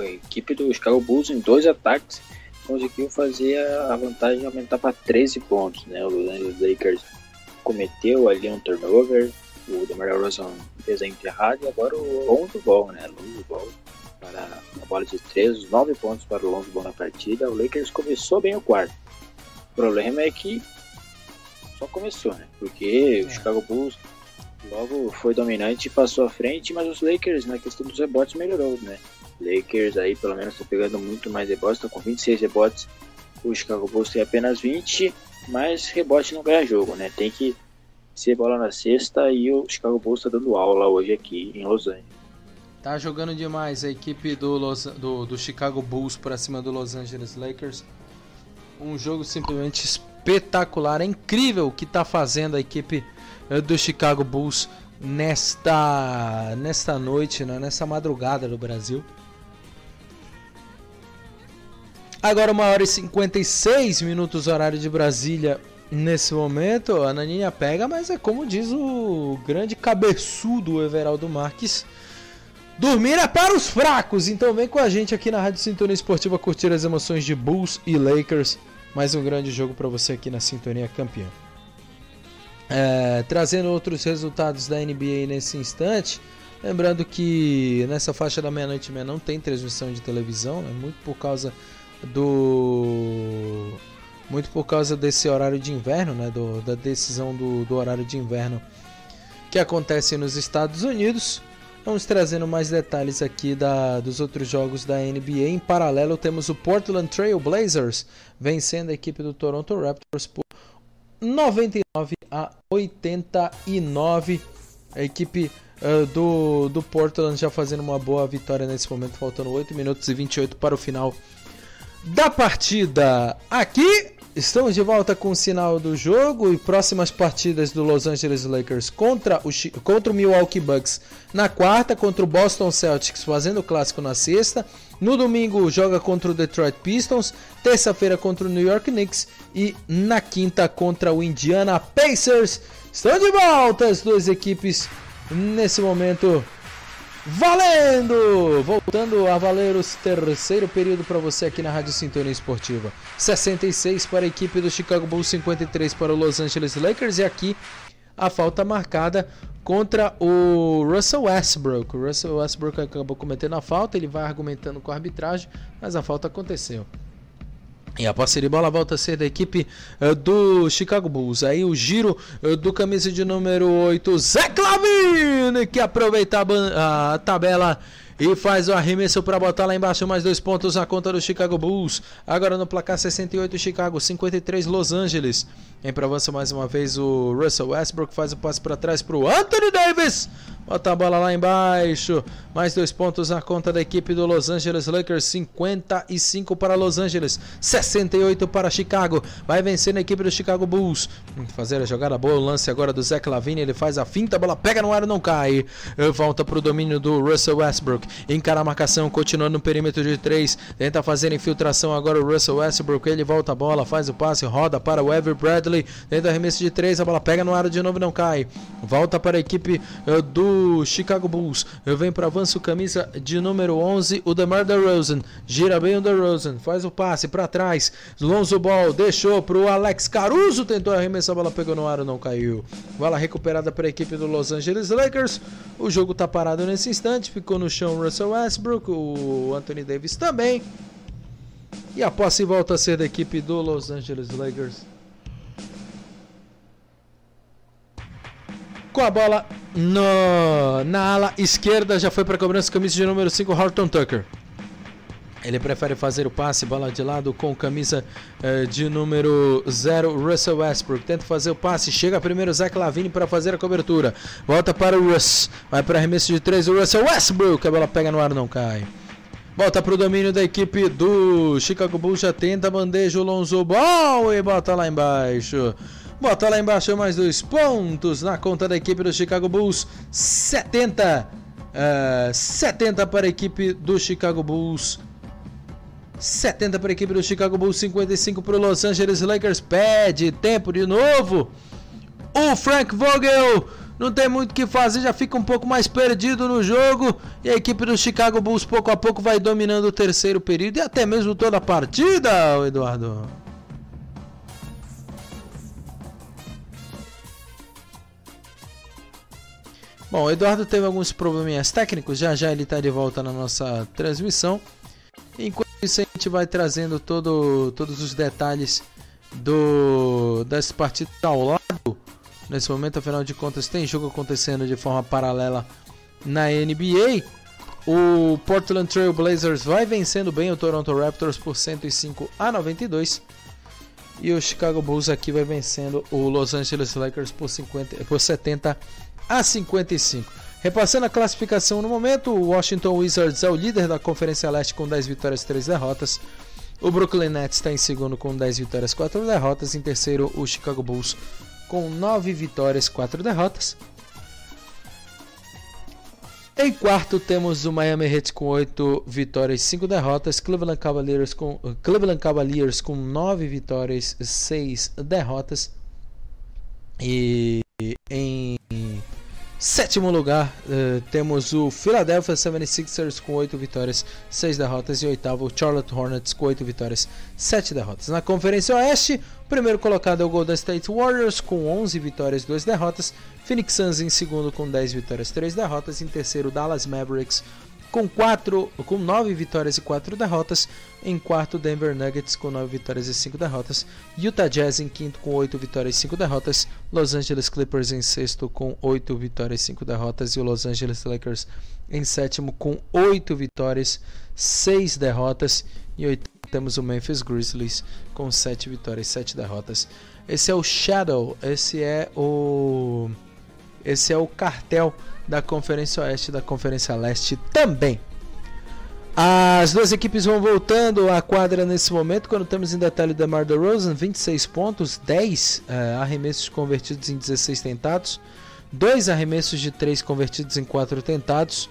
A equipe do Chicago Bulls em dois ataques conseguiu fazer a vantagem aumentar para 13 pontos, né? O Lakers cometeu ali um turnover, o DeMar DeRozan fez a enterrada e agora o Lonzo Ball, né? Lonzo Ball para a bola de 3, 9 pontos para o Lonzo Ball na partida. O Lakers começou bem o quarto. O problema é que só começou, né? Porque o é. Chicago Bulls logo foi dominante e passou à frente, mas os Lakers na questão dos rebotes melhorou, né? Lakers aí pelo menos está pegando muito mais rebotes, está com 26 rebotes. O Chicago Bulls tem apenas 20, mas rebote não ganha jogo, né? Tem que ser bola na cesta e o Chicago Bulls está dando aula hoje aqui em Los Angeles. Tá jogando demais a equipe do, Los, do, do Chicago Bulls para cima do Los Angeles Lakers. Um jogo simplesmente espetacular, é incrível o que está fazendo a equipe eh, do Chicago Bulls nesta nesta noite, né? nessa madrugada do Brasil. Agora uma hora e 56 minutos horário de Brasília nesse momento. A Naninha pega, mas é como diz o grande cabeçudo Everaldo Marques. Dormir é para os fracos, então vem com a gente aqui na Rádio Sintonia Esportiva curtir as emoções de Bulls e Lakers. Mais um grande jogo para você aqui na Sintonia Campeã. É, trazendo outros resultados da NBA nesse instante. Lembrando que nessa faixa da meia-noite e meia não tem transmissão de televisão, né? muito por causa do muito por causa desse horário de inverno, né, do, da decisão do, do horário de inverno que acontece nos Estados Unidos. Vamos trazendo mais detalhes aqui da, dos outros jogos da NBA. Em paralelo, temos o Portland Trail Blazers vencendo a equipe do Toronto Raptors por 99 a 89. A equipe uh, do, do Portland já fazendo uma boa vitória nesse momento, faltando 8 minutos e 28 para o final da partida. Aqui estamos de volta com o sinal do jogo e próximas partidas do Los Angeles Lakers contra o, contra o Milwaukee Bucks na quarta, contra o Boston Celtics fazendo o clássico na sexta. No domingo joga contra o Detroit Pistons, terça-feira contra o New York Knicks e na quinta contra o Indiana Pacers. Estão de volta as duas equipes nesse momento. Valendo! Voltando a valer o terceiro período para você aqui na Rádio Sintonia Esportiva. 66 para a equipe do Chicago Bulls, 53 para o Los Angeles Lakers e aqui a falta marcada contra o Russell Westbrook. O Russell Westbrook acabou cometendo a falta, ele vai argumentando com a arbitragem, mas a falta aconteceu. E a de bola volta a ser da equipe uh, do Chicago Bulls. Aí o giro uh, do camisa de número 8, Zé Clavine, que aproveita a, a tabela e faz o arremesso para botar lá embaixo mais dois pontos na conta do Chicago Bulls. Agora no placar 68 Chicago, 53 Los Angeles. Em provança mais uma vez o Russell Westbrook faz o passe para trás para o Anthony Davis. Bota a bola lá embaixo. Mais dois pontos na conta da equipe do Los Angeles Lakers. 55 para Los Angeles, 68 para Chicago. Vai vencendo a equipe do Chicago Bulls. Fazer a jogada boa. O lance agora do Zach Lavine. Ele faz a finta. A bola pega no ar e não cai. Volta para o domínio do Russell Westbrook. Encara a marcação. Continuando no perímetro de 3. Tenta fazer infiltração agora o Russell Westbrook. Ele volta a bola. Faz o passe. Roda para o Ever Bradley. Tenta arremesso de 3. A bola pega no ar de novo não cai. Volta para a equipe uh, do Chicago Bulls. Vem para avanço camisa de número 11, o DeMar DeRozan. Gira bem o DeRozan, faz o passe para trás. Lonzo Ball deixou para o Alex Caruso, tentou arremessar, a bola pegou no ar, não caiu. Bola recuperada para a equipe do Los Angeles Lakers. O jogo está parado nesse instante, ficou no chão o Russell Westbrook, o Anthony Davis também. E a posse volta a ser da equipe do Los Angeles Lakers. Com a bola no, na ala esquerda, já foi para a cobrança, camisa de número 5, Horton Tucker. Ele prefere fazer o passe, bola de lado com camisa eh, de número 0, Russell Westbrook. Tenta fazer o passe, chega primeiro Zach Lavine para fazer a cobertura. Volta para o Russ, vai para arremesso de 3, o Russell Westbrook. A bola pega no ar, não cai. Volta para o domínio da equipe do Chicago Bulls, já tenta bandeja o Lonzo Ball e bota lá embaixo. Bota lá embaixo mais dois pontos na conta da equipe do Chicago Bulls. 70. Uh, 70 para a equipe do Chicago Bulls. 70 para a equipe do Chicago Bulls, 55 para o Los Angeles Lakers. Pede tempo de novo. O Frank Vogel não tem muito o que fazer, já fica um pouco mais perdido no jogo. E a equipe do Chicago Bulls pouco a pouco vai dominando o terceiro período e até mesmo toda a partida, Eduardo. Bom, o Eduardo teve alguns probleminhas técnicos, já já ele está de volta na nossa transmissão. Enquanto isso, a gente vai trazendo todo, todos os detalhes do das partidas ao lado. Nesse momento, afinal de contas, tem jogo acontecendo de forma paralela na NBA. O Portland Trail Blazers vai vencendo bem o Toronto Raptors por 105 a 92. E o Chicago Bulls aqui vai vencendo o Los Angeles Lakers por, 50, por 70 a 55. Repassando a classificação no momento, o Washington Wizards é o líder da Conferência Leste com 10 vitórias e 3 derrotas. O Brooklyn Nets está em segundo com 10 vitórias e 4 derrotas. Em terceiro, o Chicago Bulls com 9 vitórias e 4 derrotas. Em quarto temos o Miami Heat com 8 vitórias e 5 derrotas, Cleveland Cavaliers com, Cleveland Cavaliers com 9 vitórias e 6 derrotas. E em sétimo lugar uh, temos o Philadelphia 76ers com 8 vitórias, 6 derrotas. E oitavo o Charlotte Hornets com 8 vitórias, 7 derrotas. Na Conferência Oeste, o primeiro colocado é o Golden State Warriors com 11 vitórias, 2 derrotas. Phoenix Suns em segundo com 10 vitórias, 3 derrotas. Em terceiro, Dallas Mavericks com, quatro, com 9 vitórias e 4 derrotas. Em quarto, Denver Nuggets com 9 vitórias e 5 derrotas. Utah Jazz em quinto com 8 vitórias e 5 derrotas. Los Angeles Clippers em sexto com 8 vitórias e 5 derrotas. E o Los Angeles Lakers em sétimo com 8 vitórias, 6 derrotas. E oitavo temos o Memphis Grizzlies com 7 vitórias e 7 derrotas. Esse é o Shadow, esse é o esse é o cartel da Conferência Oeste da Conferência Leste também. As duas equipes vão voltando à quadra nesse momento, quando temos em detalhe DeMar DeRozan, 26 pontos, 10 uh, eh, arremessos convertidos em 16 tentados, 2 arremessos de 3 convertidos em 4 tentados.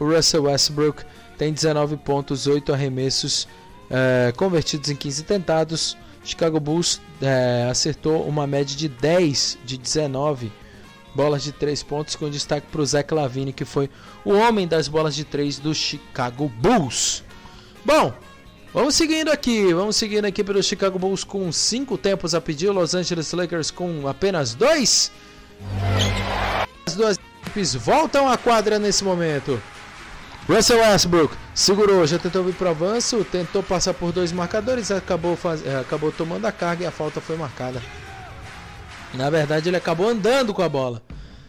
O Russell Westbrook tem 19 pontos, 8 arremessos uh, convertidos em 15 tentados. Chicago Bulls uh, acertou uma média de 10 de 19 bolas de 3 pontos, com destaque para o Zach Lavine, que foi o homem das bolas de 3 do Chicago Bulls. Bom, vamos seguindo aqui, vamos seguindo aqui pelo Chicago Bulls com 5 tempos a pedir, Los Angeles Lakers com apenas 2. As duas equipes voltam à quadra nesse momento. Russell Westbrook segurou, já tentou vir para o avanço, tentou passar por dois marcadores, acabou, faz... Eh, acabou tomando a carga e a falta foi marcada. Na verdade, ele acabou andando com a bola.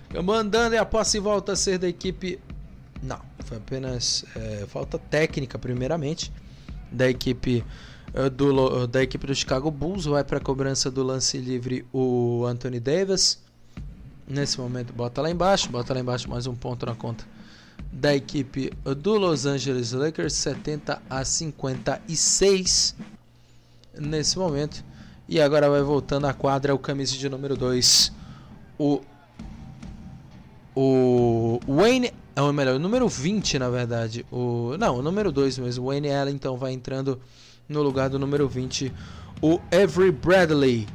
Acabou andando e a posse volta a ser da equipe. Não, foi apenas é, falta técnica, primeiramente, da equipe uh, do, da equipe do Chicago Bulls. Vai para a cobrança do lance livre o Anthony Davis. Nesse momento, bota lá embaixo, bota lá embaixo mais um ponto na conta da equipe do Los Angeles Lakers, 70 a 56 nesse momento. E agora vai voltando à quadra o camisa de número 2, o o Wayne, ou melhor, o número 20 na verdade, o não, o número 2 mesmo, o Wayne Allen então vai entrando no lugar do número 20, o Every Bradley.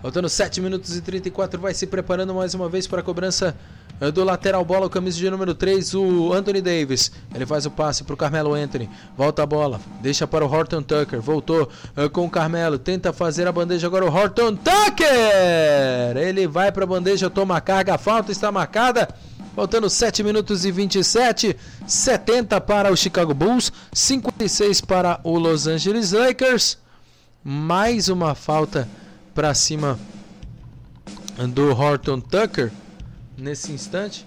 Faltando 7 minutos e 34, vai se preparando mais uma vez para a cobrança é do lateral bola, o camisa de número 3, o Anthony Davis. Ele faz o passe para o Carmelo Anthony. Volta a bola, deixa para o Horton Tucker. Voltou uh, com o Carmelo, tenta fazer a bandeja agora o Horton Tucker. Ele vai para a bandeja, toma a carga, a falta está marcada. Faltando 7 minutos e 27, 70 para o Chicago Bulls, 56 para o Los Angeles Lakers. Mais uma falta para cima do Horton Tucker nesse instante.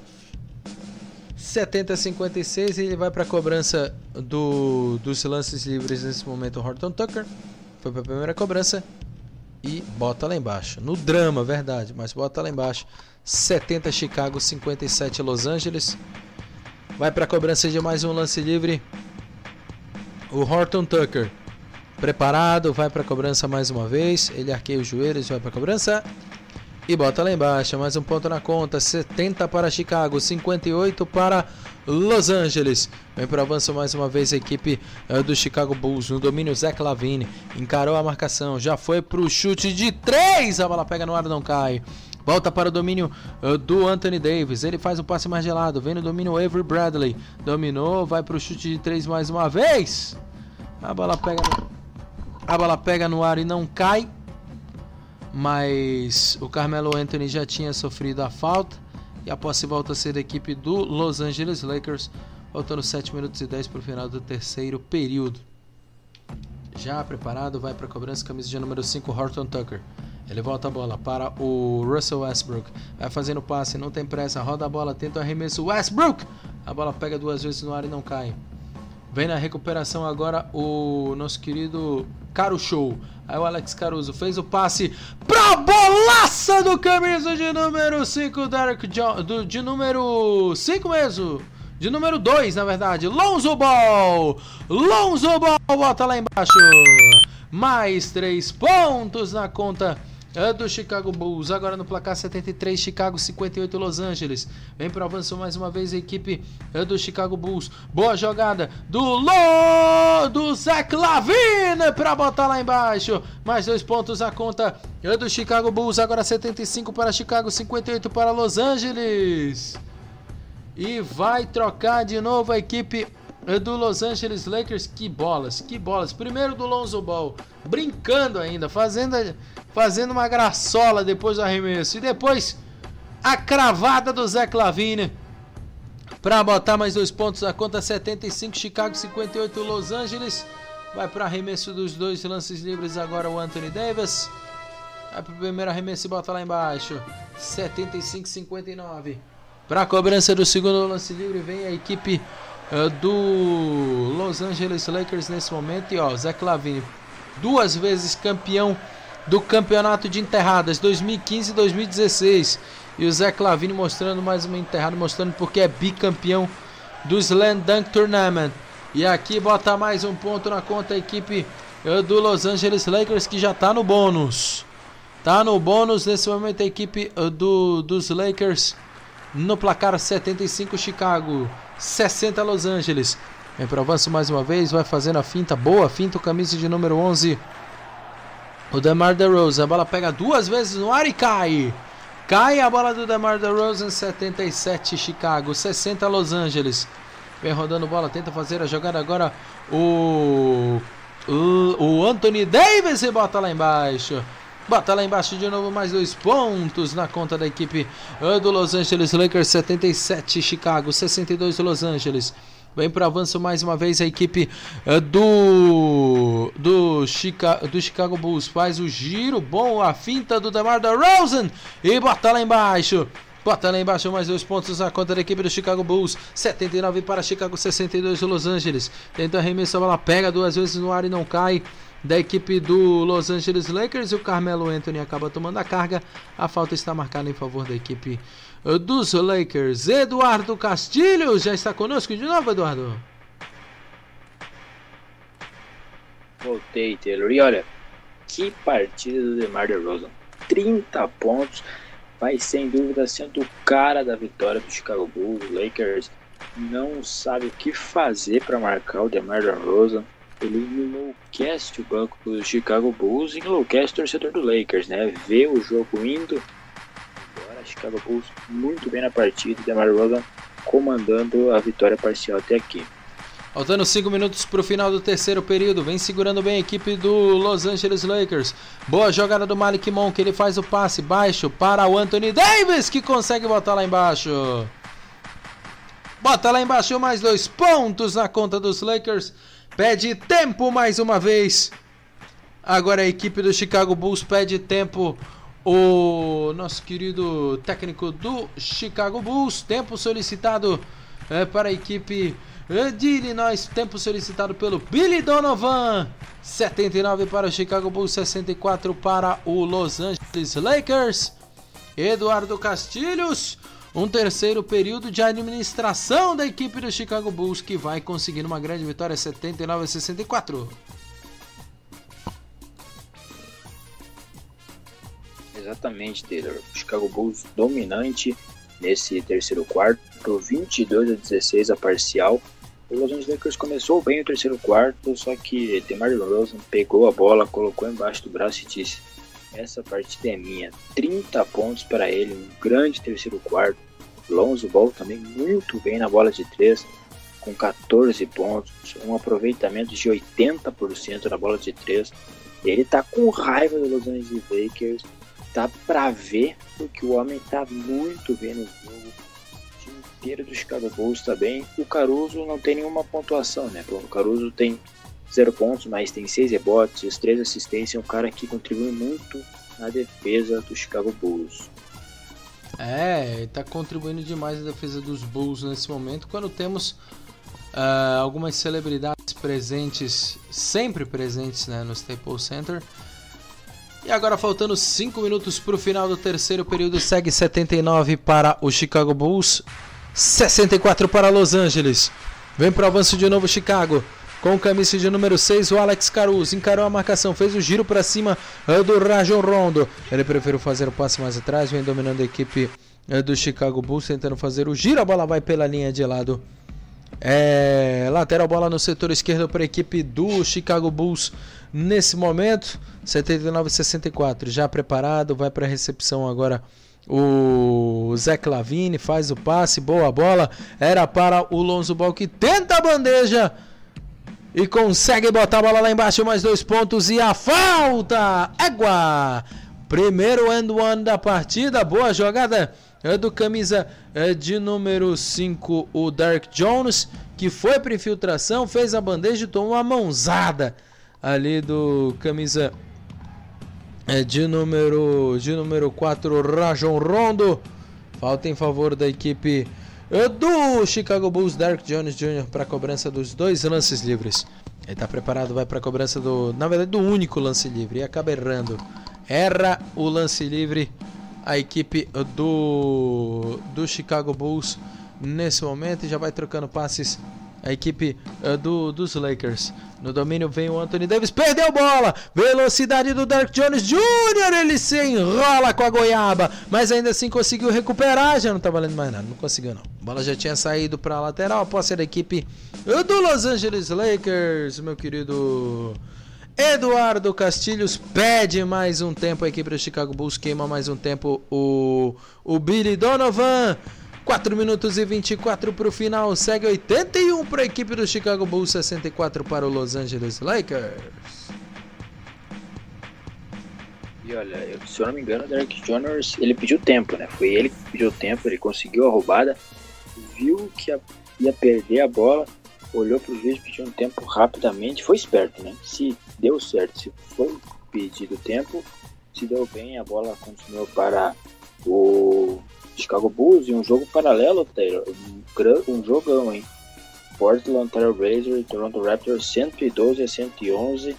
70 a 56 e ele vai para a cobrança do, dos lances livres nesse momento. O Horton Tucker foi para a primeira cobrança e bota lá embaixo. No drama, verdade, mas bota lá embaixo. 70 Chicago, 57 Los Angeles. Vai para a cobrança de mais um lance livre. O Horton Tucker preparado, vai para a cobrança mais uma vez. Ele arqueia os joelhos, vai para a cobrança. E bota lá embaixo, mais um ponto na conta. 70 para Chicago, 58 para Los Angeles. Vem para o avanço mais uma vez a equipe uh, do Chicago Bulls no domínio Zach Lavine. Encarou a marcação, já foi para o chute de 3. A bola pega no ar, não cai. Volta para o domínio uh, do Anthony Davis. Ele faz o passe mais gelado. Vem no domínio Avery Bradley. Dominou, vai para o chute de 3 mais uma vez. A bola pega no... A bola pega no ar e não cai mas o Carmelo Anthony já tinha sofrido a falta e a posse volta a ser da equipe do Los Angeles Lakers, faltando 7 minutos e 10 para o final do terceiro período. Já preparado, vai para a cobrança, camisa de número 5, Horton Tucker. Ele volta a bola para o Russell Westbrook. Vai fazendo passe, não tem pressa, roda a bola, tenta o arremesso. Westbrook! A bola pega duas vezes no ar e não cai. Vem na recuperação agora o nosso querido Caro Show. Aí o Alex Caruso fez o passe pra bolaça do camisa de número 5, Derek John, do, de número 5 mesmo. De número 2, na verdade. Lonzo Ball. Lonzo Ball bota lá embaixo. Mais 3 pontos na conta do Chicago Bulls. Agora no placar 73, Chicago 58, Los Angeles. Vem para avanço mais uma vez a equipe é do Chicago Bulls. Boa jogada do Lo, do Zach Lavine para botar lá embaixo. Mais dois pontos a conta é do Chicago Bulls. Agora 75 para Chicago, 58 para Los Angeles. E vai trocar de novo a equipe é do Los Angeles Lakers. Que bolas, que bolas. Primeiro do Lonzo Ball, brincando ainda, fazendo fazendo uma graçola depois do arremesso. E depois a cravada do Zé Clavine para botar mais dois pontos na conta 75 Chicago 58 Los Angeles. Vai para arremesso dos dois lances livres agora o Anthony Davis. Vai para o primeiro arremesso e bota lá embaixo. 75-59. Para a cobrança do segundo lance livre vem a equipe do Los Angeles Lakers nesse momento. E ó, Zé Clavini, duas vezes campeão do campeonato de enterradas 2015 e 2016. E o Zé Clavini mostrando mais uma enterrada, mostrando porque é bicampeão do Slam Dunk Tournament. E aqui bota mais um ponto na conta a equipe eh, do Los Angeles Lakers que já está no bônus. Tá no bônus nesse momento a equipe eh, do, dos Lakers no placar 75 Chicago, 60 Los Angeles. Vem para avanço mais uma vez, vai fazendo a finta, boa finta, o camisa de número 11. O DeMar DeRozan, a bola pega duas vezes no ar e cai. Cai a bola do DeMar DeRozan, 77 Chicago, 60 Los Angeles. Vem rodando bola, tenta fazer a jogada agora o o, o Anthony Davis e bota lá embaixo. Bota lá embaixo de novo mais dois pontos na conta da equipe do Los Angeles Lakers, 77 Chicago, 62 Los Angeles. Vem para avanço mais uma vez a equipe uh, do, do, Chica, do Chicago Bulls. Faz o giro bom, a finta do DeMar DeRozan e bota lá embaixo. Bota lá embaixo mais dois pontos na conta da equipe do Chicago Bulls. 79 para Chicago, 62 Los Angeles. Tenta arremesso, a bola pega duas vezes no ar e não cai. Da equipe do Los Angeles Lakers. E o Carmelo Anthony acaba tomando a carga. A falta está marcada em favor da equipe dos Lakers. Eduardo Castilho já está conosco de novo, Eduardo. Voltei, Taylor. E olha, que partida do DeMar DeRozan. 30 pontos. Vai sem dúvida sendo o cara da vitória do Chicago Bulls. Lakers não sabe o que fazer para marcar o DeMar DeRozan. Ele enlouquece o banco do Chicago Bulls enlouquece o torcedor do Lakers, né? Vê o jogo indo Chicago Bulls muito bem na partida DeMar DeRozan comandando a vitória parcial até aqui. Faltando 5 minutos para o final do terceiro período. Vem segurando bem a equipe do Los Angeles Lakers. Boa jogada do Malik Monk. Ele faz o passe baixo para o Anthony Davis, que consegue botar lá embaixo. Bota lá embaixo mais dois pontos na conta dos Lakers. Pede tempo mais uma vez. Agora a equipe do Chicago Bulls pede tempo o nosso querido técnico do Chicago Bulls. Tempo solicitado é, para a equipe é, de Illinois. Tempo solicitado pelo Billy Donovan. 79 para o Chicago Bulls, 64 para o Los Angeles Lakers. Eduardo Castilhos. Um terceiro período de administração da equipe do Chicago Bulls que vai conseguir uma grande vitória 79 a 64. Exatamente, Taylor. O Chicago Bulls dominante nesse terceiro quarto, 22 a 16 a parcial. O Los Angeles Lakers começou bem o terceiro quarto, só que DeMar DeRozan pegou a bola, colocou embaixo do braço e disse: "Essa partida é minha". 30 pontos para ele, um grande terceiro quarto. Lonzo Ball também muito bem na bola de três, com 14 pontos, um aproveitamento de 80% na bola de três. Ele tá com raiva do Los Angeles Lakers Tá pra ver, porque o homem tá muito bem no jogo. O time inteiro do Chicago Bulls tá bem. O Caruso não tem nenhuma pontuação, né? O Caruso tem zero pontos, mas tem seis rebotes, três assistências. É um cara que contribui muito na defesa do Chicago Bulls. É, tá contribuindo demais na defesa dos Bulls nesse momento. Quando temos uh, algumas celebridades presentes, sempre presentes né, no Staples Center. E agora faltando 5 minutos para o final do terceiro período, segue 79 para o Chicago Bulls, 64 para Los Angeles. Vem para o avanço de novo Chicago. Com camisa de número 6, o Alex Caruso encarou a marcação, fez o giro para cima eh, do Rajon Rondo. Ele preferiu fazer o passe mais atrás, vem dominando a equipe eh, do Chicago Bulls, tentando fazer o giro. A bola vai pela linha de lado. É, lateral bola no setor esquerdo para a equipe do Chicago Bulls nesse momento. 79-64, já preparado, vai para a recepção agora o Zé Clavini, faz o passe, boa bola, era para o Lonzo Ball que tenta a bandeja e consegue botar a bola lá embaixo, mais dois pontos e a falta, égua! Primeiro end one da partida, boa jogada é do camisa é de número 5, o Dark Jones, que foi para infiltração, fez a bandeja e tomou uma mãozada ali do camisa é, de número de número 4, Rajon Rondo. Falta em favor da equipe do Chicago Bulls, Dark Jones Jr. para cobrança dos dois lances livres. Ele está preparado, vai para a cobrança do, na verdade, do único lance livre e acaba errando. erra o lance livre a equipe do, do Chicago Bulls nesse momento e já vai trocando passes a equipe uh, do, dos Lakers. No domínio vem o Anthony Davis, perdeu bola, velocidade do Dark Jones Jr. Ele se enrola com a goiaba, mas ainda assim conseguiu recuperar. Já não tá valendo mais nada, não conseguiu não. A bola já tinha saído para a lateral, após ser a equipe do Los Angeles Lakers, meu querido. Eduardo Castilhos pede mais um tempo. A equipe do Chicago Bulls queima mais um tempo. O, o Billy Donovan 4 minutos e 24 para o final. Segue 81 para a equipe do Chicago Bulls, 64 para o Los Angeles Lakers. E olha, se eu não me engano, o Derek Jones ele pediu tempo, né? Foi ele que pediu tempo, ele conseguiu a roubada, viu que ia perder a bola, olhou para o juiz, pediu um tempo rapidamente, foi esperto, né? Se deu certo, se foi pedido tempo, se deu bem, a bola continuou para o Chicago Bulls e um jogo paralelo, Taylor. Um, um jogão, hein? Portland Trail Blazers e Toronto Raptors 112 a 111.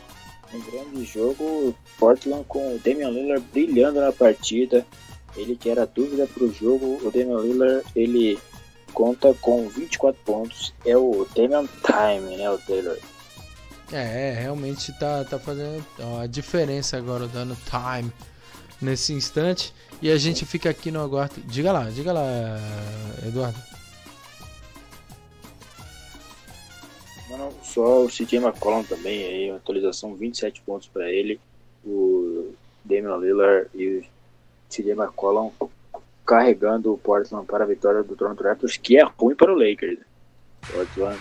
Um grande jogo. Portland com o Damian Lillard brilhando na partida. Ele que era dúvida para o jogo. O Damian Lillard ele conta com 24 pontos. É o Damian Time, né, o Taylor? É, é realmente tá, tá fazendo a diferença agora, dando time nesse instante. E a gente fica aqui no aguardo. Diga lá, diga lá, Eduardo. Só o CJ McCollum também, aí, atualização 27 pontos para ele. O Damian Lillard e o CJ McCollum carregando o Portland para a vitória do Toronto Raptors, que é ruim para o Lakers. Portland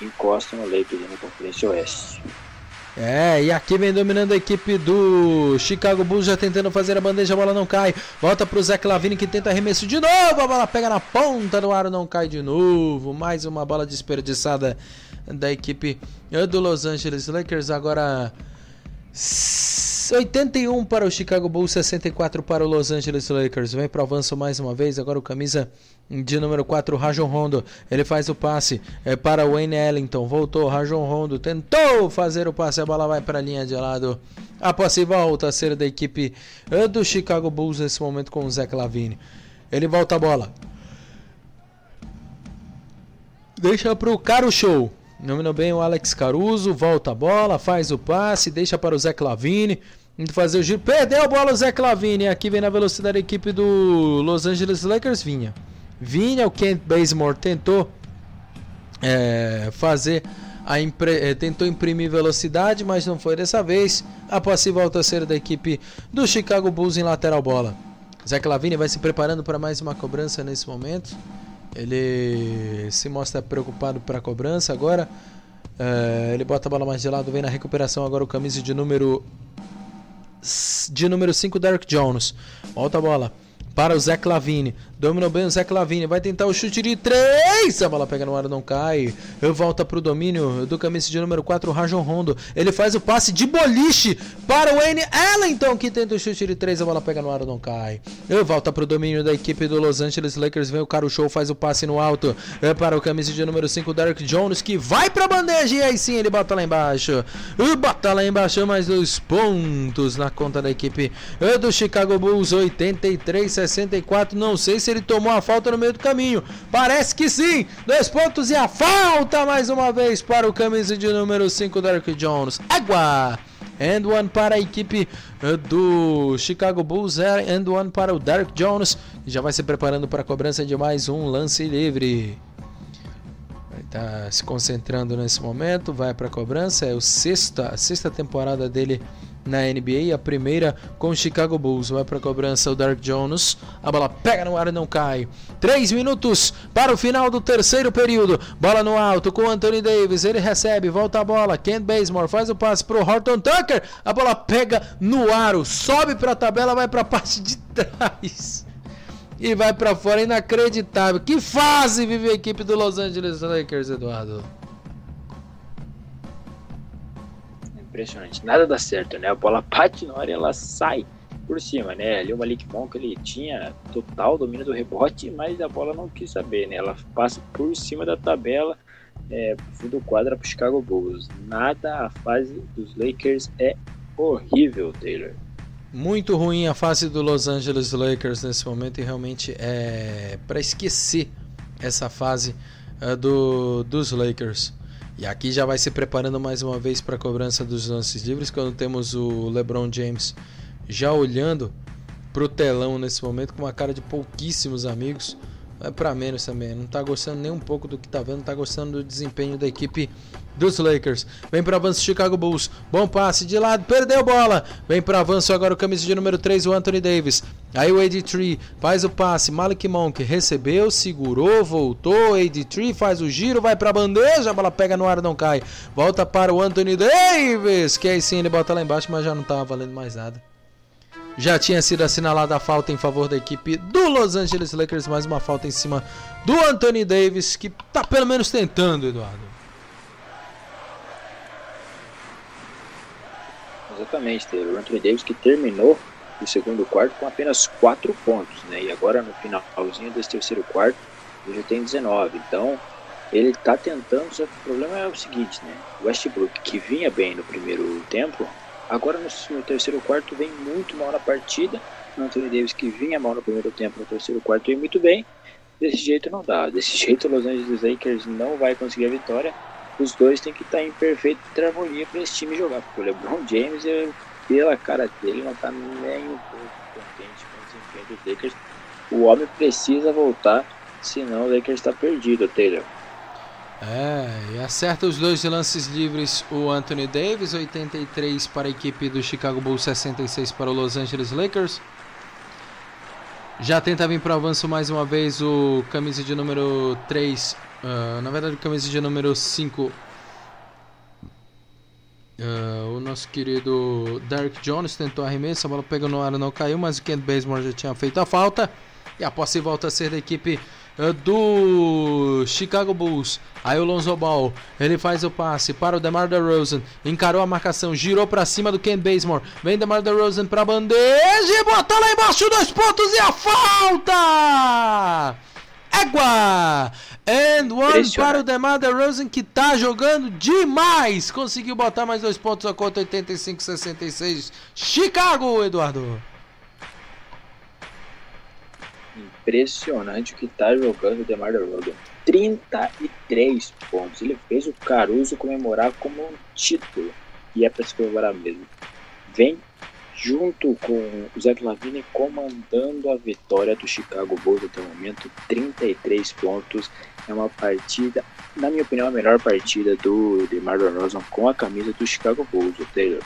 encosta no Lakers na Conferência Oeste. É, e aqui vem dominando a equipe do Chicago Bulls, já tentando fazer a bandeja, a bola não cai. Volta pro Zé Clavini que tenta arremesso de novo, a bola pega na ponta do aro, não cai de novo. Mais uma bola desperdiçada da equipe do Los Angeles Lakers. Agora 81 para o Chicago Bulls, 64 para o Los Angeles Lakers. Vem para o avanço mais uma vez. Agora o camisa de número 4, Rajon Rondo. Ele faz o passe é, para Wayne Ellington. Voltou, Rajon Rondo tentou fazer o passe. A bola vai para a linha de lado. A posse volta a ser da equipe é, do Chicago Bulls nesse momento com o Zach Lavine. Ele volta a bola. Deixa para o Caro Show. Dominou bem o Alex Caruso. Volta a bola, faz o passe, deixa para o Zé Clavini fazer o giro. Perdeu a bola o Zé Clavini. Aqui vem na velocidade a equipe do Los Angeles Lakers. Vinha. Vinha, o Kent Bazemore tentou é, fazer a impre... É, tentou imprimir velocidade, mas não foi dessa vez. A posse volta a ser da equipe do Chicago Bulls em lateral bola. Zé Clavini vai se preparando para mais uma cobrança nesse momento. Ele se mostra preocupado para a cobrança agora. É, ele bota a bola mais de lado, vem na recuperação agora o camisa de número de número 5 Derek Jones. Volta a bola para o Zé Clavini. Dominou bem o Zé Clavini. Vai tentar o chute de 3. A bola pega no ar, não cai. Volta para o domínio do camisa de número 4, Rajon Rondo. Ele faz o passe de boliche para o Wayne Ellington, que tenta o chute de 3. A bola pega no ar, não cai. Volta para o domínio da equipe do Los Angeles Lakers. Vem o Caro Show, faz o passe no alto é para o camisa de número 5, Derek Jones, que vai para a bandeja. E aí sim ele bota lá embaixo. Bota lá embaixo mais dois pontos na conta da equipe do Chicago Bulls. 83-64. Não sei se ele tomou a falta no meio do caminho. Parece que sim. Dois pontos e a falta mais uma vez para o camisa de número 5, Derek Jones. Água! And one para a equipe eh, do Chicago Bulls. And one para o Derek Jones. Já vai se preparando para a cobrança de mais um lance livre. Está se concentrando nesse momento. Vai para a cobrança. É o sexta, a sexta temporada dele na NBA, a primeira com o Chicago Bulls. Vai para a cobrança o Dark Jones. A bola pega no ar e não cai. Três minutos para o final do terceiro período. Bola no alto com o Anthony Davis. Ele recebe, volta a bola. Kent Bazemore faz o passe para o Horton Tucker. A bola pega no aro, sobe para a tabela, vai para a parte de trás. E vai para fora, inacreditável. Que fase vive a equipe do Los Angeles Lakers, Eduardo? Impressionante. Nada dá certo, né? A bola bate na hora ela sai por cima, né? Ali o Malik Monk ele tinha total domínio do rebote, mas a bola não quis saber, né? Ela passa por cima da tabela, é, fim do quadro para Chicago Bulls. Nada, a fase dos Lakers é horrível, Taylor. Muito ruim a fase do Los Angeles Lakers nesse momento e realmente é para esquecer essa fase uh, do, dos Lakers. E aqui já vai se preparando mais uma vez para a cobrança dos lances livres, quando temos o LeBron James já olhando para o telão nesse momento com uma cara de pouquíssimos amigos. É para menos também, não está gostando nem um pouco do que está vendo, não tá gostando do desempenho da equipe dos Lakers. Vem para avanço Chicago Bulls. Bom passe de lado, perdeu bola. Vem para avanço agora o camisa de número 3, o Anthony Davis. Aí o AD3 faz o passe, Malik Monk recebeu, segurou, voltou, AD3 faz o giro, vai para a bandeja, a bola pega no ar, não cai. Volta para o Anthony Davis, que aí sim ele bota lá embaixo, mas já não estava valendo mais nada. Já tinha sido assinalada a falta em favor da equipe do Los Angeles Lakers, mais uma falta em cima do Anthony Davis, que tá pelo menos tentando, Eduardo. Exatamente, teve o Anthony Davis que terminou o segundo quarto com apenas 4 pontos, né? E agora no finalzinho desse terceiro quarto ele já tem 19. Então ele está tentando, só que o problema é o seguinte, né? Westbrook que vinha bem no primeiro tempo, agora no, no terceiro quarto vem muito mal na partida. O Anthony Davis que vinha mal no primeiro tempo, no terceiro quarto vem muito bem. Desse jeito não dá. Desse jeito Los Angeles Lakers não vai conseguir a vitória. Os dois têm que estar em perfeito harmonia para esse time jogar. Porque o LeBron James é pela cara dele, não tá nem um pouco contente com o desempenho dos Lakers. O homem precisa voltar, senão o Lakers está perdido, Taylor. É, e acerta os dois lances livres o Anthony Davis, 83 para a equipe do Chicago Bulls, 66 para o Los Angeles Lakers. Já tenta vir para o avanço mais uma vez o camisa de número 3, uh, ah, na verdade camisa de número 5, Uh, o nosso querido Derek Jones tentou arremesso, a bola pegou no ar e não caiu, mas o Kent Bazemore já tinha feito a falta. E a posse volta a ser da equipe uh, do Chicago Bulls. Aí o Lonzo Ball, ele faz o passe para o DeMar DeRozan, encarou a marcação, girou para cima do Kent Bazemore. Vem DeMar DeRozan para bandeja e botou lá embaixo dois pontos e a falta! Égua! And one para o DeMar DeRozan que tá jogando demais. Conseguiu botar mais dois pontos a conta 85-66. Chicago, Eduardo. Impressionante o que tá jogando o DeMar DeRozan. 33 pontos. Ele fez o Caruso comemorar como um título. E é para se comemorar mesmo. Vem junto com o Zé Lavine comandando a vitória do Chicago Bulls até o momento, 33 pontos. É uma partida, na minha opinião, a melhor partida do DeMar DeRozan com a camisa do Chicago Bulls, o Taylor.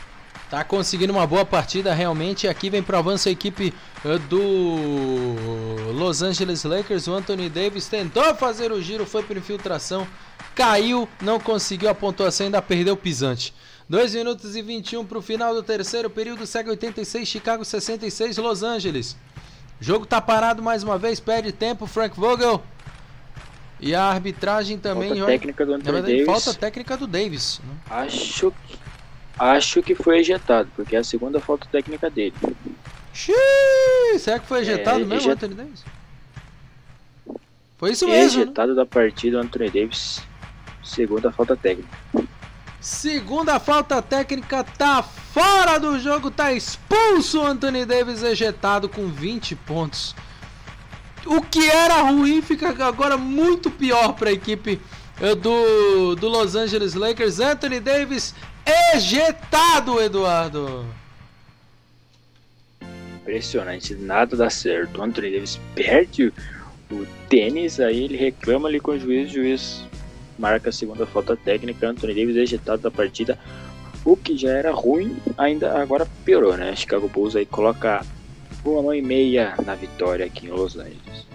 Tá conseguindo uma boa partida realmente. Aqui vem pro avanço a equipe eh, do Los Angeles Lakers. O Anthony Davis tentou fazer o giro, foi por infiltração, caiu, não conseguiu a pontuação, ainda perdeu o pisante. 2 minutos e 21 para o final do terceiro período, segue 86, Chicago 66, Los Angeles. O jogo tá parado mais uma vez, perde tempo, Frank Vogel. E a arbitragem também. Falta técnica do Anthony verdade, Davis. Falta técnica do Davis. Né? Acho que, acho que foi ejetado, porque é a segunda falta técnica dele. Xiii, será que foi ejetado é, mesmo, ejet... Anthony Davis? Foi isso mesmo. Né? Ejetado né? da partida, Anthony Davis. Segunda falta técnica. Segunda falta técnica tá fora do jogo, tá expulso. Anthony Davis ejetado com 20 pontos. O que era ruim fica agora muito pior para a equipe eh, do, do Los Angeles Lakers. Anthony Davis ejetado, Eduardo. Impressionante, nada dá certo. Anthony Davis perde o tênis, aí ele reclama ali com o juiz, o juiz marca a segunda falta técnica, Anthony Davis é ejetado da partida, o que já era ruim, ainda agora piorou, né? Chicago Bulls aí coloca uma mão e meia na vitória aqui em Los Angeles.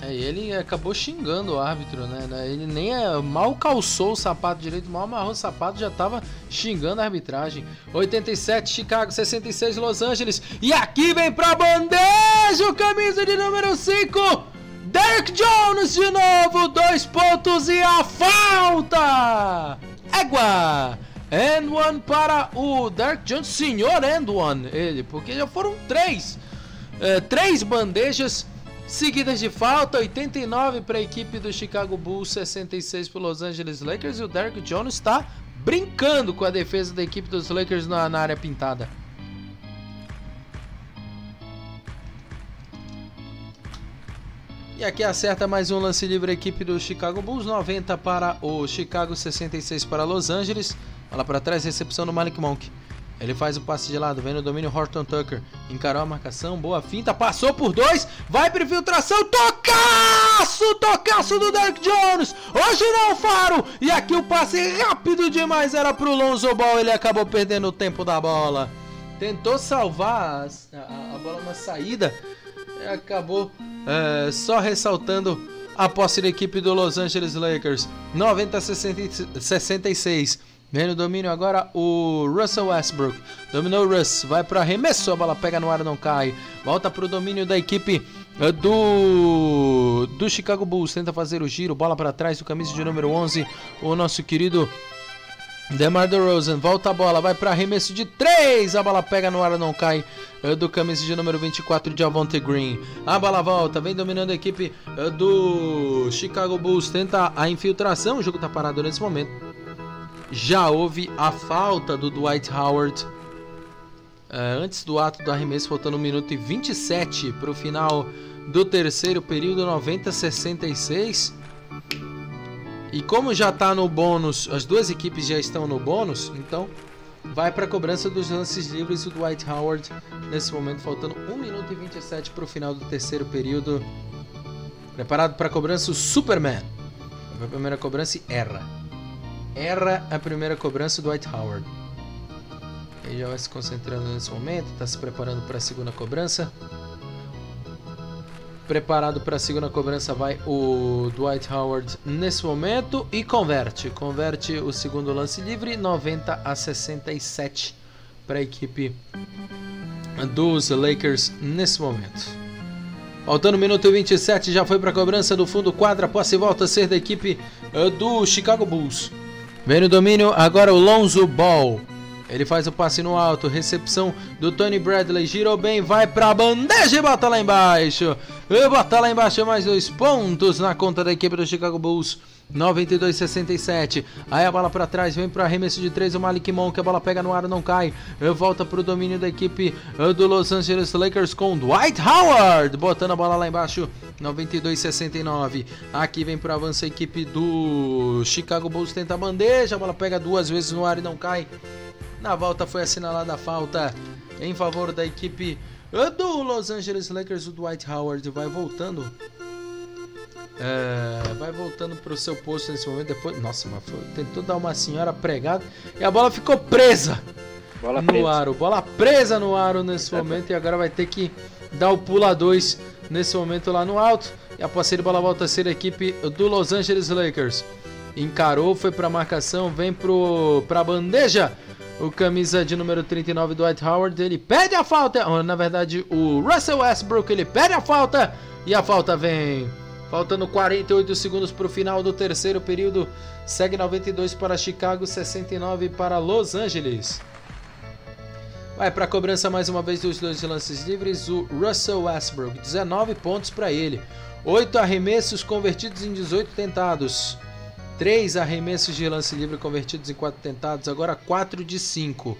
É, ele acabou xingando o árbitro, né? Ele nem é, mal calçou o sapato direito, mal amarrou o sapato, já tava xingando a arbitragem. 87, Chicago, 66, Los Angeles. E aqui vem pra bandeja o camisa de número 5. Derek Jones de novo, dois pontos e a falta! Égua! And one para o Derek Jones, senhor and one, ele, porque já foram três, é, três bandejas seguidas de falta, 89 para a equipe do Chicago Bulls, 66 para Los Angeles Lakers e o Derrick Jones está brincando com a defesa da equipe dos Lakers na, na área pintada. E aqui acerta mais um lance livre a equipe do Chicago Bulls, 90 para o Chicago, 66 para Los Angeles. Olha para trás, recepção do Malik Monk. Ele faz o passe de lado, vem no domínio Horton Tucker. Encarou a marcação, boa finta, passou por dois, vai para infiltração, tocaço, tocaço do Derek Jones. Hoje não, Faro. E aqui o passe rápido demais era pro Lonzo Ball, ele acabou perdendo o tempo da bola. Tentou salvar a, a, a bola na saída, acabou é, só ressaltando a posse da equipe do Los Angeles Lakers. 90 66. Vem no domínio agora o Russell Westbrook. Dominou o Russ, vai para arremesso, a bola pega no ar, não cai. Volta para o domínio da equipe eh, do do Chicago Bulls. Tenta fazer o giro, bola para trás do camisa de número 11, o nosso querido DeMar DeRozan. Volta a bola, vai para arremesso de 3. A bola pega no ar, não cai. Eh, do camisa de número 24, Javonte Green. A bola volta, vem dominando a equipe eh, do Chicago Bulls. Tenta a infiltração, o jogo está parado nesse momento já houve a falta do Dwight Howard uh, antes do ato do arremesso, faltando 1 minuto e 27 para o final do terceiro período, 90-66. E como já está no bônus, as duas equipes já estão no bônus, então vai para a cobrança dos lances livres o Dwight Howard nesse momento, faltando 1 minuto e 27 para o final do terceiro período. Preparado para a cobrança o Superman. A primeira cobrança e erra erra a primeira cobrança do White Howard. Ele já vai se concentrando nesse momento, está se preparando para a segunda cobrança. Preparado para a segunda cobrança vai o Dwight Howard nesse momento e converte. Converte o segundo lance livre, 90 a 67 para a equipe dos Lakers nesse momento. Faltando minuto e 27, já foi para a cobrança do fundo quadra. Posse e volta a ser da equipe eh, do Chicago Bulls. Vem no domínio agora o Lonzo Ball. Ele faz o passe no alto, recepção do Tony Bradley, girou bem, vai pra bandeja e bota lá embaixo. E bota lá embaixo mais dois pontos na conta da equipe do Chicago Bulls. 92-67. Aí a bola para trás, vem para arremesso de 3 o Malik Monk, a bola pega no ar, não cai. Volta para o domínio da equipe eh, do Los Angeles Lakers com Dwight Howard, botando a bola lá embaixo. 92-69. Aqui vem para avanço a equipe do Chicago Bulls, tenta a bandeja, a bola pega duas vezes no ar e não cai. Na volta foi assinalada a falta em favor da equipe do Los Angeles Lakers. O Dwight Howard vai voltando é, vai voltando para o seu posto nesse momento. Depois, nossa, mas foi, tentou dar uma senhora pregada e a bola ficou presa bola no presa. aro. Bola presa no aro nesse momento e agora vai ter que dar o pula 2 nesse momento lá no alto. E a posse de bola volta a ser a equipe do Los Angeles Lakers. Encarou, foi para marcação, vem para a bandeja. O camisa de número 39 do Dwight Howard, ele pede a falta. Na verdade, o Russell Westbrook, ele pede a falta. E a falta vem Faltando 48 segundos para o final do terceiro período, segue 92 para Chicago, 69 para Los Angeles. Vai para a cobrança mais uma vez dos dois lances livres, o Russell Westbrook, 19 pontos para ele. 8 arremessos convertidos em 18 tentados. 3 arremessos de lance livre convertidos em 4 tentados, agora 4 de 5.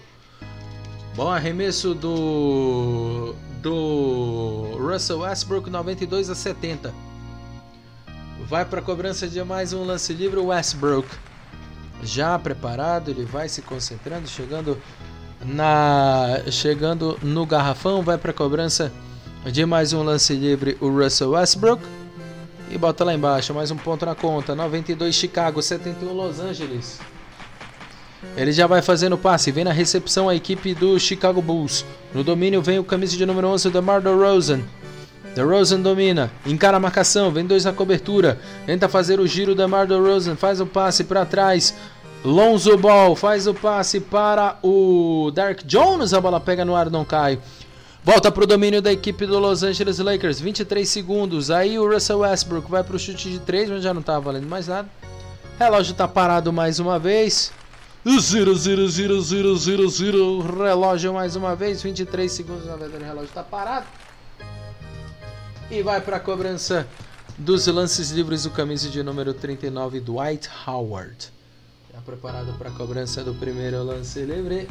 Bom arremesso do do Russell Westbrook 92 a 70. Vai para a cobrança de mais um lance livre, Westbrook. Já preparado, ele vai se concentrando, chegando na chegando no garrafão, vai para a cobrança de mais um lance livre, o Russell Westbrook. E bota lá embaixo, mais um ponto na conta. 92 Chicago, 71 Los Angeles. Ele já vai fazendo o passe, vem na recepção a equipe do Chicago Bulls. No domínio vem o camisa de número 11, DeMar DeRozan. DeRozan domina, encara a marcação, vem dois na cobertura, tenta fazer o giro, DeMar DeRozan faz o passe para trás, Lonzo Ball faz o passe para o Dark Jones, a bola pega no ar, não cai. Volta para o domínio da equipe do Los Angeles Lakers, 23 segundos. Aí o Russell Westbrook vai para o chute de 3, mas já não estava valendo mais nada. Relógio está parado mais uma vez. Zero, zero, zero, zero, zero, zero. Relógio mais uma vez, 23 segundos. Na verdade, o relógio está parado. E vai para a cobrança dos lances livres do camisa de número 39, Dwight Howard. Já preparado para a cobrança do primeiro lance livre.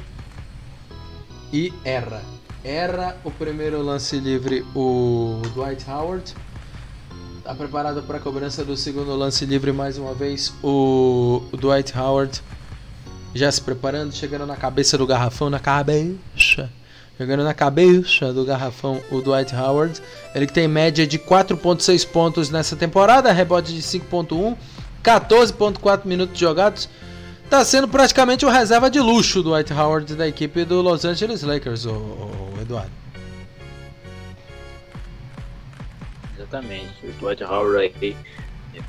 E erra. Erra o primeiro lance livre o Dwight Howard. Está preparado para a cobrança do segundo lance livre mais uma vez o Dwight Howard. Já se preparando, chegando na cabeça do garrafão, na cabeça. Jogando na cabeça do garrafão o Dwight Howard. Ele que tem média de 4.6 pontos nessa temporada, rebote de 5.1, 14.4 minutos jogados. Está sendo praticamente o reserva de luxo do Dwight Howard da equipe do Los Angeles Lakers, o, o Eduardo. Exatamente. O Dwight Howard aí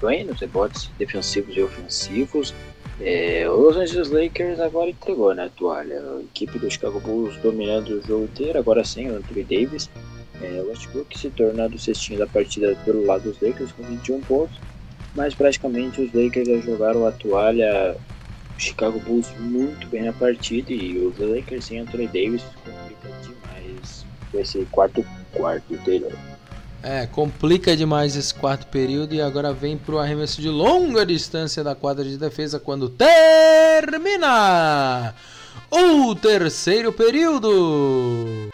bem nos rebotes defensivos e ofensivos. É, o Los Angeles Lakers agora entregou né, toalha. A equipe do Chicago Bulls dominando o jogo inteiro, agora sem o Anthony Davis. É, o Westbrook se tornando o cestinho da partida pelo lado dos Lakers com 21 pontos. Mas praticamente os Lakers já jogaram a toalha. O Chicago Bulls muito bem na partida e os Lakers sem Anthony Davis complica demais esse quarto quarto dele. É, complica demais esse quarto período e agora vem para o arremesso de longa distância da quadra de defesa quando termina o terceiro período.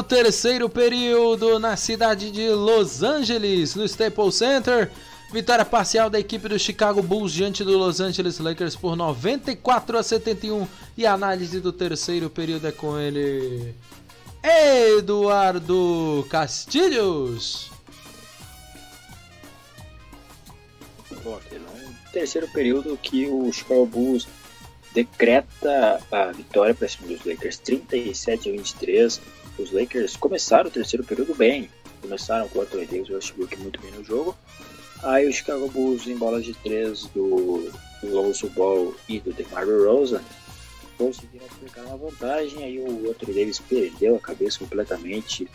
Do terceiro período na cidade de Los Angeles, no Staples Center. Vitória parcial da equipe do Chicago Bulls diante do Los Angeles Lakers por 94 a 71. E a análise do terceiro período é com ele, Eduardo Castilhos. Um terceiro período que o Chicago Bulls decreta a vitória para cima dos Lakers 37 a 23. Os Lakers começaram o terceiro período bem. Começaram com o Anthony Davis e o Westbrook muito bem no jogo. Aí o Chicago Bulls em bolas de três do Lonzo Ball e do DeMar DeRozan conseguiram aplicar uma vantagem, aí o outro deles perdeu a cabeça completamente,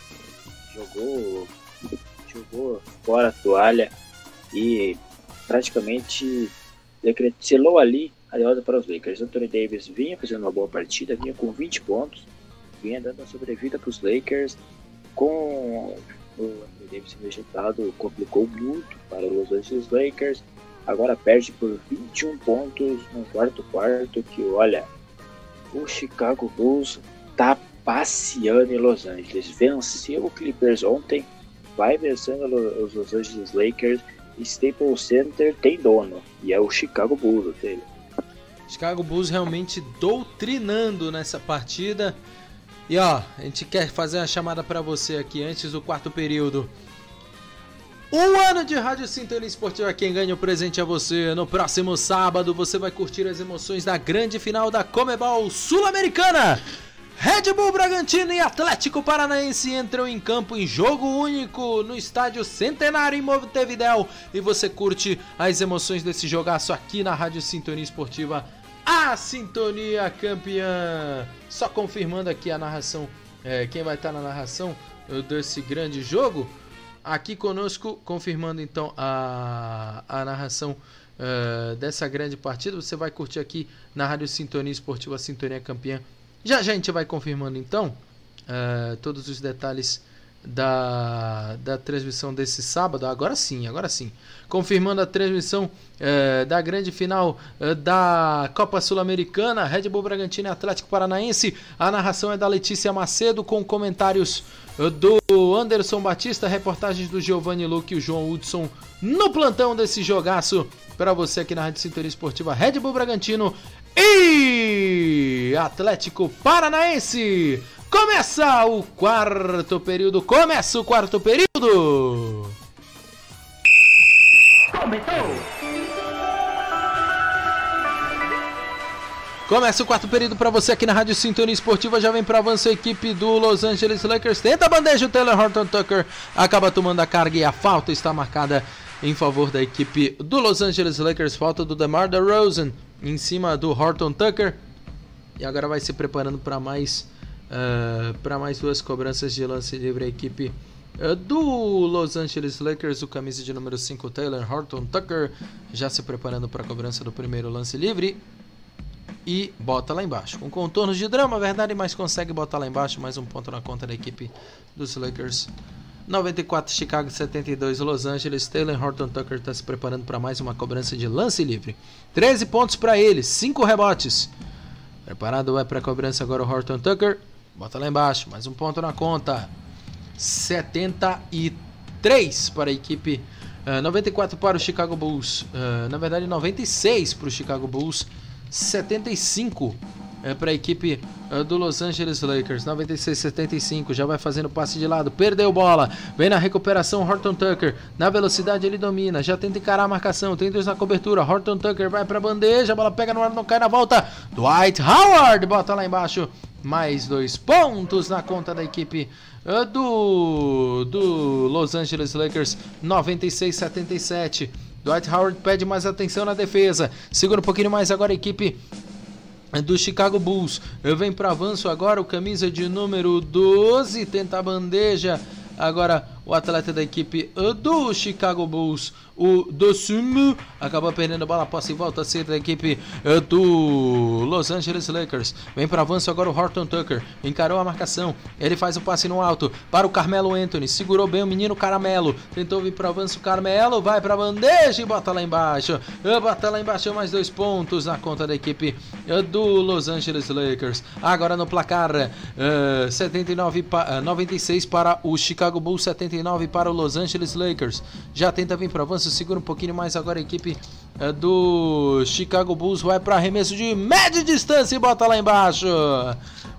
jogou, jogou fora a toalha e praticamente selou ali a derrota para os Lakers. Anthony Davis vinha fazendo uma boa partida, vinha com 20 pontos, vinha dando a sobrevida para os Lakers, com o Davis rejeitado, complicou muito para os Angeles Lakers. Agora perde por 21 pontos no quarto quarto, que olha, o Chicago Bulls tá passeando em Los Angeles. Venceu o Clippers ontem, vai vencendo os Los Angeles Lakers. Staples Center tem dono, e é o Chicago Bulls dele. Chicago Bulls realmente doutrinando nessa partida. E ó, a gente quer fazer uma chamada para você aqui antes do quarto período. Um ano de Rádio Sintonia Esportiva. Quem ganha o presente é você. No próximo sábado você vai curtir as emoções da grande final da Comebol Sul-Americana. Red Bull Bragantino e Atlético Paranaense entram em campo em jogo único no estádio Centenário em Montevidéu e você curte as emoções desse jogaço aqui na Rádio Sintonia Esportiva, a Sintonia Campeã. Só confirmando aqui a narração, é, quem vai estar na narração desse grande jogo. Aqui conosco, confirmando então a, a narração uh, dessa grande partida. Você vai curtir aqui na Rádio Sintonia Esportiva Sintonia Campeã. Já já a gente vai confirmando então uh, todos os detalhes da, da transmissão desse sábado. Agora sim, agora sim. Confirmando a transmissão uh, da grande final da Copa Sul-Americana, Red Bull Bragantino e Atlético Paranaense. A narração é da Letícia Macedo com comentários do Anderson Batista, reportagens do Giovanni Luque e o João Hudson no plantão desse jogaço para você aqui na Rádio Cinturinha Esportiva Red Bull Bragantino e Atlético Paranaense. Começa o quarto período, começa o quarto período. Começou. Começa o quarto período para você aqui na Rádio Sintonia Esportiva. Já vem para avanço a equipe do Los Angeles Lakers. Tenta a bandeja, o Taylor Horton Tucker acaba tomando a carga e a falta está marcada em favor da equipe do Los Angeles Lakers. Falta do DeMar DeRozan em cima do Horton Tucker. E agora vai se preparando para mais, uh, para mais duas cobranças de lance livre a equipe eh, do Los Angeles Lakers, o camisa de número 5, Taylor Horton Tucker, já se preparando para a cobrança do primeiro lance livre. E bota lá embaixo. Com contornos de drama, verdade, mas consegue botar lá embaixo. Mais um ponto na conta da equipe dos Lakers. 94 Chicago 72 Los Angeles. Taylor Horton Tucker está se preparando para mais uma cobrança de lance livre. 13 pontos para ele, 5 rebotes. Preparado vai para a cobrança agora o Horton Tucker. Bota lá embaixo, mais um ponto na conta. 73 para a equipe. Uh, 94 para o Chicago Bulls. Uh, na verdade, 96 para o Chicago Bulls. 75 é, para a equipe é, do Los Angeles Lakers. 96-75, já vai fazendo passe de lado, perdeu bola, vem na recuperação Horton Tucker, na velocidade ele domina, já tenta encarar a marcação, tem dois na cobertura, Horton Tucker vai para a bandeja, a bola pega no ar, não cai na volta, Dwight Howard bota lá embaixo, mais dois pontos na conta da equipe é, do, do Los Angeles Lakers, 96-77. Dwight Howard pede mais atenção na defesa. Segura um pouquinho mais agora a equipe do Chicago Bulls. Vem para avanço agora o camisa de número 12. Tenta a bandeja. Agora o atleta da equipe do Chicago Bulls, o Dosumu, acabou perdendo a bola, posse e volta a ser da equipe eh, do Los Angeles Lakers. Vem para avanço agora o Horton Tucker, encarou a marcação, ele faz o passe no alto para o Carmelo Anthony, segurou bem o menino Caramelo, tentou vir para avanço o Carmelo, vai para bandeja e bota lá embaixo. Eh, bota lá embaixo mais dois pontos na conta da equipe eh, do Los Angeles Lakers. Agora no placar, uh, 79 pa, uh, 96 para o Chicago Bulls, 79 79 para o Los Angeles Lakers. Já tenta vir para avanço, segura um pouquinho mais agora a equipe é, do Chicago Bulls vai para arremesso de média distância e bota lá embaixo.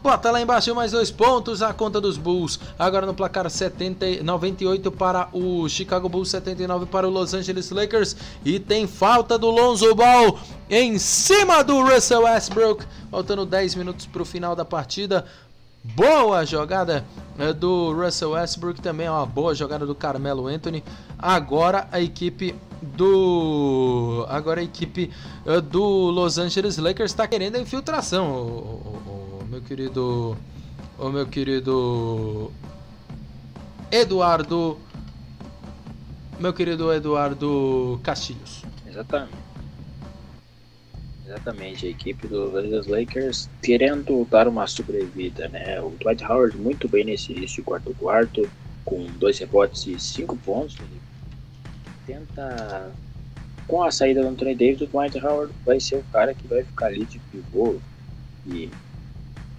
Bota lá embaixo mais dois pontos a conta dos Bulls. Agora no placar 70, 98 para o Chicago Bulls, 79 para o Los Angeles Lakers. E tem falta do Lonzo Ball em cima do Russell Westbrook. Faltando 10 minutos para o final da partida. Boa jogada é, do Russell Westbrook, também uma boa jogada do Carmelo Anthony. Agora a equipe do agora a equipe é, do Los Angeles Lakers está querendo a infiltração, o, o, o, meu querido o meu querido Eduardo meu querido Eduardo Castilhos. Exatamente. Exatamente, a equipe do Lakers querendo dar uma sobrevida, né? O Dwight Howard muito bem nesse início de quarto quarto, com dois rebotes e cinco pontos. Ele tenta, com a saída do Anthony Davis, o Dwight Howard vai ser o cara que vai ficar ali de pivô e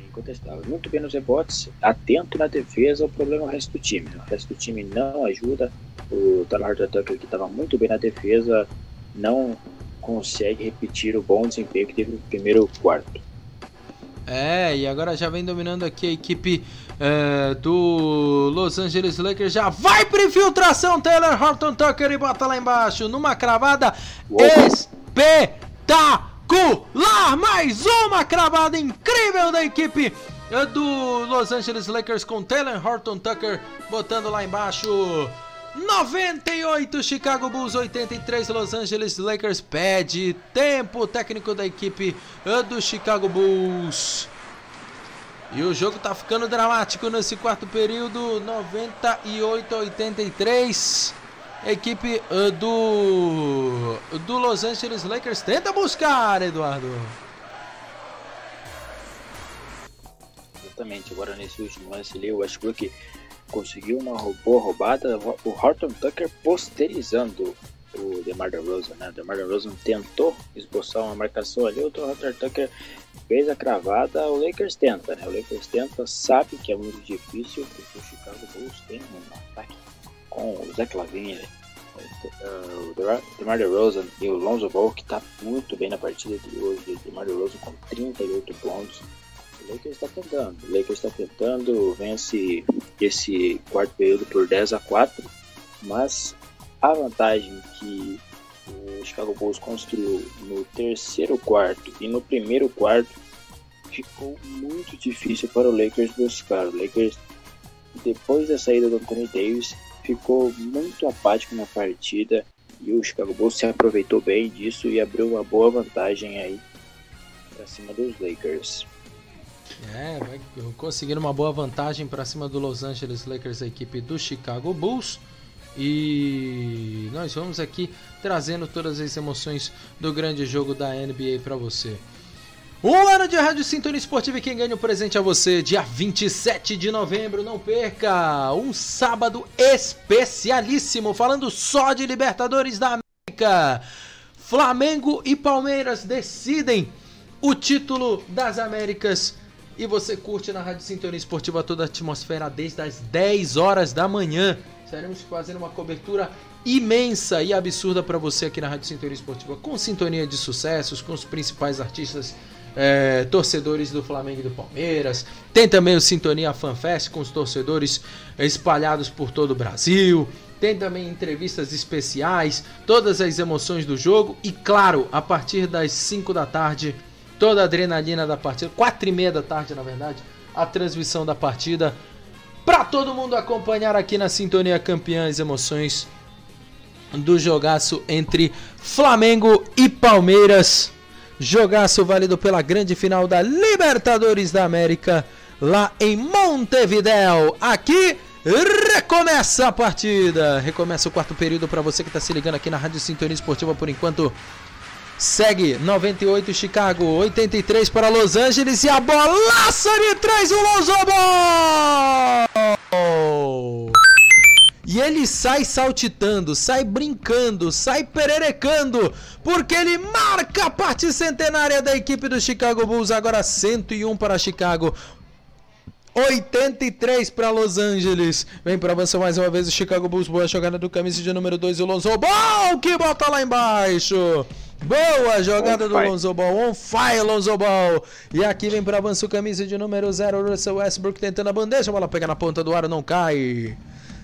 incontestável. Muito bem nos rebotes, atento na defesa, o problema é o resto do time. O resto do time não ajuda. O Tyler Tucker, que estava muito bem na defesa, não consegue repetir o bom desempenho que teve no primeiro quarto. É, e agora já vem dominando aqui a equipe é, do Los Angeles Lakers. Já vai para infiltração, Taylor Horton Tucker e bota lá embaixo numa cravada espetacular. Mais uma cravada incrível da equipe é, do Los Angeles Lakers com Taylor Horton Tucker botando lá embaixo. 98 Chicago Bulls, 83 Los Angeles Lakers. Pede tempo técnico da equipe do Chicago Bulls. E o jogo tá ficando dramático nesse quarto período, 98 a 83. A equipe do do Los Angeles Lakers tenta buscar, Eduardo. Exatamente, agora nesse último lance ali, o Westbrook conseguiu uma boa roubada, o Horton Tucker posterizando o DeMar DeRozan, né? O DeMar DeRozan tentou esboçar uma marcação ali, o Horton Tucker fez a cravada, o Lakers tenta, né? O Lakers tenta, sabe que é muito difícil, porque o Chicago Bulls tem um ataque com o Zach Lavine, uh, o DeMar DeRozan e o Lonzo Ball, que está muito bem na partida de hoje, o DeMar DeRozan com 38 pontos, Lakers está tentando. O Lakers está tentando, vence esse quarto período por 10 a 4, mas a vantagem que o Chicago Bulls construiu no terceiro quarto e no primeiro quarto ficou muito difícil para o Lakers buscar. O Lakers, depois da saída do Anthony Davis, ficou muito apático na partida e o Chicago Bulls se aproveitou bem disso e abriu uma boa vantagem aí para cima dos Lakers. É, vai conseguindo uma boa vantagem para cima do Los Angeles Lakers, a equipe do Chicago Bulls. E nós vamos aqui trazendo todas as emoções do grande jogo da NBA para você. Um ano de Rádio Sintonia Esportiva quem ganha o presente a você, dia 27 de novembro, não perca! Um sábado especialíssimo, falando só de Libertadores da América. Flamengo e Palmeiras decidem o título das Américas e você curte na Rádio Sintonia Esportiva toda a atmosfera desde as 10 horas da manhã. Estaremos fazendo uma cobertura imensa e absurda para você aqui na Rádio Sintonia Esportiva, com sintonia de sucessos, com os principais artistas é, torcedores do Flamengo e do Palmeiras. Tem também o Sintonia FanFest com os torcedores espalhados por todo o Brasil. Tem também entrevistas especiais, todas as emoções do jogo e, claro, a partir das 5 da tarde, toda a adrenalina da partida, 4 e meia da tarde, na verdade, a transmissão da partida para todo mundo acompanhar aqui na Sintonia Campeãs Emoções do jogaço entre Flamengo e Palmeiras. Jogaço válido pela grande final da Libertadores da América, lá em Montevideo. Aqui recomeça a partida. Recomeça o quarto período para você que está se ligando aqui na Rádio Sintonia Esportiva por enquanto. Segue 98 Chicago, 83 para Los Angeles e a bolaça de três o Lonzo! E ele sai saltitando, sai brincando, sai pererecando, porque ele marca a parte centenária da equipe do Chicago Bulls. Agora 101 para Chicago, 83 para Los Angeles. Vem para avançar mais uma vez o Chicago Bulls. Boa jogada do camisa de número 2, o Lonzo Ball, que bota lá embaixo. Boa jogada do Lonzo Ball. On fire, Lonzo Ball. E aqui vem para avançar o camisa de número 0, Russell Westbrook tentando a bandeja. A bola pega na ponta do aro, não cai.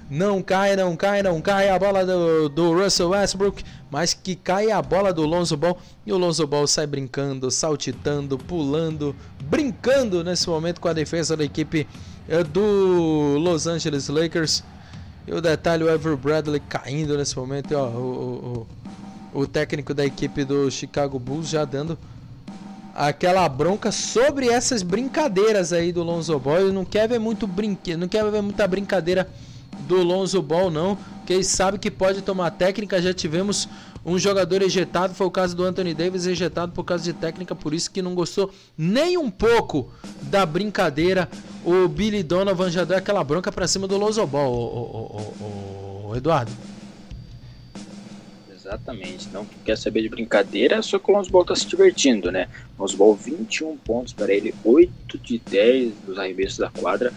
Não cai, não cai, não cai a bola do, do Russell Westbrook, mas que cai a bola do Lonzo Ball e o Lonzo Ball sai brincando, saltitando, pulando, brincando nesse momento com a defesa da equipe eh, do Los Angeles Lakers. E o detalhe, o Ever Bradley caindo nesse momento, ó, o, o, o técnico da equipe do Chicago Bulls já dando aquela bronca sobre essas brincadeiras aí do Lonzo Ball. Ele não quer ver muito brinque, não quer ver muita brincadeira do Lonzo Ball, não. Porque ele sabe que pode tomar técnica. Já tivemos um jogador ejetado, foi o caso do Anthony Davis, ejetado por causa de técnica, por isso que não gostou nem um pouco da brincadeira. O Billy Donovan já deu aquela bronca pra cima do Lonzo Ball, o, o, o, Eduardo. Exatamente, não quer saber de brincadeira, só que o Lonzo Ball tá se divertindo, né? Lonzo Ball 21 pontos para ele, 8 de 10 dos arremessos da quadra,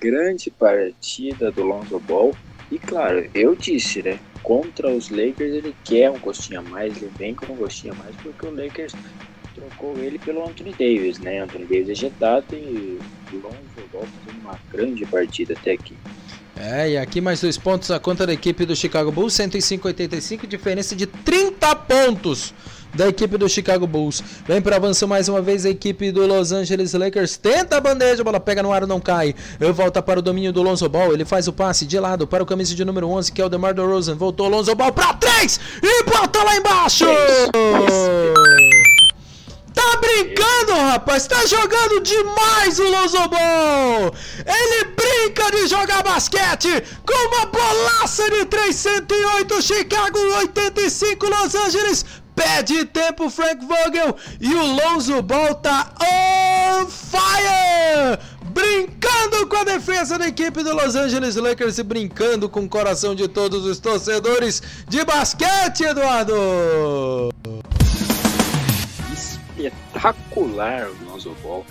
grande partida do Lonzo Ball. E claro, eu disse, né? Contra os Lakers ele quer um gostinho a mais, ele vem com um gostinho a mais, porque o Lakers trocou ele pelo Anthony Davis, né? Anthony Davis ejetado e o Lonzo Ball fazendo uma grande partida até aqui. É, e aqui mais dois pontos a conta da equipe do Chicago Bulls, 105-85, diferença de 30 pontos da equipe do Chicago Bulls. Vem para avanço mais uma vez a equipe do Los Angeles Lakers. Tenta a bandeja, a bola pega no ar, não cai. Volta para o domínio do Lonzo Ball. Ele faz o passe de lado para o camisa de número 11, que é o DeMar DeRozan. Voltou Lonzo Ball para 3 e bota lá embaixo. Tá brincando, rapaz? Tá jogando demais o Lonzo Ball! Ele brinca de jogar basquete com uma bolaça de 308 Chicago 85 Los Angeles Pede tempo Frank Vogel e o Lonzo Ball tá on fire! Brincando com a defesa da equipe do Los Angeles Lakers e brincando com o coração de todos os torcedores de basquete, Eduardo! Espetacular o Lonzo Ball.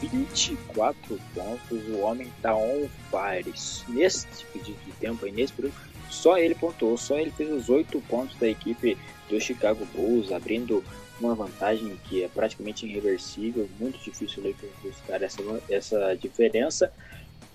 24 pontos, o homem tá on fire. Neste pedido de tempo aí, nesse período, só ele pontuou, só ele fez os 8 pontos da equipe do Chicago Bulls, abrindo uma vantagem que é praticamente irreversível, muito difícil o Lakers buscar essa, essa diferença.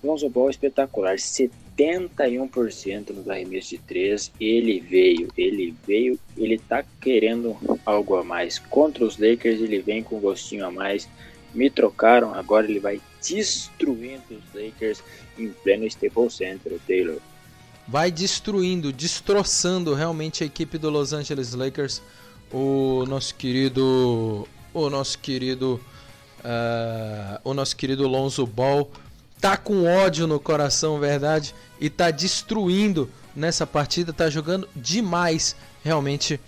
Lonzo Ball espetacular, 71% nos arremessos de 3, ele veio, ele veio, ele tá querendo algo a mais. Contra os Lakers ele vem com um gostinho a mais, me trocaram, agora ele vai destruindo os Lakers em pleno Staples Center, Taylor. Vai destruindo, destroçando realmente a equipe do Los Angeles Lakers. O nosso querido, o nosso querido Uh, o nosso querido Lonzo Ball tá com ódio no coração, verdade, e tá destruindo nessa partida, tá jogando demais, realmente,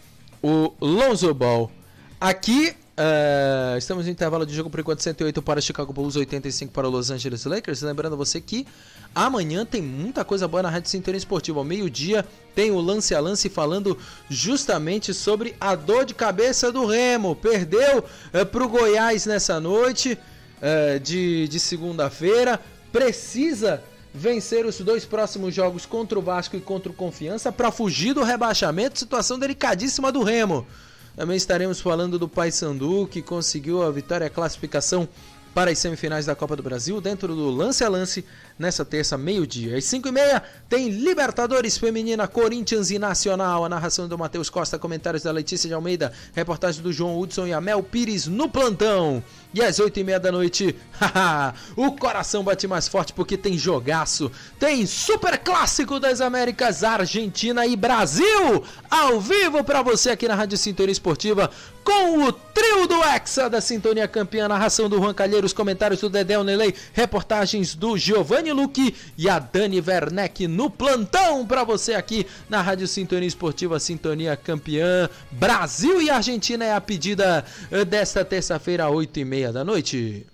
o Lonzo Ball. Aqui Uh, estamos no intervalo de jogo por enquanto 108 para Chicago Bulls, 85 para Los Angeles Lakers. Lembrando você que amanhã tem muita coisa boa na Rádio Cinturão Esportiva. Ao meio-dia tem o lance a lance falando justamente sobre a dor de cabeça do Remo. Perdeu uh, para o Goiás nessa noite uh, de, de segunda-feira. Precisa vencer os dois próximos jogos contra o Vasco e contra o Confiança para fugir do rebaixamento. Situação delicadíssima do Remo. Também estaremos falando do Paysandu, que conseguiu a vitória e a classificação para as semifinais da Copa do Brasil, dentro do lance a lance, nessa terça, meio-dia. Às 5 e meia tem Libertadores Feminina, Corinthians e Nacional. A narração do Matheus Costa, comentários da Letícia de Almeida, reportagem do João Hudson e a Mel Pires no plantão. E às 8 e meia da noite, o coração bate mais forte porque tem jogaço. Tem Super Clássico das Américas, Argentina e Brasil, ao vivo para você aqui na Rádio Sintonia Esportiva, com o trio do Hexa da Sintonia Campeã, narração do Juan Calheiros, comentários do Dedé Nelei, reportagens do Giovanni Luque e a Dani Werneck no plantão para você aqui na Rádio Sintonia Esportiva Sintonia Campeã. Brasil e Argentina é a pedida eh, desta terça-feira, 8 e meia da noite.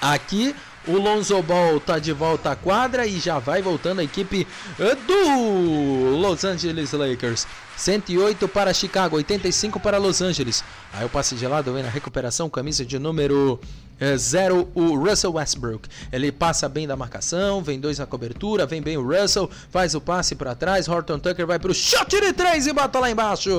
Aqui o Lonzo Ball tá de volta à quadra e já vai voltando a equipe eh, do Los Angeles Lakers. 108 para Chicago, 85 para Los Angeles. Aí o passe gelado vem na recuperação, camisa de número 0, é, o Russell Westbrook. Ele passa bem da marcação, vem dois na cobertura, vem bem o Russell, faz o passe para trás, Horton Tucker vai para o shot de 3 e bota lá embaixo.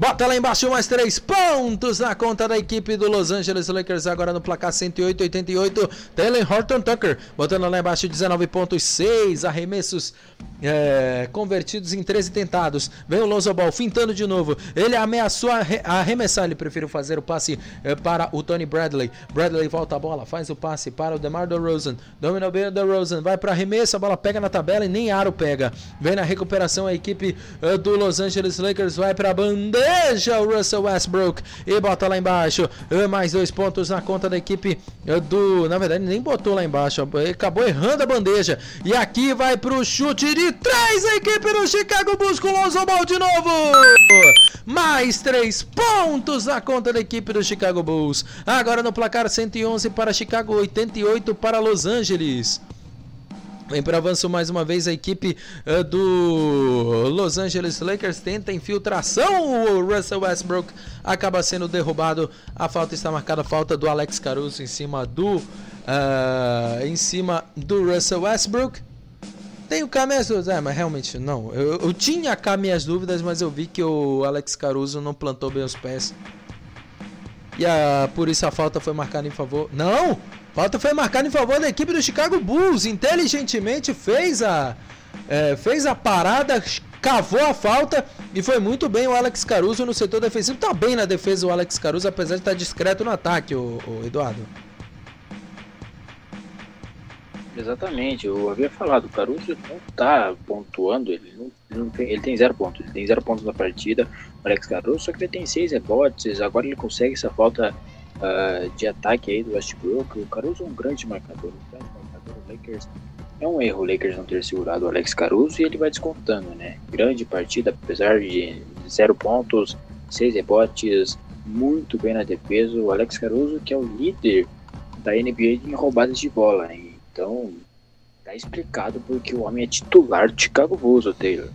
Bota lá embaixo mais três pontos na conta da equipe do Los Angeles Lakers. Agora no placar 108-88. Taylor Horton Tucker botando lá embaixo 19,6 arremessos é, convertidos em 13 tentados. Vem o Lonzo Ball fintando de novo. Ele ameaçou arremessar. Ele preferiu fazer o passe é, para o Tony Bradley. Bradley volta a bola, faz o passe para o DeMar DeRozan. Domina o DeRozan. Vai para arremesso. A bola pega na tabela e nem aro pega. Vem na recuperação a equipe é, do Los Angeles Lakers. Vai para a bandeja o Russell Westbrook. E bota lá embaixo. Mais dois pontos na conta da equipe do. Na verdade, nem botou lá embaixo. Acabou errando a bandeja. E aqui vai para o chute de três a equipe do Chicago Bulls com Lonzo Ball de novo. Mais três pontos na conta da equipe do Chicago Bulls. Agora no placar 111 para Chicago, 88 para Los Angeles. Vem para avanço mais uma vez a equipe uh, do Los Angeles Lakers tenta infiltração. O Russell Westbrook acaba sendo derrubado. A falta está marcada, falta do Alex Caruso em cima do uh, em cima do Russell Westbrook. Tenho cá minhas dúvidas. É, mas realmente não. Eu, eu tinha cá minhas dúvidas, mas eu vi que o Alex Caruso não plantou bem os pés. E a, por isso a falta foi marcada em favor. Não! Falta foi marcada em favor da equipe do Chicago Bulls. Inteligentemente fez a. É, fez a parada, cavou a falta e foi muito bem o Alex Caruso no setor defensivo. Tá bem na defesa o Alex Caruso, apesar de estar discreto no ataque, o, o Eduardo. Exatamente, eu havia falado, o Caruso não tá pontuando, ele, não, ele, não tem, ele tem zero pontos, ele tem zero pontos na partida, o Alex Caruso, só que ele tem seis rebotes, agora ele consegue essa falta uh, de ataque aí do Westbrook, o Caruso é um grande marcador, um grande marcador, o Lakers é um erro o Lakers não ter segurado o Alex Caruso e ele vai descontando, né? Grande partida, apesar de zero pontos, seis rebotes, muito bem na defesa. O Alex Caruso, que é o líder da NBA em roubadas de bola, hein? Então, tá explicado porque o homem é titular do Chicago Bulls, o Taylor.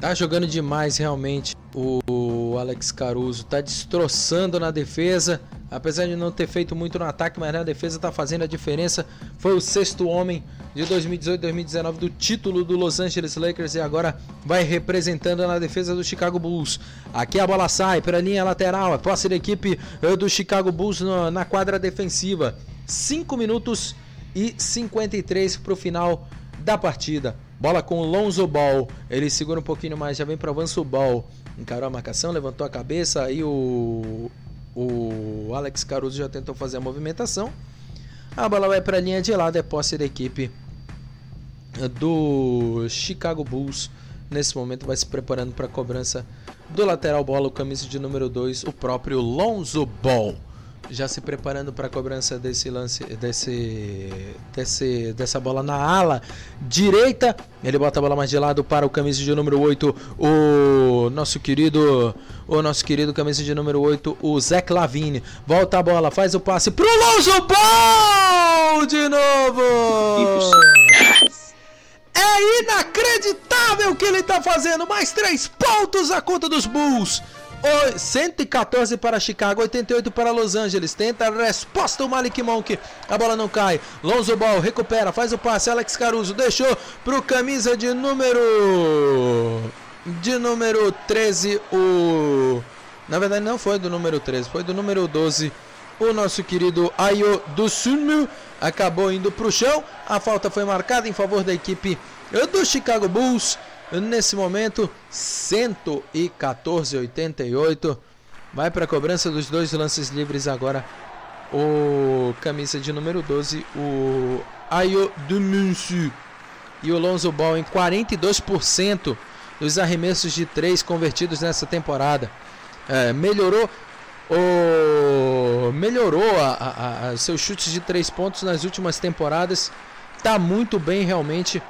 Tá jogando demais realmente o Alex Caruso, tá destroçando na defesa, apesar de não ter feito muito no ataque, mas na defesa tá fazendo a diferença. Foi o sexto homem de 2018-2019 do título do Los Angeles Lakers e agora vai representando na defesa do Chicago Bulls. Aqui a bola sai para a linha lateral, a posse da equipe eh, do Chicago Bulls na quadra defensiva. 5 minutos e 53 para o final da partida. Bola com o Lonzo Ball. Ele segura um pouquinho mais, já vem para o avanço Ball. Encarou a marcação, levantou a cabeça. Aí o, o Alex Caruso já tentou fazer a movimentação. A bola vai para a linha de lado. É posse da equipe do Chicago Bulls Nesse momento vai se preparando para a cobrança do lateral bola, o camisa de número 2, o próprio Lonzo Ball. Já se preparando para a cobrança desse lance, desse, desse, dessa bola na ala direita. Ele bota a bola mais de lado para o camisa de número 8, o nosso querido, o nosso querido camisa de número 8, o Zé Lavine. Volta a bola, faz o passe pro Lonzo Ball de novo. É inacreditável o que ele está fazendo. Mais três pontos a conta dos Bulls. 114 para Chicago, 88 para Los Angeles. Tenta a resposta o Malik Monk. A bola não cai. Lonzo Ball recupera, faz o passe. Alex Caruso deixou para o camisa de número. De número 13. O. Na verdade, não foi do número 13, foi do número 12. O nosso querido Ayo Dosunmu acabou indo para o chão. A falta foi marcada em favor da equipe do Chicago Bulls. Nesse momento, 114,88. Vai para a cobrança dos dois lances livres agora. O camisa de número 12, o Ayo Dumunsu. E o Lonzo Ball em 42% dos arremessos de 3 convertidos nessa temporada. É, melhorou o melhorou a, a, a, seus chutes de três pontos nas últimas temporadas. Tá muito bem realmente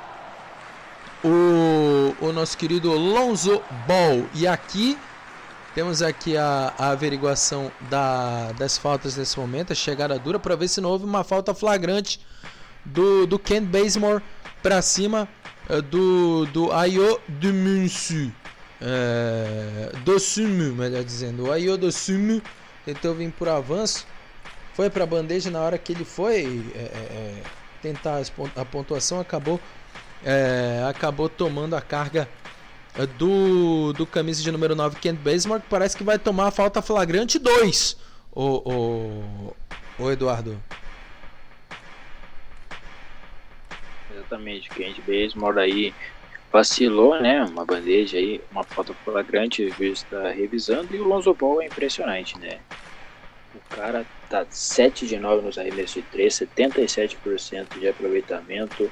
o, o nosso querido Lonzo Ball. E aqui temos aqui a, a averiguação da, das faltas nesse momento, a chegada dura para ver se não houve uma falta flagrante do, do Ken Bazemore para cima uh, do, do Ayo Dumunsu. É, Dosumu, melhor dizendo. O Ayo Dosumu tentou vir por avanço. Foi para a bandeja na hora que ele foi é, é, tentar a pontuação, acabou é, acabou tomando a carga do, do camisa de número 9, Kent Bazemore, que parece que vai tomar a falta flagrante 2, o, o, o Eduardo. Exatamente, Kent Bazemore aí vacilou, né? Uma bandeja aí, uma falta flagrante, o juiz está revisando e o Lonzo Ball é impressionante, né? O cara tá 7 de 9 nos arremessos de 3, 77% de aproveitamento.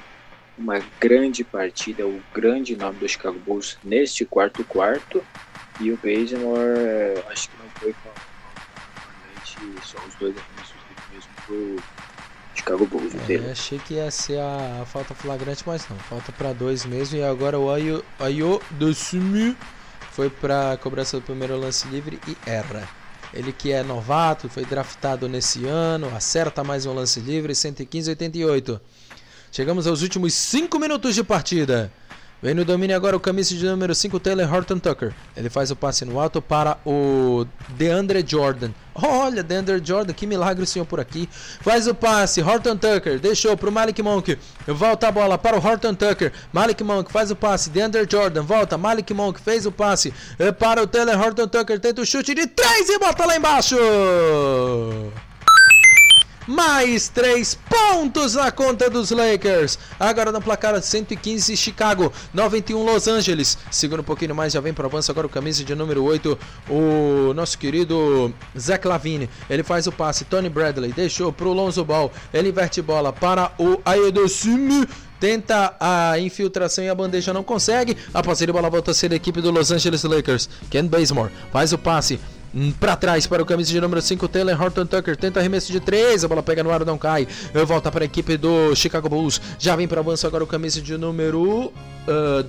Uma grande partida, o grande nome do Chicago Bulls neste quarto quarto. E o Bazemore, acho que não foi só os dois arremessos mesmo pro Chicago Bulls É, achei que ia ser a, a, falta flagrante, mas não. Falta para dois mesmo. E agora o Ayo, Ayo Dosumu foi para cobrança do primeiro lance livre e erra. Ele que é novato, foi draftado nesse ano, acerta mais um lance livre, 115-88. Chegamos aos últimos 5 minutos de partida. Vem no domínio agora o camisa de número 5, Taylor Horton Tucker. Ele faz o passe no alto para o DeAndre Jordan. Olha, DeAndre Jordan, que milagre o senhor por aqui. Faz o passe, Horton Tucker, deixou para o Malik Monk. Volta a bola para o Horton Tucker. Malik Monk faz o passe, DeAndre Jordan volta. Malik Monk fez o passe eh, para o Taylor Horton Tucker. Tenta o chute de 3 e bota lá embaixo mais três pontos na conta dos Lakers. Agora no placar 115 Chicago, 91 Los Angeles. Segura um pouquinho mais, já vem para avanço agora o camisa de número 8, o nosso querido Zach Lavine. Ele faz o passe, Tony Bradley deixou para o Lonzo Ball. Ele inverte bola para o Aedosumu tenta a infiltração e a bandeja não consegue. A posse de bola volta a ser a equipe do Los Angeles Lakers. Ken Bazemore faz o passe Hum, para trás para o camisa de número 5, Taylor Horton Tucker. Tenta arremesso de 3, a bola pega no ar, não cai. Volta para a equipe do Chicago Bulls. Já vem para avanço agora o camisa de número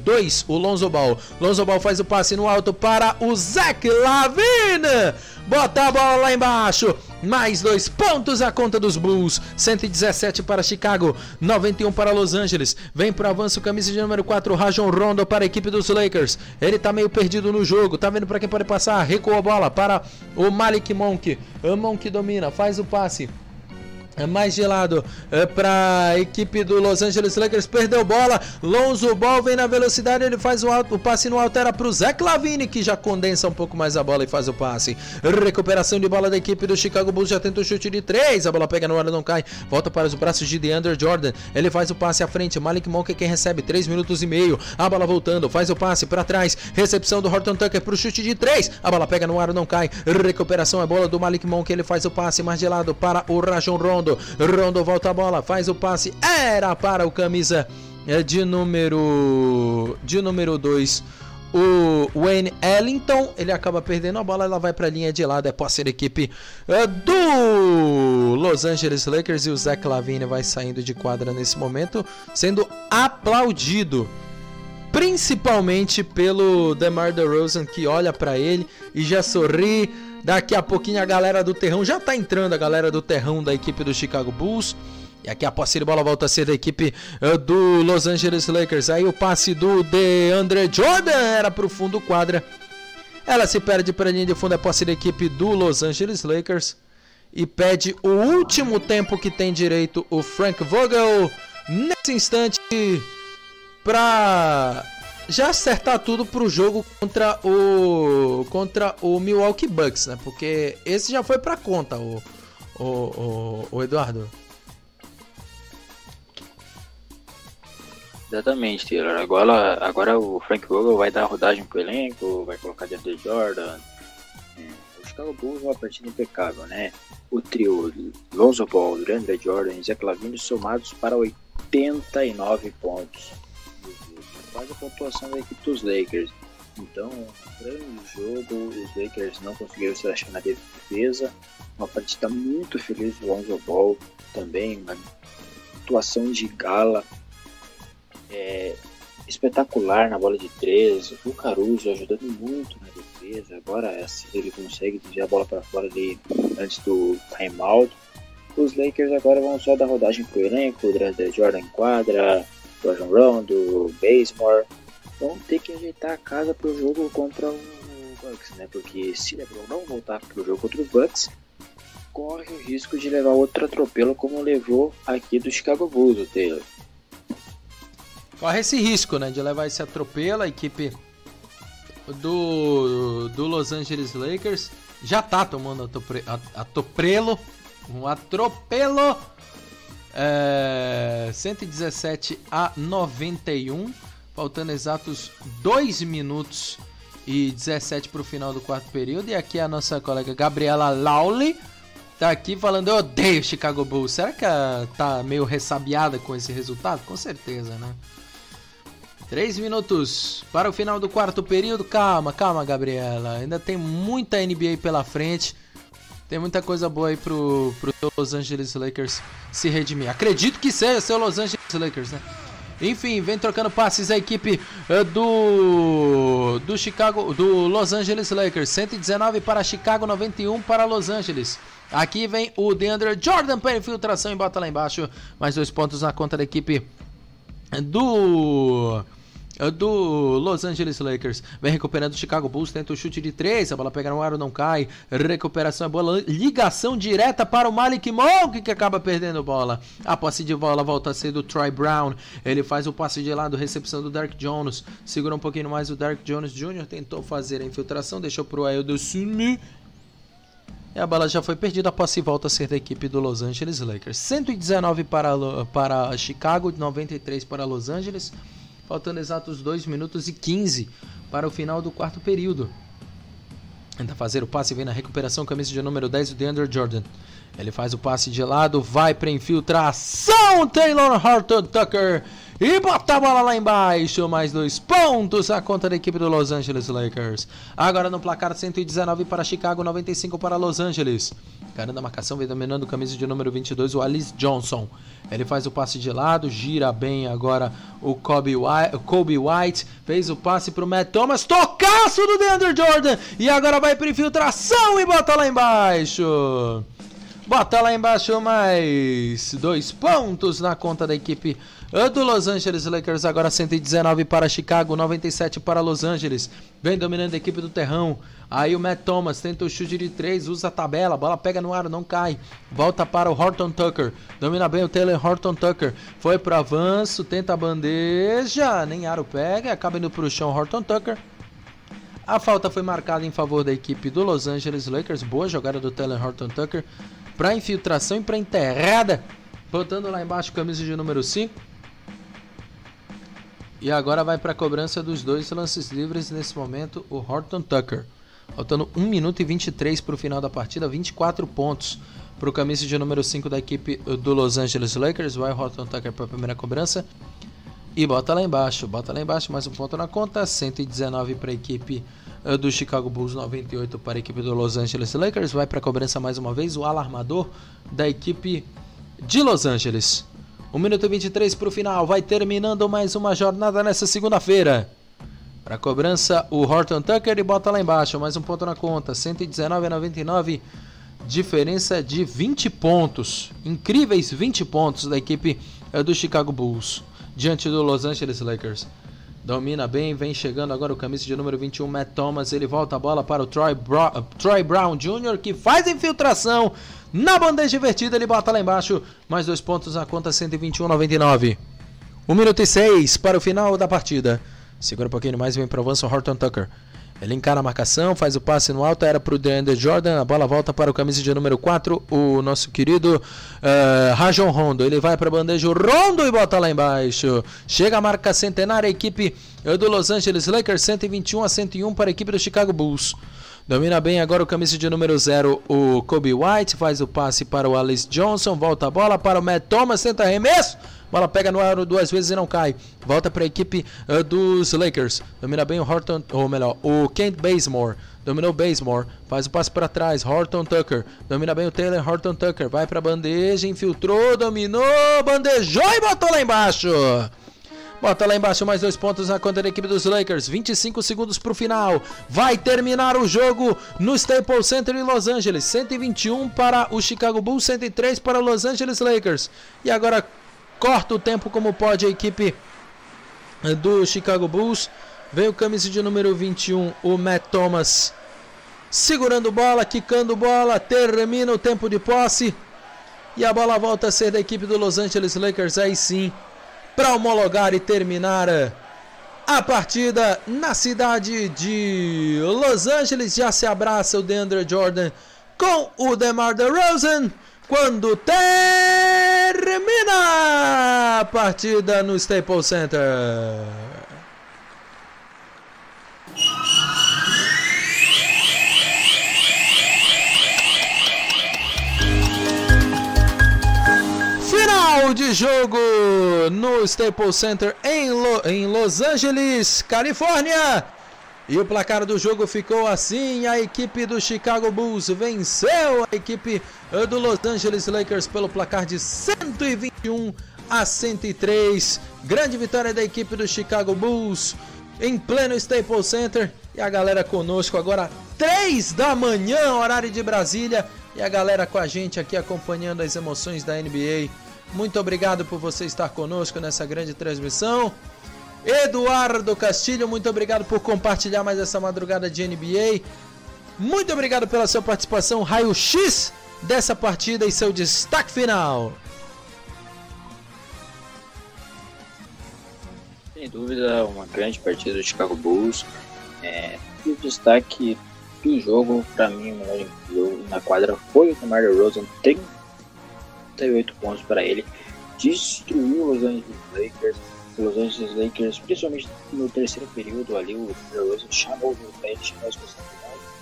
2, uh, o Lonzo Ball. Lonzo Ball faz o passe no alto para o Zach Lavine. Bota a bola lá embaixo. Mais dois pontos a conta dos Bulls. 117 para Chicago, 91 para Los Angeles. Vem para avanço camisa de número 4, Rajon Rondo para a equipe dos Lakers. Ele tá meio perdido no jogo, tá vendo para quem pode passar. Recuou a bola para o Malik Monk. O Monk domina, faz o passe é mais gelado é, para a equipe do Los Angeles Lakers. Perdeu bola. Lonzo Ball vem na velocidade. Ele faz o, alto, o passe no altera para o Zé Clavini, que já condensa um pouco mais a bola e faz o passe. Recuperação de bola da equipe do Chicago Bulls. Já tenta o chute de três. A bola pega no ar, não cai. Volta para os braços de DeAndre Jordan. Ele faz o passe à frente. Malik Monk é quem recebe. Três minutos e meio. A bola voltando. Faz o passe para trás. Recepção do Horton Tucker para o chute de três. A bola pega no ar, não cai. Recuperação é bola do Malik Monk. Ele faz o passe mais gelado para o Rajon Rondo. Rondo. volta a bola, faz o passe, era para o camisa É de número de número 2, o Wayne Ellington, ele acaba perdendo a bola, ela vai para a linha de lado, é posse da equipe é, do Los Angeles Lakers. E o Zach Lavine vai saindo de quadra nesse momento, sendo aplaudido principalmente pelo DeMar DeRozan que olha para ele e já sorri. Daqui a pouquinho a galera do terrão já tá entrando, a galera do terrão da equipe do Chicago Bulls. E aqui a posse de bola volta a ser da equipe uh, do Los Angeles Lakers. Aí o passe do DeAndre Jordan era pro fundo quadra. Ela se perde para linha de fundo, é posse da equipe do Los Angeles Lakers. E pede o último tempo que tem direito o Frank Vogel. Nesse instante, para já acertar tudo pro jogo contra o contra o Milwaukee Bucks, né? Porque esse já foi para conta, o, o, o, o Eduardo. Exatamente, Taylor. Agora, agora o Frank Vogel vai dar rodagem pro elenco, vai colocar dentro de Jordan. É, o Chicago Bulls é uma partida impecável, né? O trio Lonzo Ball, André Jordan e Zach Lavine somados para 89 pontos. Quase a pontuação da equipe dos Lakers. Então, grande jogo, os Lakers não conseguiram se achar na defesa. Uma partida muito feliz do Lonzo Ball também, uma atuação de gala é, espetacular na bola de três. O Caruso ajudando muito na defesa. Agora assim, ele consegue desviar a bola para fora ali antes do timeout. Os Lakers agora vão só dar rodagem pro elenco. O Jordan em quadra, Rajon Rondo, Basemore. Vão ter que ajeitar a casa pro jogo contra o Bucks, né? Porque se LeBron não voltar pro jogo contra o Bucks, corre o risco de levar outro atropelo como levou aqui do Chicago Bulls, o Taylor corre esse risco, né, de levar esse atropelo. A equipe do, do Los Angeles Lakers já tá tomando atropelo, um atropelo. É, 117 a 91, faltando exatos 2 minutos e 17 para o final do quarto período. E aqui a nossa colega Gabriela Lawley tá aqui falando: Eu odeio Chicago Bulls. Será que ela tá meio ressabiada com esse resultado? Com certeza, né? Três minutos para o final do quarto período. Calma, calma, Gabriela. Ainda tem muita NBA pela frente. Tem muita coisa boa aí pro, pro Los Angeles Lakers se redimir. Acredito que seja seu Los Angeles Lakers, né? Enfim, vem trocando passes a equipe uh, do do Chicago, do Los Angeles Lakers. 119 para Chicago, 91 para Los Angeles. Aqui vem o DeAndre Jordan para infiltração e bota lá embaixo. Mais dois pontos na conta da equipe do do Los Angeles Lakers. Vem recuperando o Chicago Bulls, tenta o chute de 3, a bola pega no ar, não cai. Recuperação é boa, ligação direta para o Malik Monk que acaba perdendo bola. A posse de bola volta a ser do Troy Brown. Ele faz o passe de lado, recepção do Dark Jones. Segura um pouquinho mais o Dark Jones Jr. Tentou fazer a infiltração, deixou para o Aildo Sumi. E a bola já foi perdida, a posse volta a ser da equipe do Los Angeles Lakers. 119 para, para Chicago, 93 para Los Angeles faltando exatos 2 minutos e 15 para o final do quarto período. Tenta fazer o passe, vem na recuperação, camisa de número 10, o DeAndre Jordan. Ele faz o passe de lado, vai para infiltração, Taylor Horton Tucker e bota a bola lá embaixo. Mais dois pontos a conta da equipe do Los Angeles Lakers. Agora no placar 119 para Chicago, 95 para Los Angeles. Caramba, a marcação vem dominando camisa de número 22, o Alice Johnson. Ele faz o passe de lado, gira bem agora o Kobe White, Kobe White fez o passe para o Matt Thomas, tocaço do DeAndre Jordan e agora vai para infiltração e bota lá embaixo. Bota lá embaixo mais dois pontos na conta da equipe do Los Angeles Lakers. Agora 119 para Chicago, 97 para Los Angeles. Vem dominando a equipe do Terrão. Aí o Matt Thomas tenta o chute de 3, usa a tabela, a bola pega no ar, não cai. Volta para o Horton Tucker. Domina bem o Taylor Horton Tucker. Foi para avanço, tenta a bandeja. Nem aro pega, acaba indo para o chão Horton Tucker. A falta foi marcada em favor da equipe do Los Angeles Lakers. Boa jogada do Taylor Horton Tucker para infiltração e para enterrada. Botando lá embaixo camisa de número 5. E agora vai para a cobrança dos dois lances livres nesse momento, o Horton Tucker. Faltando 1 minuto e 23 para o final da partida, 24 pontos para o camisa de número 5 da equipe do Los Angeles Lakers. Vai Horton Tucker para a primeira cobrança. E bota lá embaixo, bota lá embaixo, mais um ponto na conta. 119 para a equipe eh, do Chicago Bulls, 98 para a equipe do Los Angeles Lakers. Vai para a cobrança mais uma vez o alarmador da equipe de Los Angeles. 1 minuto e 23 para o final. Vai terminando mais uma jornada nessa segunda-feira. Para cobrança, o Horton Tucker e bota lá embaixo. Mais um ponto na conta. 119 a 99. Diferença de 20 pontos. Incríveis 20 pontos da equipe eh, do Chicago Bulls diante do Los Angeles Lakers. Domina bem, vem chegando agora o camisa de número 21, Matt Thomas. Ele volta a bola para o Troy, Troy Brown Jr., que faz infiltração na bandeja invertida. Ele bota lá embaixo. Mais dois pontos na conta, 121,99. 1 minuto e 6 para o final da partida. Segura um pouquinho mais e vem para o avanço Horton Tucker. Ele encara a marcação, faz o passe no alto, era para o DeAndre Jordan, a bola volta para o camisa de número 4, o nosso querido uh, Rajon Rondo. Ele vai para a bandeja, o Rondo e bota lá embaixo. Chega a marca centenária, a equipe do Los Angeles Lakers, 121 a 101 para a equipe do Chicago Bulls. Domina bem agora o camisa de número 0, o Kobe White, faz o passe para o Alice Johnson, volta a bola para o Matt Thomas, tenta arremesso. Bola pega no ar duas vezes e não cai. Volta para a equipe uh, dos Lakers. Domina bem o Horton, ou melhor, o Kent Bazemore. Dominou Bazemore, faz o passe para trás, Horton Tucker. Domina bem o Taylor Horton Tucker, vai para a bandeja, infiltrou, dominou, bandejou e botou lá embaixo. Bota lá embaixo mais dois pontos na conta da equipe dos Lakers. 25 segundos para o final. Vai terminar o jogo no Staples Center em Los Angeles. 121 para o Chicago Bulls, 103 para o Los Angeles Lakers. E agora corta o tempo como pode a equipe do Chicago Bulls. Vem o camisa de número 21, o Matt Thomas, segurando bola, quicando bola, termina o tempo de posse. E a bola volta a ser da equipe do Los Angeles Lakers, aí sim, para homologar e terminar a partida na cidade de Los Angeles. Já se abraça o DeAndre Jordan com o DeMar DeRozan quando termina a partida no Staples Center. Final de jogo no Staples Center em, Lo em Los Angeles, Califórnia. E o placar do jogo ficou assim: a equipe do Chicago Bulls venceu a equipe do Los Angeles Lakers pelo placar de 121 a 103. Grande vitória da equipe do Chicago Bulls em pleno Staples Center. E a galera conosco agora, 3 da manhã, horário de Brasília. E a galera com a gente aqui acompanhando as emoções da NBA. Muito obrigado por você estar conosco nessa grande transmissão. Eduardo Castilho, muito obrigado por compartilhar mais essa madrugada de NBA. Muito obrigado pela sua participação, raio-x dessa partida e seu destaque final. Sem dúvida, uma grande partida do Chicago Bulls. É, e o destaque do jogo, para mim, na quadra foi o DeMar DeRozan, 38 pontos para ele, destruiu os Angeles Lakers Los Angeles Lakers, principalmente no terceiro período ali, o DeRozan chamou o pé, chamou as.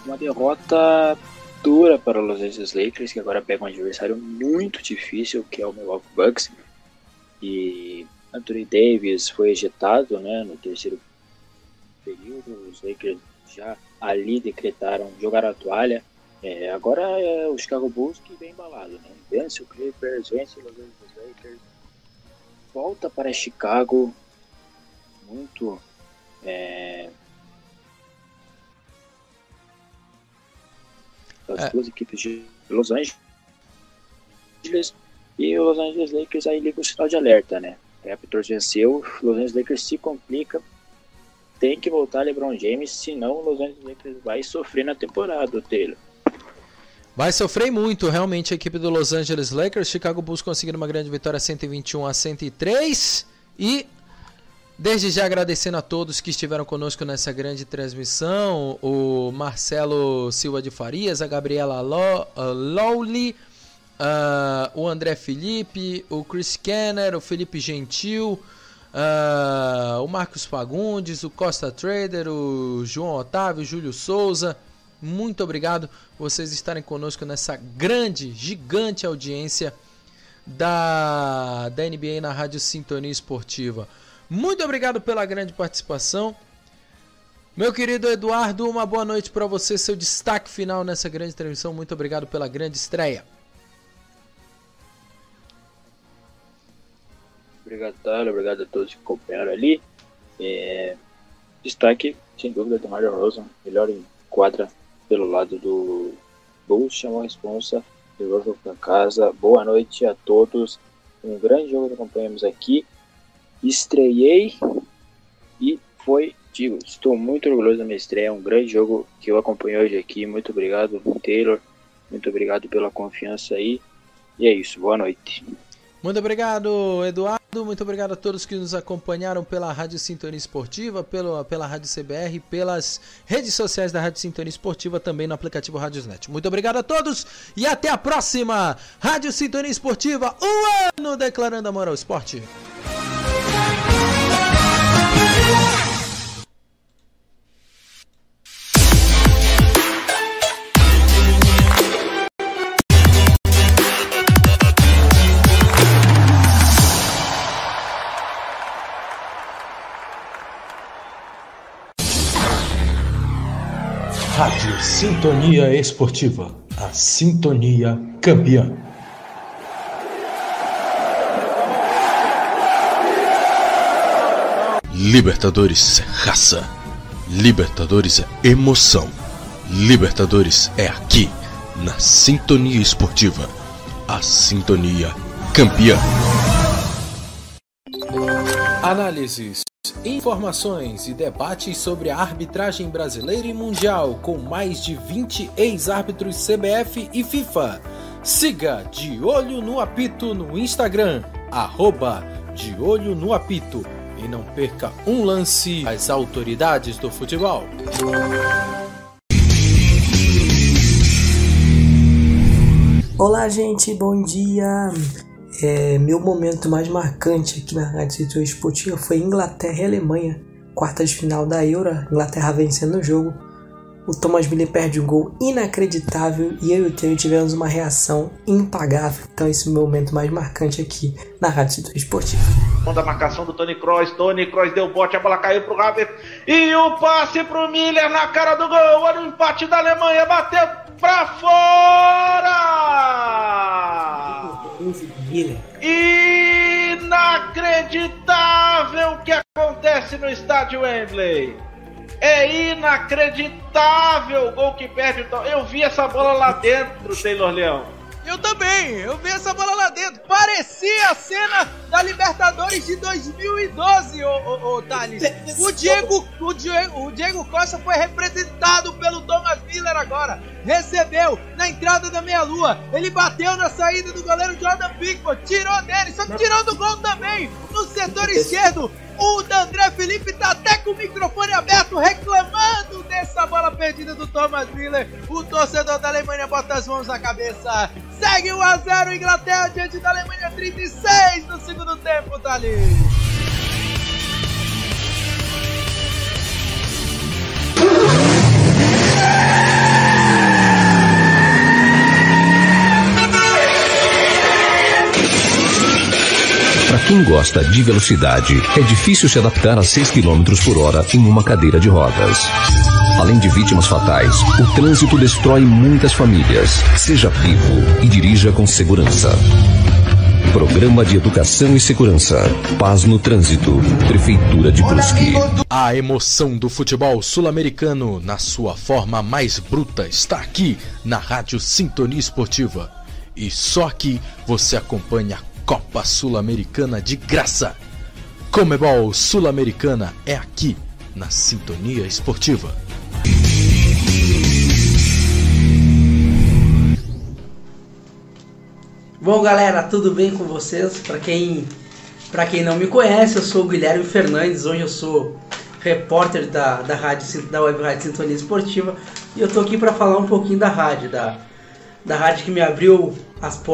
Uma derrota dura para os Los Angeles Lakers, que agora pega um adversário muito difícil, que é o Milwaukee Bucks. E Anthony Davis foi ejetado né, no terceiro período, os Lakers já ali decretaram jogar a toalha. É, agora é o Chicago Bulls que vem embalado, né? Vence o Clippers, vence o Los Angeles Lakers, volta para Chicago muito é, as é. duas equipes de Los Angeles e o Los Angeles Lakers aí liga o sinal de alerta, né? Raptors venceu, Los Angeles Lakers se complica, tem que voltar LeBron James, senão o Los Angeles Lakers vai sofrer na temporada, Taylor. Vai sofrer muito, realmente, a equipe do Los Angeles Lakers. Chicago Bulls conseguindo uma grande vitória 121 a 103. E desde já agradecendo a todos que estiveram conosco nessa grande transmissão: o Marcelo Silva de Farias, a Gabriela Lowly, uh, o André Felipe, o Chris Kenner, o Felipe Gentil. Uh, o Marcos Fagundes, o Costa Trader, o João Otávio, o Júlio Souza, muito obrigado vocês estarem conosco nessa grande, gigante audiência da, da NBA na Rádio Sintonia Esportiva. Muito obrigado pela grande participação. Meu querido Eduardo, uma boa noite para você, seu destaque final nessa grande transmissão. Muito obrigado pela grande estreia. Obrigado, Tyler. Obrigado a todos que acompanharam ali. É... Destaque, sem dúvida, do Mario Rosa. Melhor em quadra pelo lado do Bulls. Chamou a responsa. Levou o jogo para casa. Boa noite a todos. Um grande jogo que acompanhamos aqui. Estreiei e foi Digo, estou muito orgulhoso da minha estreia, um grande jogo que eu acompanhei hoje aqui. Muito obrigado, Taylor. Muito obrigado pela confiança aí. E é isso, boa noite. Muito obrigado, Eduardo. Muito obrigado a todos que nos acompanharam pela Rádio Sintonia Esportiva, pelo, pela Rádio CBR, pelas redes sociais da Rádio Sintonia Esportiva, também no aplicativo Rádiosnet. Muito obrigado a todos e até a próxima. Rádio Sintonia Esportiva, um ano declarando amor ao esporte. Sintonia Esportiva, a sintonia campeã. Libertadores é raça. Libertadores é emoção. Libertadores é aqui, na Sintonia Esportiva, a sintonia campeã. Análises Informações e debates sobre a arbitragem brasileira e mundial com mais de 20 ex-árbitros CBF e FIFA. Siga De Olho no Apito no Instagram, arroba De Olho no Apito e não perca um lance às autoridades do futebol. Olá, gente, bom dia. É, meu momento mais marcante aqui na Rádio Setor Esportiva foi Inglaterra e Alemanha, quartas de final da Euro, Inglaterra vencendo o jogo. O Thomas Miller perde um gol inacreditável e eu e o Theo tivemos uma reação impagável. Então esse é o meu momento mais marcante aqui na Rádio Setor Esportiva. Da marcação do Tony Kroos, Tony Kroos deu bote, a bola caiu pro Havertz e o passe pro Miller na cara do gol. Olha o empate da Alemanha, bateu pra fora! Inacreditável o que acontece no estádio Wembley. É inacreditável o gol que perde. Eu vi essa bola lá dentro, Taylor Leão. Eu também, eu vi essa bola lá dentro. Parecia a cena da Libertadores de 2012, ô, ô, ô Thales. O Diego, o, Diego, o Diego Costa foi representado pelo Thomas Miller agora. Recebeu na entrada da meia-lua. Ele bateu na saída do goleiro Jordan Pickford. Tirou dele, só que tirou do gol também. No setor esquerdo, o André Felipe tá até com o microfone aberto reclamando dessa bola perdida do Thomas Miller. O torcedor da Alemanha bota as mãos na cabeça. Segue 1 a 0 Inglaterra diante da Alemanha 36 no segundo tempo, Thalys. Para quem gosta de velocidade, é difícil se adaptar a 6 km por hora em uma cadeira de rodas. Além de vítimas fatais, o trânsito destrói muitas famílias. Seja vivo e dirija com segurança. Programa de Educação e Segurança. Paz no Trânsito. Prefeitura de Brusque. A emoção do futebol sul-americano na sua forma mais bruta está aqui na Rádio Sintonia Esportiva. E só aqui você acompanha a Copa Sul-Americana de graça. Comebol Sul-Americana é aqui na Sintonia Esportiva. Bom, galera, tudo bem com vocês? Para quem quem não me conhece, eu sou o Guilherme Fernandes, hoje eu sou repórter da, da rádio da Web Rádio Sintonia Esportiva e eu tô aqui para falar um pouquinho da rádio, da, da rádio que me abriu as portas